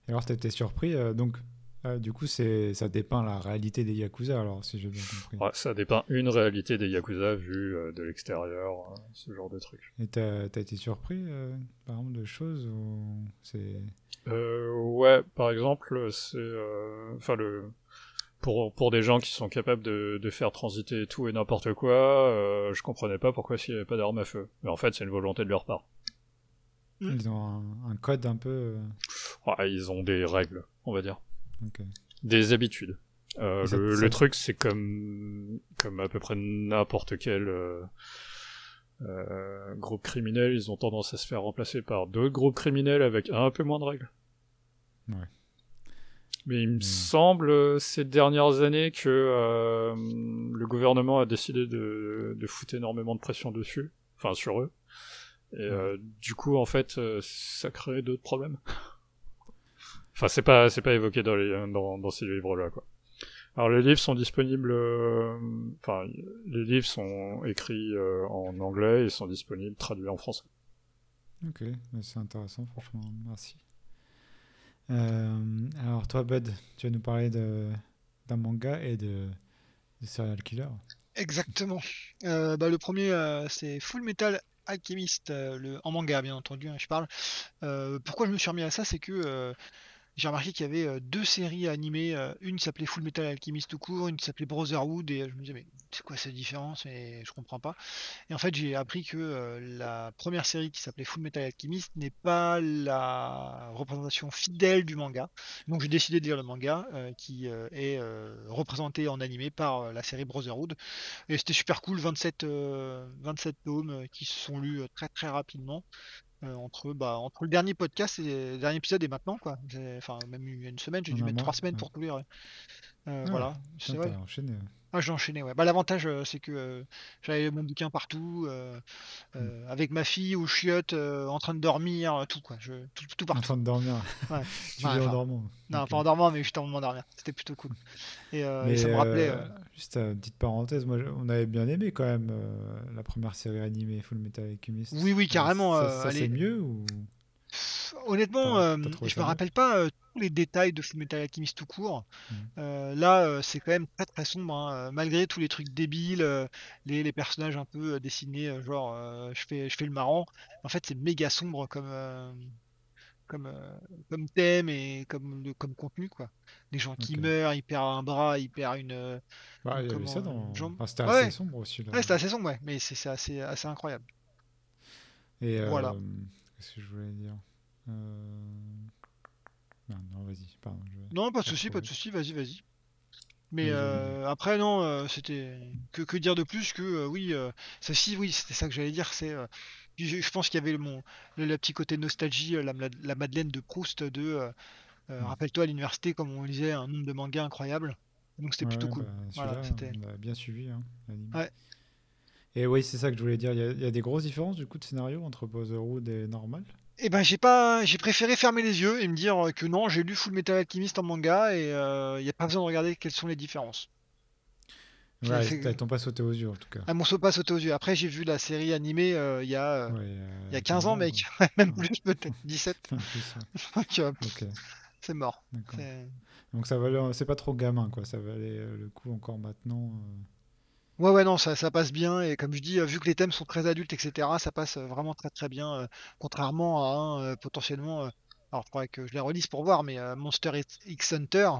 Alors, été surpris donc Ah, du coup, c'est ça dépeint la réalité des Yakuza, alors, si j'ai bien compris. Ouais, ça dépeint une réalité des Yakuza vue euh, de l'extérieur, euh, ce genre de truc. Et t'as as été surpris, euh, par exemple, de choses ou c'est... Euh, ouais, par exemple, c'est... euh, Enfin, le... Pour, pour des gens qui sont capables de, de faire transiter tout et n'importe quoi, euh, je comprenais pas pourquoi s'il n'y avait pas d'armes à feu. Mais en fait, c'est une volonté de leur part. Mm. Ils ont un, un code un peu... euh, Ouais, ils ont des règles, on va dire. Ok. Des habitudes. Euh, le, le truc, c'est comme, comme à peu près n'importe quel euh, euh, groupe criminel, ils ont tendance à se faire remplacer par d'autres groupes criminels avec un peu moins de règles. Ouais. Mais il me Hmm. semble ces dernières années que euh, le gouvernement a décidé de, de foutre énormément de pression dessus, enfin sur eux. Et euh, du coup, en fait, euh, ça crée d'autres problèmes. enfin, c'est pas c'est pas évoqué dans les dans, dans ces livres-là, quoi. Alors les livres sont disponibles, euh, enfin les livres sont écrits euh, en anglais et sont disponibles traduits en français. Ok, c'est intéressant, franchement, merci. Euh, alors toi, Bud, tu vas nous parler de d'un manga et de, de serial killer. Exactement. Euh, bah, le premier, euh, c'est Full Metal Alchemist, euh, le, en manga, bien entendu, hein, je parle. Euh, pourquoi je me suis remis à ça, c'est que euh, j'ai remarqué qu'il y avait euh, deux séries animées. euh, une qui s'appelait Full Metal Alchemist tout court, une qui s'appelait Brotherhood, et euh, je me disais, mais c'est quoi cette différence? Et je comprends pas. Et en fait, j'ai appris que la première série qui s'appelait Full Metal Alchemist n'est pas la représentation fidèle du manga. Donc j'ai décidé de lire le manga qui est représenté en animé par la série Brotherhood. Et c'était super cool, 27, euh, 27 tomes qui se sont lus très très rapidement. Euh, entre, bah, entre le dernier podcast et le dernier épisode et maintenant, quoi. Enfin, même il y a une semaine, j'ai dû mettre trois semaines pour tout lire. ouais. Euh, Ah, voilà. C'est Putain, ouais. t'as enchaîné. Ah, j'ai enchaîné, ouais. Bah, l'avantage, euh, c'est que euh, j'avais mon bouquin partout, euh, euh, avec ma fille au chiottes, en train de dormir, tout, quoi. Je, tout, tout En partout. train de dormir. Ouais. tu Ouais, lis en dormant. Non, pas en dormant, mais juste en m'endormir. C'était plutôt cool. Et, et ça me rappelait. juste une petite parenthèse, moi on avait bien aimé quand même la première série animée Full Metal Alchemist. Oui, oui, carrément, Ça, ça, c'est est- mieux ou? Honnêtement, trouvé je me rappelle pas les détails de Fullmetal Alchemist tout court. Mhm. Euh, là, euh, c'est quand même très très sombre, hein, euh, malgré tous les trucs débiles, euh, les, les personnages un peu dessinés, genre je fais je fais le marrant. En fait, c'est méga sombre comme comme comme thème et comme comme contenu quoi. Des gens qui meurent, il perd un bras, il perd une. Bah, comment, ça dans. une. Enfin, c'était Ouais. assez sombre aussi. Là. Ouais, c'est assez sombre, ouais, mais c'est assez assez incroyable. Et Voilà. Qu'est-ce que je voulais dire? Non, non, vas-y. Pardon. je- Non, pas de souci, pas de souci, vas-y, vas-y. Mais euh, après, non, euh, c'était que, que dire de plus que euh, oui, ça si, oui, c'était ça que j'allais dire. C'est, je, je pense qu'il y avait le, mon, le, le petit côté nostalgie, la, la- la Madeleine de Proust de, rappelle-toi à l'université, comme on lisait un nombre de mangas incroyable. Donc c'était plutôt cool. bah, Voilà, c'était- on a bien suivi. Hein. Ouais. Et oui, c'est ça que je voulais dire. Il y, a, il y a des grosses différences du coup de scénario entre Brotherhood et normal? Et ben j'ai pas, j'ai préféré fermer les yeux et me dire euh, que non, j'ai lu Full Metal Alchemist en manga et il n'y a pas besoin de regarder quelles sont les différences. Ouais, elles t'ont pas sauté aux yeux en tout cas. Ah, mon saut pas sauté aux yeux. Après, j'ai vu la série animée euh, il y a, euh, Ouais, euh, il y a 15 ans, mec. Même plus, peut-être 17. En plus, ouais. Donc, euh, Ok, c'est mort. Donc ça valait, c'est pas trop gamin quoi. Ça valait euh, le coup encore maintenant. Ouais, ouais, non, ça, ça passe bien. Et comme je dis, euh, vu que les thèmes sont très adultes, etc., ça passe euh, vraiment très très bien. euh, contrairement à un euh, potentiellement. euh, alors, il faudrait que je les relise pour voir, mais euh, Monster X- Hunter,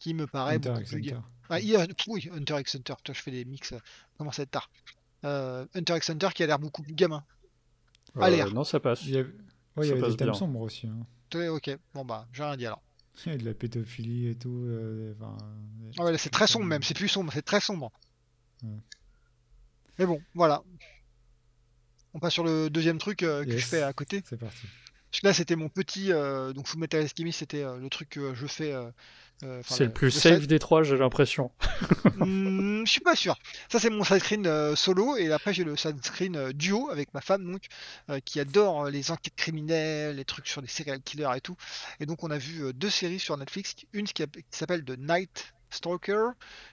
qui me paraît Hunter beaucoup x plus. ga- Hunter. Ah, il y a- oui, Hunter x Hunter. Toi, je fais des mix. euh, comment ça va être tard. Euh, Hunter x Hunter qui a l'air beaucoup plus gamin. Euh, À l'air. non, ça passe. Il y avait, ouais, il y Ça avait des thèmes bien. sombres aussi. Hein. Ouais, ok, bon bah, j'ai rien dit alors. Il y a de la pédophilie et tout. euh, enfin, Ah ouais, là, c'est très sombre même, c'est plus sombre, c'est très sombre. Ouais. Mais bon, voilà. On passe sur le deuxième truc euh, que je fais à côté. C'est parti. Parce que là, c'était mon petit. euh, donc, Fullmetal Alchemist, c'était euh, le truc que je fais. euh, euh, C'est le plus safe des trois, j'ai l'impression. Hmm, je suis pas sûr. Ça, c'est mon side screen euh, solo. Et après, j'ai le side screen euh, duo avec ma femme, donc, euh, qui adore euh, les enquêtes criminelles, les trucs sur les serial killers et tout. Et donc, on a vu euh, deux séries sur Netflix. Une qui s'appelle The Night Stalker,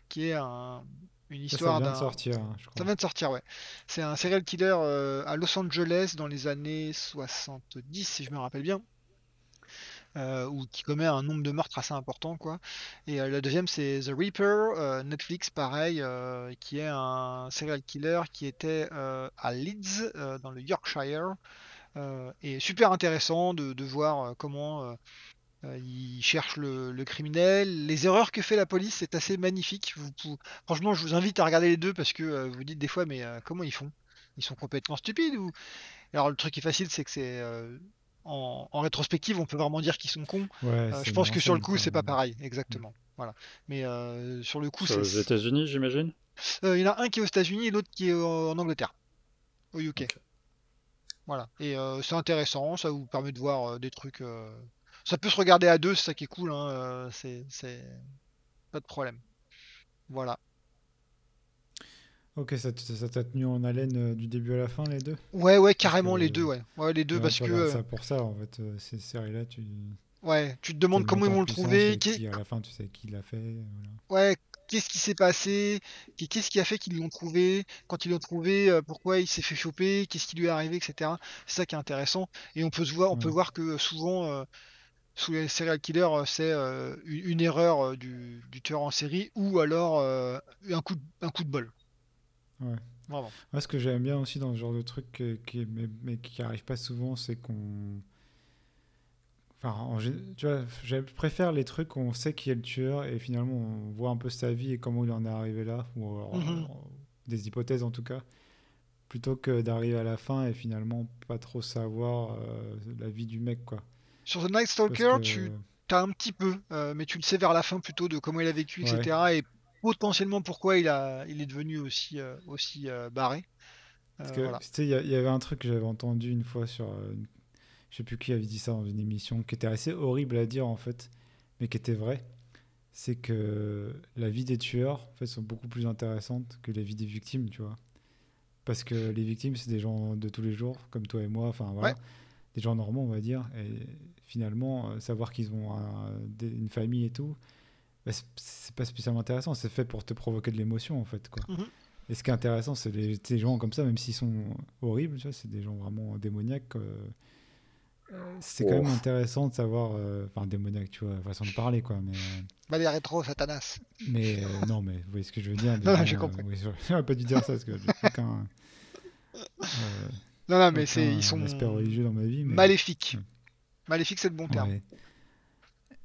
qui est un- une Ça, ça histoire vient de d'un. sortir, hein, je Ça crois. vient de sortir, ouais. C'est un serial killer euh, à Los Angeles dans les années 70, si je me rappelle bien. euh, ou qui commet un nombre de meurtres assez important, quoi. Et la deuxième, c'est The Reaper, Netflix, pareil, qui est un serial killer qui était à Leeds, dans le Yorkshire. et super intéressant de, voir comment il cherche le, criminel. Les erreurs que fait la police, c'est assez magnifique. Vous, franchement, je vous invite à regarder les deux parce que vous dites des fois, mais comment ils font? Ils sont complètement stupides ou? Alors le truc qui est facile, c'est que c'est euh, en, rétrospective, on peut vraiment dire qu'ils sont cons. Euh, je pense que sur le coup, c'est pas pareil, exactement. Voilà. Mais euh, sur le coup, c'est aux États-Unis, j'imagine? Il y en a un qui est aux États-Unis et l'autre qui est en Angleterre, au UK. Voilà. Et c'est intéressant, ça vous permet de voir des trucs. Ça peut se regarder à deux, c'est ça qui est cool. Hein. c'est pas de problème. Voilà. Ok, ça, t'a tenu en haleine euh, du début à la fin, les deux? Ouais, ouais, carrément les deux, ouais. Ouais, les deux, parce que. Euh, ça pour ça, en fait, euh, ces séries-là, tu. Ouais, tu te demandes comment ils vont le trouver. Qui, à la fin, tu sais qui l'a fait. Ouais, qu'est-ce qui s'est passé Qu'est-ce qui a fait qu'ils l'ont trouvé Quand ils l'ont trouvé, pourquoi il s'est fait choper Qu'est-ce qui lui est arrivé, etc. C'est ça qui est intéressant. Et on peut se voir, on peut voir que souvent. Sous les serial killers, c'est une, erreur du, tueur en série ou alors un, coup un coup de bol. Ouais. Moi, ce que j'aime bien aussi dans ce genre de truc, qui, mais, mais, qui arrive pas souvent, c'est qu'on. Enfin, tu vois, je préfère les trucs où on sait qui est le tueur et finalement on voit un peu sa vie et comment il en est arrivé là, ou mhm. des hypothèses en tout cas, plutôt que d'arriver à la fin et finalement pas trop savoir euh, la vie du mec, quoi. Sur The Night Stalker, tu as un petit peu, euh, mais tu le sais vers la fin plutôt de comment il a vécu, etc. Et potentiellement pourquoi il, a, il est devenu aussi, euh, aussi euh, barré. Euh, il y, avait un truc que j'avais entendu une fois sur. je sais plus qui avait dit ça dans une émission, qui était assez horrible à dire en fait, mais qui était vrai. C'est que la vie des tueurs en fait, sont beaucoup plus intéressantes que la vie des victimes, tu vois. Parce que les victimes, c'est des gens de tous les jours, comme toi et moi, enfin voilà. Des gens normaux, on va dire. Et finalement, savoir qu'ils ont une famille et tout, bah, c'est pas spécialement intéressant. C'est fait pour te provoquer de l'émotion, en fait. Quoi. Mhm. Et ce qui est intéressant, c'est les, ces gens comme ça, même s'ils sont horribles, c'est des gens vraiment démoniaques. Euh, euh, c'est quand même intéressant de savoir. Euh, enfin, démoniaque, tu vois, façon de parler, quoi. Mais, bah, les rétro, Satanas. Mais non, mais vous voyez ce que je veux dire. non, j'ai compris. J'aurais pas dû dire ça, parce que j'ai aucun. non, non, mais c'est, ils sont. religieux dans ma vie. Mais... Maléfiques. Maléfique, c'est le bon terme.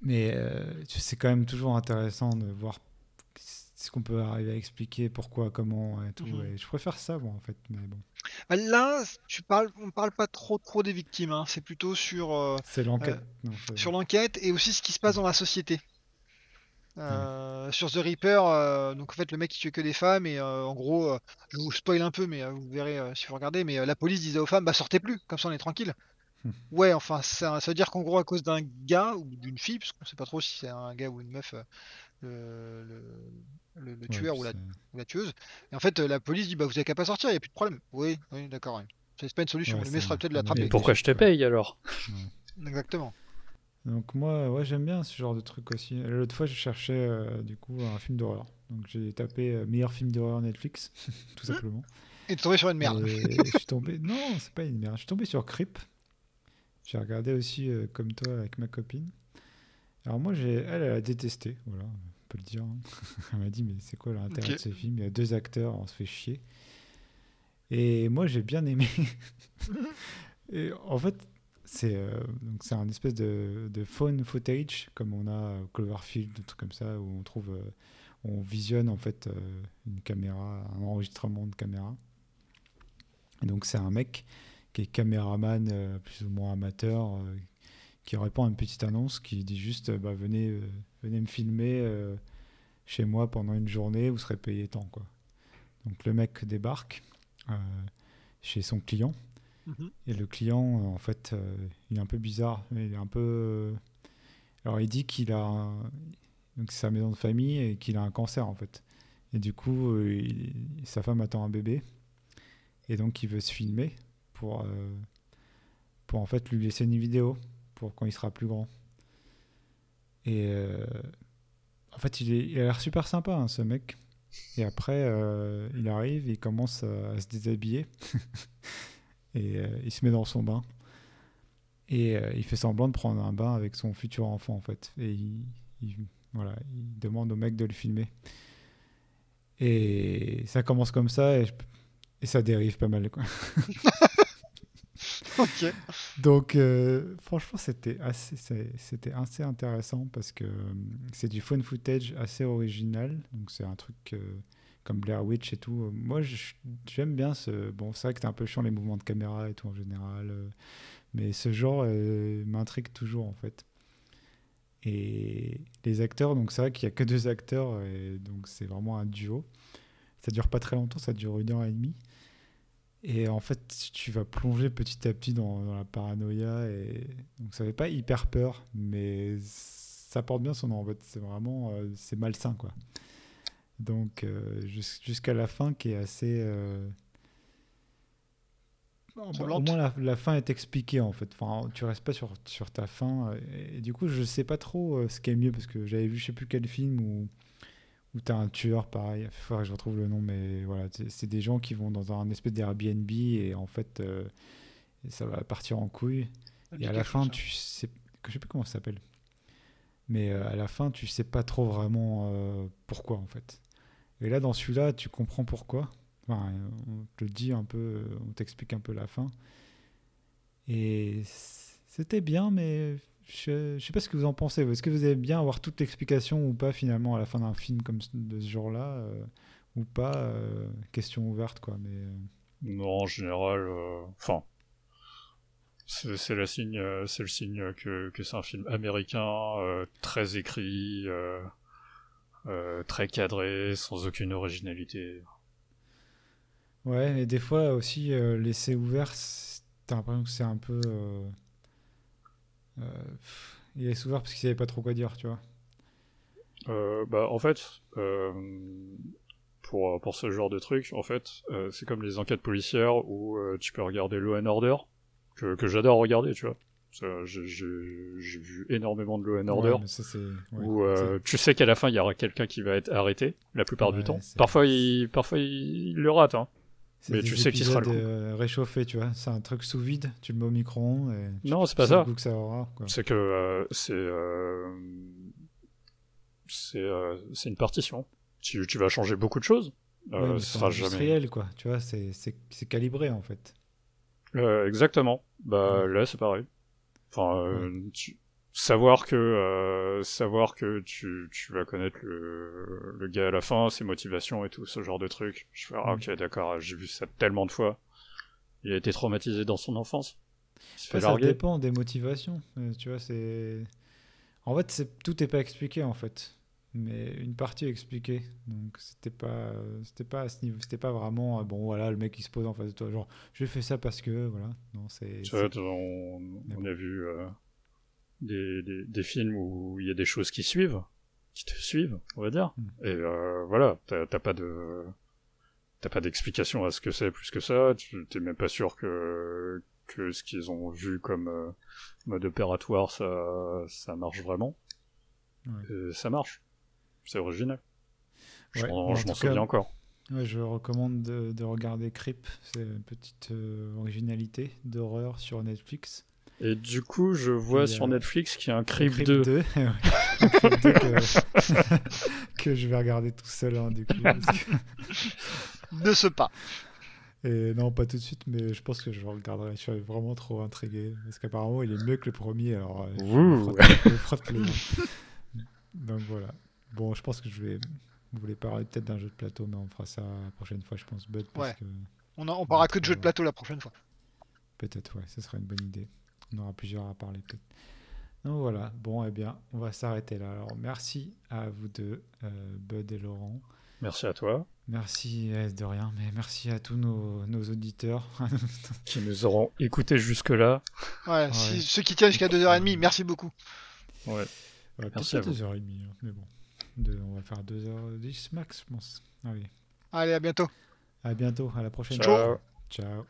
Mais euh, c'est quand même toujours intéressant de voir ce qu'on peut arriver à expliquer, pourquoi, comment et tout. Mhm. je préfère ça, bon, en fait. Mais bon. Bah, là, tu parles, on parle pas trop trop des victimes. Hein. C'est plutôt sur. Euh, l'enquête. Euh, sur l'enquête et aussi ce qui se passe dans la société. Sur The Reaper, donc en fait le mec il tue que des femmes et en gros, je vous spoil un peu, mais vous verrez si vous regardez, mais la police disait aux femmes bah sortez plus, comme ça on est tranquille. Ouais, enfin, ça, ça veut dire qu'en gros, à cause d'un gars ou d'une fille, parce qu'on sait pas trop si c'est un gars ou une meuf, euh, le, le, tueur ou, la, la, tueuse. Et en fait, la police dit bah vous avez qu'à pas sortir, il n'y a plus de problème. Oui, oui, d'accord. C'est pas une solution. le mec sera peut-être de l'attraper. pourquoi je te paye alors? Exactement. Donc moi, ouais, j'aime bien ce genre de truc aussi. L'autre fois, je cherchais euh, du coup un film d'horreur. Donc j'ai tapé euh, meilleur film d'horreur Netflix, tout simplement. Et tu tombé sur une merde. je suis tombé. Non, c'est pas une merde. Je suis tombé sur Creep, j'ai regardé aussi euh, comme toi avec ma copine. Alors moi, j'ai, elle, elle a détesté, voilà, on peut le dire. Hein. elle m'a dit, mais c'est quoi l'intérêt de ce film? Il y a deux acteurs, on se fait chier. Et moi, j'ai bien aimé. Et en fait, c'est euh, donc c'est un espèce de, de phone footage comme on a Cloverfield, des trucs comme ça, où on trouve, euh, on visionne en fait une caméra, un enregistrement de caméra. Et donc c'est un mec qui est caméraman euh, plus ou moins amateur, euh, qui répond à une petite annonce qui dit juste bah, venez, euh, venez me filmer chez moi pendant une journée, vous serez payé tant. Quoi. Donc le mec débarque chez son client. Mhm. Et le client, en fait, il est un peu bizarre. Il est un peu. Alors, il dit qu'il a. Donc, c'est sa maison de famille et qu'il a un cancer, en fait. Et du coup, sa femme attend un bébé. Et donc, il veut se filmer pour, euh, pour en fait lui laisser une vidéo pour quand il sera plus grand. Et euh, en fait, il, est, il a l'air super sympa, hein, ce mec. Et après, euh, il arrive, il commence à, se déshabiller. et il se met dans son bain. Et il fait semblant de prendre un bain avec son futur enfant, en fait. Et il, il- voilà, il demande au mec de le filmer. Et ça commence comme ça, et, et ça dérive pas mal, quoi. Donc, euh, franchement, c'était assez, assez intéressant parce que euh, c'est du phone footage assez original. Donc, c'est un truc euh, comme Blair Witch et tout. Moi, j'aime bien ce. Bon, c'est vrai que c'est un peu chiant les mouvements de caméra et tout en général. mais ce genre m'intrigue toujours en fait. Et les acteurs, donc c'est vrai qu'il n'y a que deux acteurs, donc c'est vraiment un duo. Ça dure pas très longtemps, ça dure une heure et demie. Et en fait, tu vas plonger petit à petit dans, dans la paranoïa. Et... Donc ça fait pas hyper peur, mais ça porte bien son nom. En fait, c'est vraiment euh, c'est malsain quoi. Donc euh, jus- jusqu'à la fin qui est assez. euh, Au moins la, la fin est expliquée en fait. Enfin, tu restes pas sur, sur ta fin. Et, et du coup, je sais pas trop ce qui est mieux parce que j'avais vu je sais plus quel film où où t'as un tueur pareil. Il faudrait que je retrouve le nom, mais voilà, c'est des gens qui vont dans un espèce d'Airbnb et en fait euh, ça va partir en couille. Et à la fin, tu sais, je sais plus comment ça s'appelle, mais euh, à la fin, tu sais pas trop vraiment euh, pourquoi en fait. Et là, dans celui-là, tu comprends pourquoi. Enfin, on te le dit un peu, on t'explique un peu la fin. Et c'était bien, mais je, sais pas ce que vous en pensez. Est-ce que vous aimez bien avoir toute l'explication ou pas finalement à la fin d'un film comme ce- de ce genre-là euh, ou pas euh, Question ouverte quoi. Mais euh, Non, en général, enfin, c'est c'est la signe, c'est le signe que, que c'est un film américain, très écrit, très cadré, sans aucune originalité. Ouais, et des fois aussi, laisser ouvert, t'as l'impression que c'est un peu. Euh, il laisse ouvert parce qu'il savait pas trop quoi dire, tu vois. Euh, bah, en fait, euh, pour, pour ce genre de truc, en fait, c'est comme les enquêtes policières où tu peux regarder Law and Order, que, que j'adore regarder, tu vois. J'ai vu énormément de Law and Order. Ouais, mais ça, c'est. ouais, où euh, tu sais qu'à la fin il y aura quelqu'un qui va être arrêté la plupart Ouais, du temps. Parfois il parfois il, il le rate hein. Mais tu sais qu'il sera le coup. euh, réchauffés, tu vois. C'est un truc sous vide, tu le mets au micro-ondes et. tu- Non, c'est pas ça. C'est que euh, c'est euh, c'est euh, une partition. Tu, tu vas changer beaucoup de choses. Euh, Ouais, ce c'est sera jamais. quoi. Tu vois, c'est calibré, en fait. Euh, exactement. Bah là c'est pareil. Enfin tu- savoir que euh, savoir que tu, tu vas connaître le, le gars à la fin, ses motivations et tout ce genre de trucs. Je fais ah, Mm. ok d'accord, j'ai vu ça tellement de fois. Il a été traumatisé dans son enfance. Il se fait Après, ça larguer. dépend des motivations. euh, tu vois, c'est. En fait, c'est- tout n'est pas expliqué, en fait. Mais une partie est expliquée. Donc, c'était pas, c'était pas à ce niveau. C'était pas vraiment. euh, Bon, voilà, le mec qui se pose en face de toi. Genre, j'ai fait ça parce que. Voilà. Non, c'est. On, on a vu euh, des, des, des films où il y a des choses qui suivent, qui te suivent, on va dire. Mm. Et euh, voilà, t'as pas de t'as pas d'explication à ce que c'est plus que ça. Tu t'es même pas sûr que que ce qu'ils ont vu comme euh, mode opératoire ça ça marche vraiment. Ouais. Et ça march. C'est original. Je Ouais, m'en en cas, souviens encore. Ouais, je recommande de, de regarder Creep. C'est une petite euh, originalité d'horreur sur Netflix. Et du coup, je vois Et, sur euh, Netflix qu'il y a un Creep 2. 2. ouais. Un Creep 2 que, que je vais regarder tout seul, hein, du coup. parce que- Ne se pas. Et non, pas tout de suite, mais je pense que je le regarderai. Je suis vraiment trop intrigué. Parce qu'apparemment, il est mieux que le premier. Alors, euh, je me frotte- je me frotte. Donc voilà. Bon, je pense que je vais. Vous voulez parler peut-être d'un jeu de plateau, mais on fera ça la prochaine fois, je pense, Bud. Parce Ouais. que On, en- on parlera que de jeux de plateau la prochaine fois. peut-être, ouais, ce sera une bonne idée. On aura plusieurs à parler peut-être. Donc voilà. Bon, eh bien, on va s'arrêter là. Alors, merci à vous deux, euh, Bud et Laurent. Merci à toi, Merci euh, de rien, mais merci à tous nos, nos auditeurs. qui nous auront écoutés jusque-là. Ouais, si- ceux qui tiennent jusqu'à 2h30, merci beaucoup. Ouais. Ouais, Merci à peut-être vous. 2h30, hein, mais bon. On va faire 2h10 max, je pense. Allez, Allez, à bientôt. à bientôt, à la prochaine. Ciao. Ciao.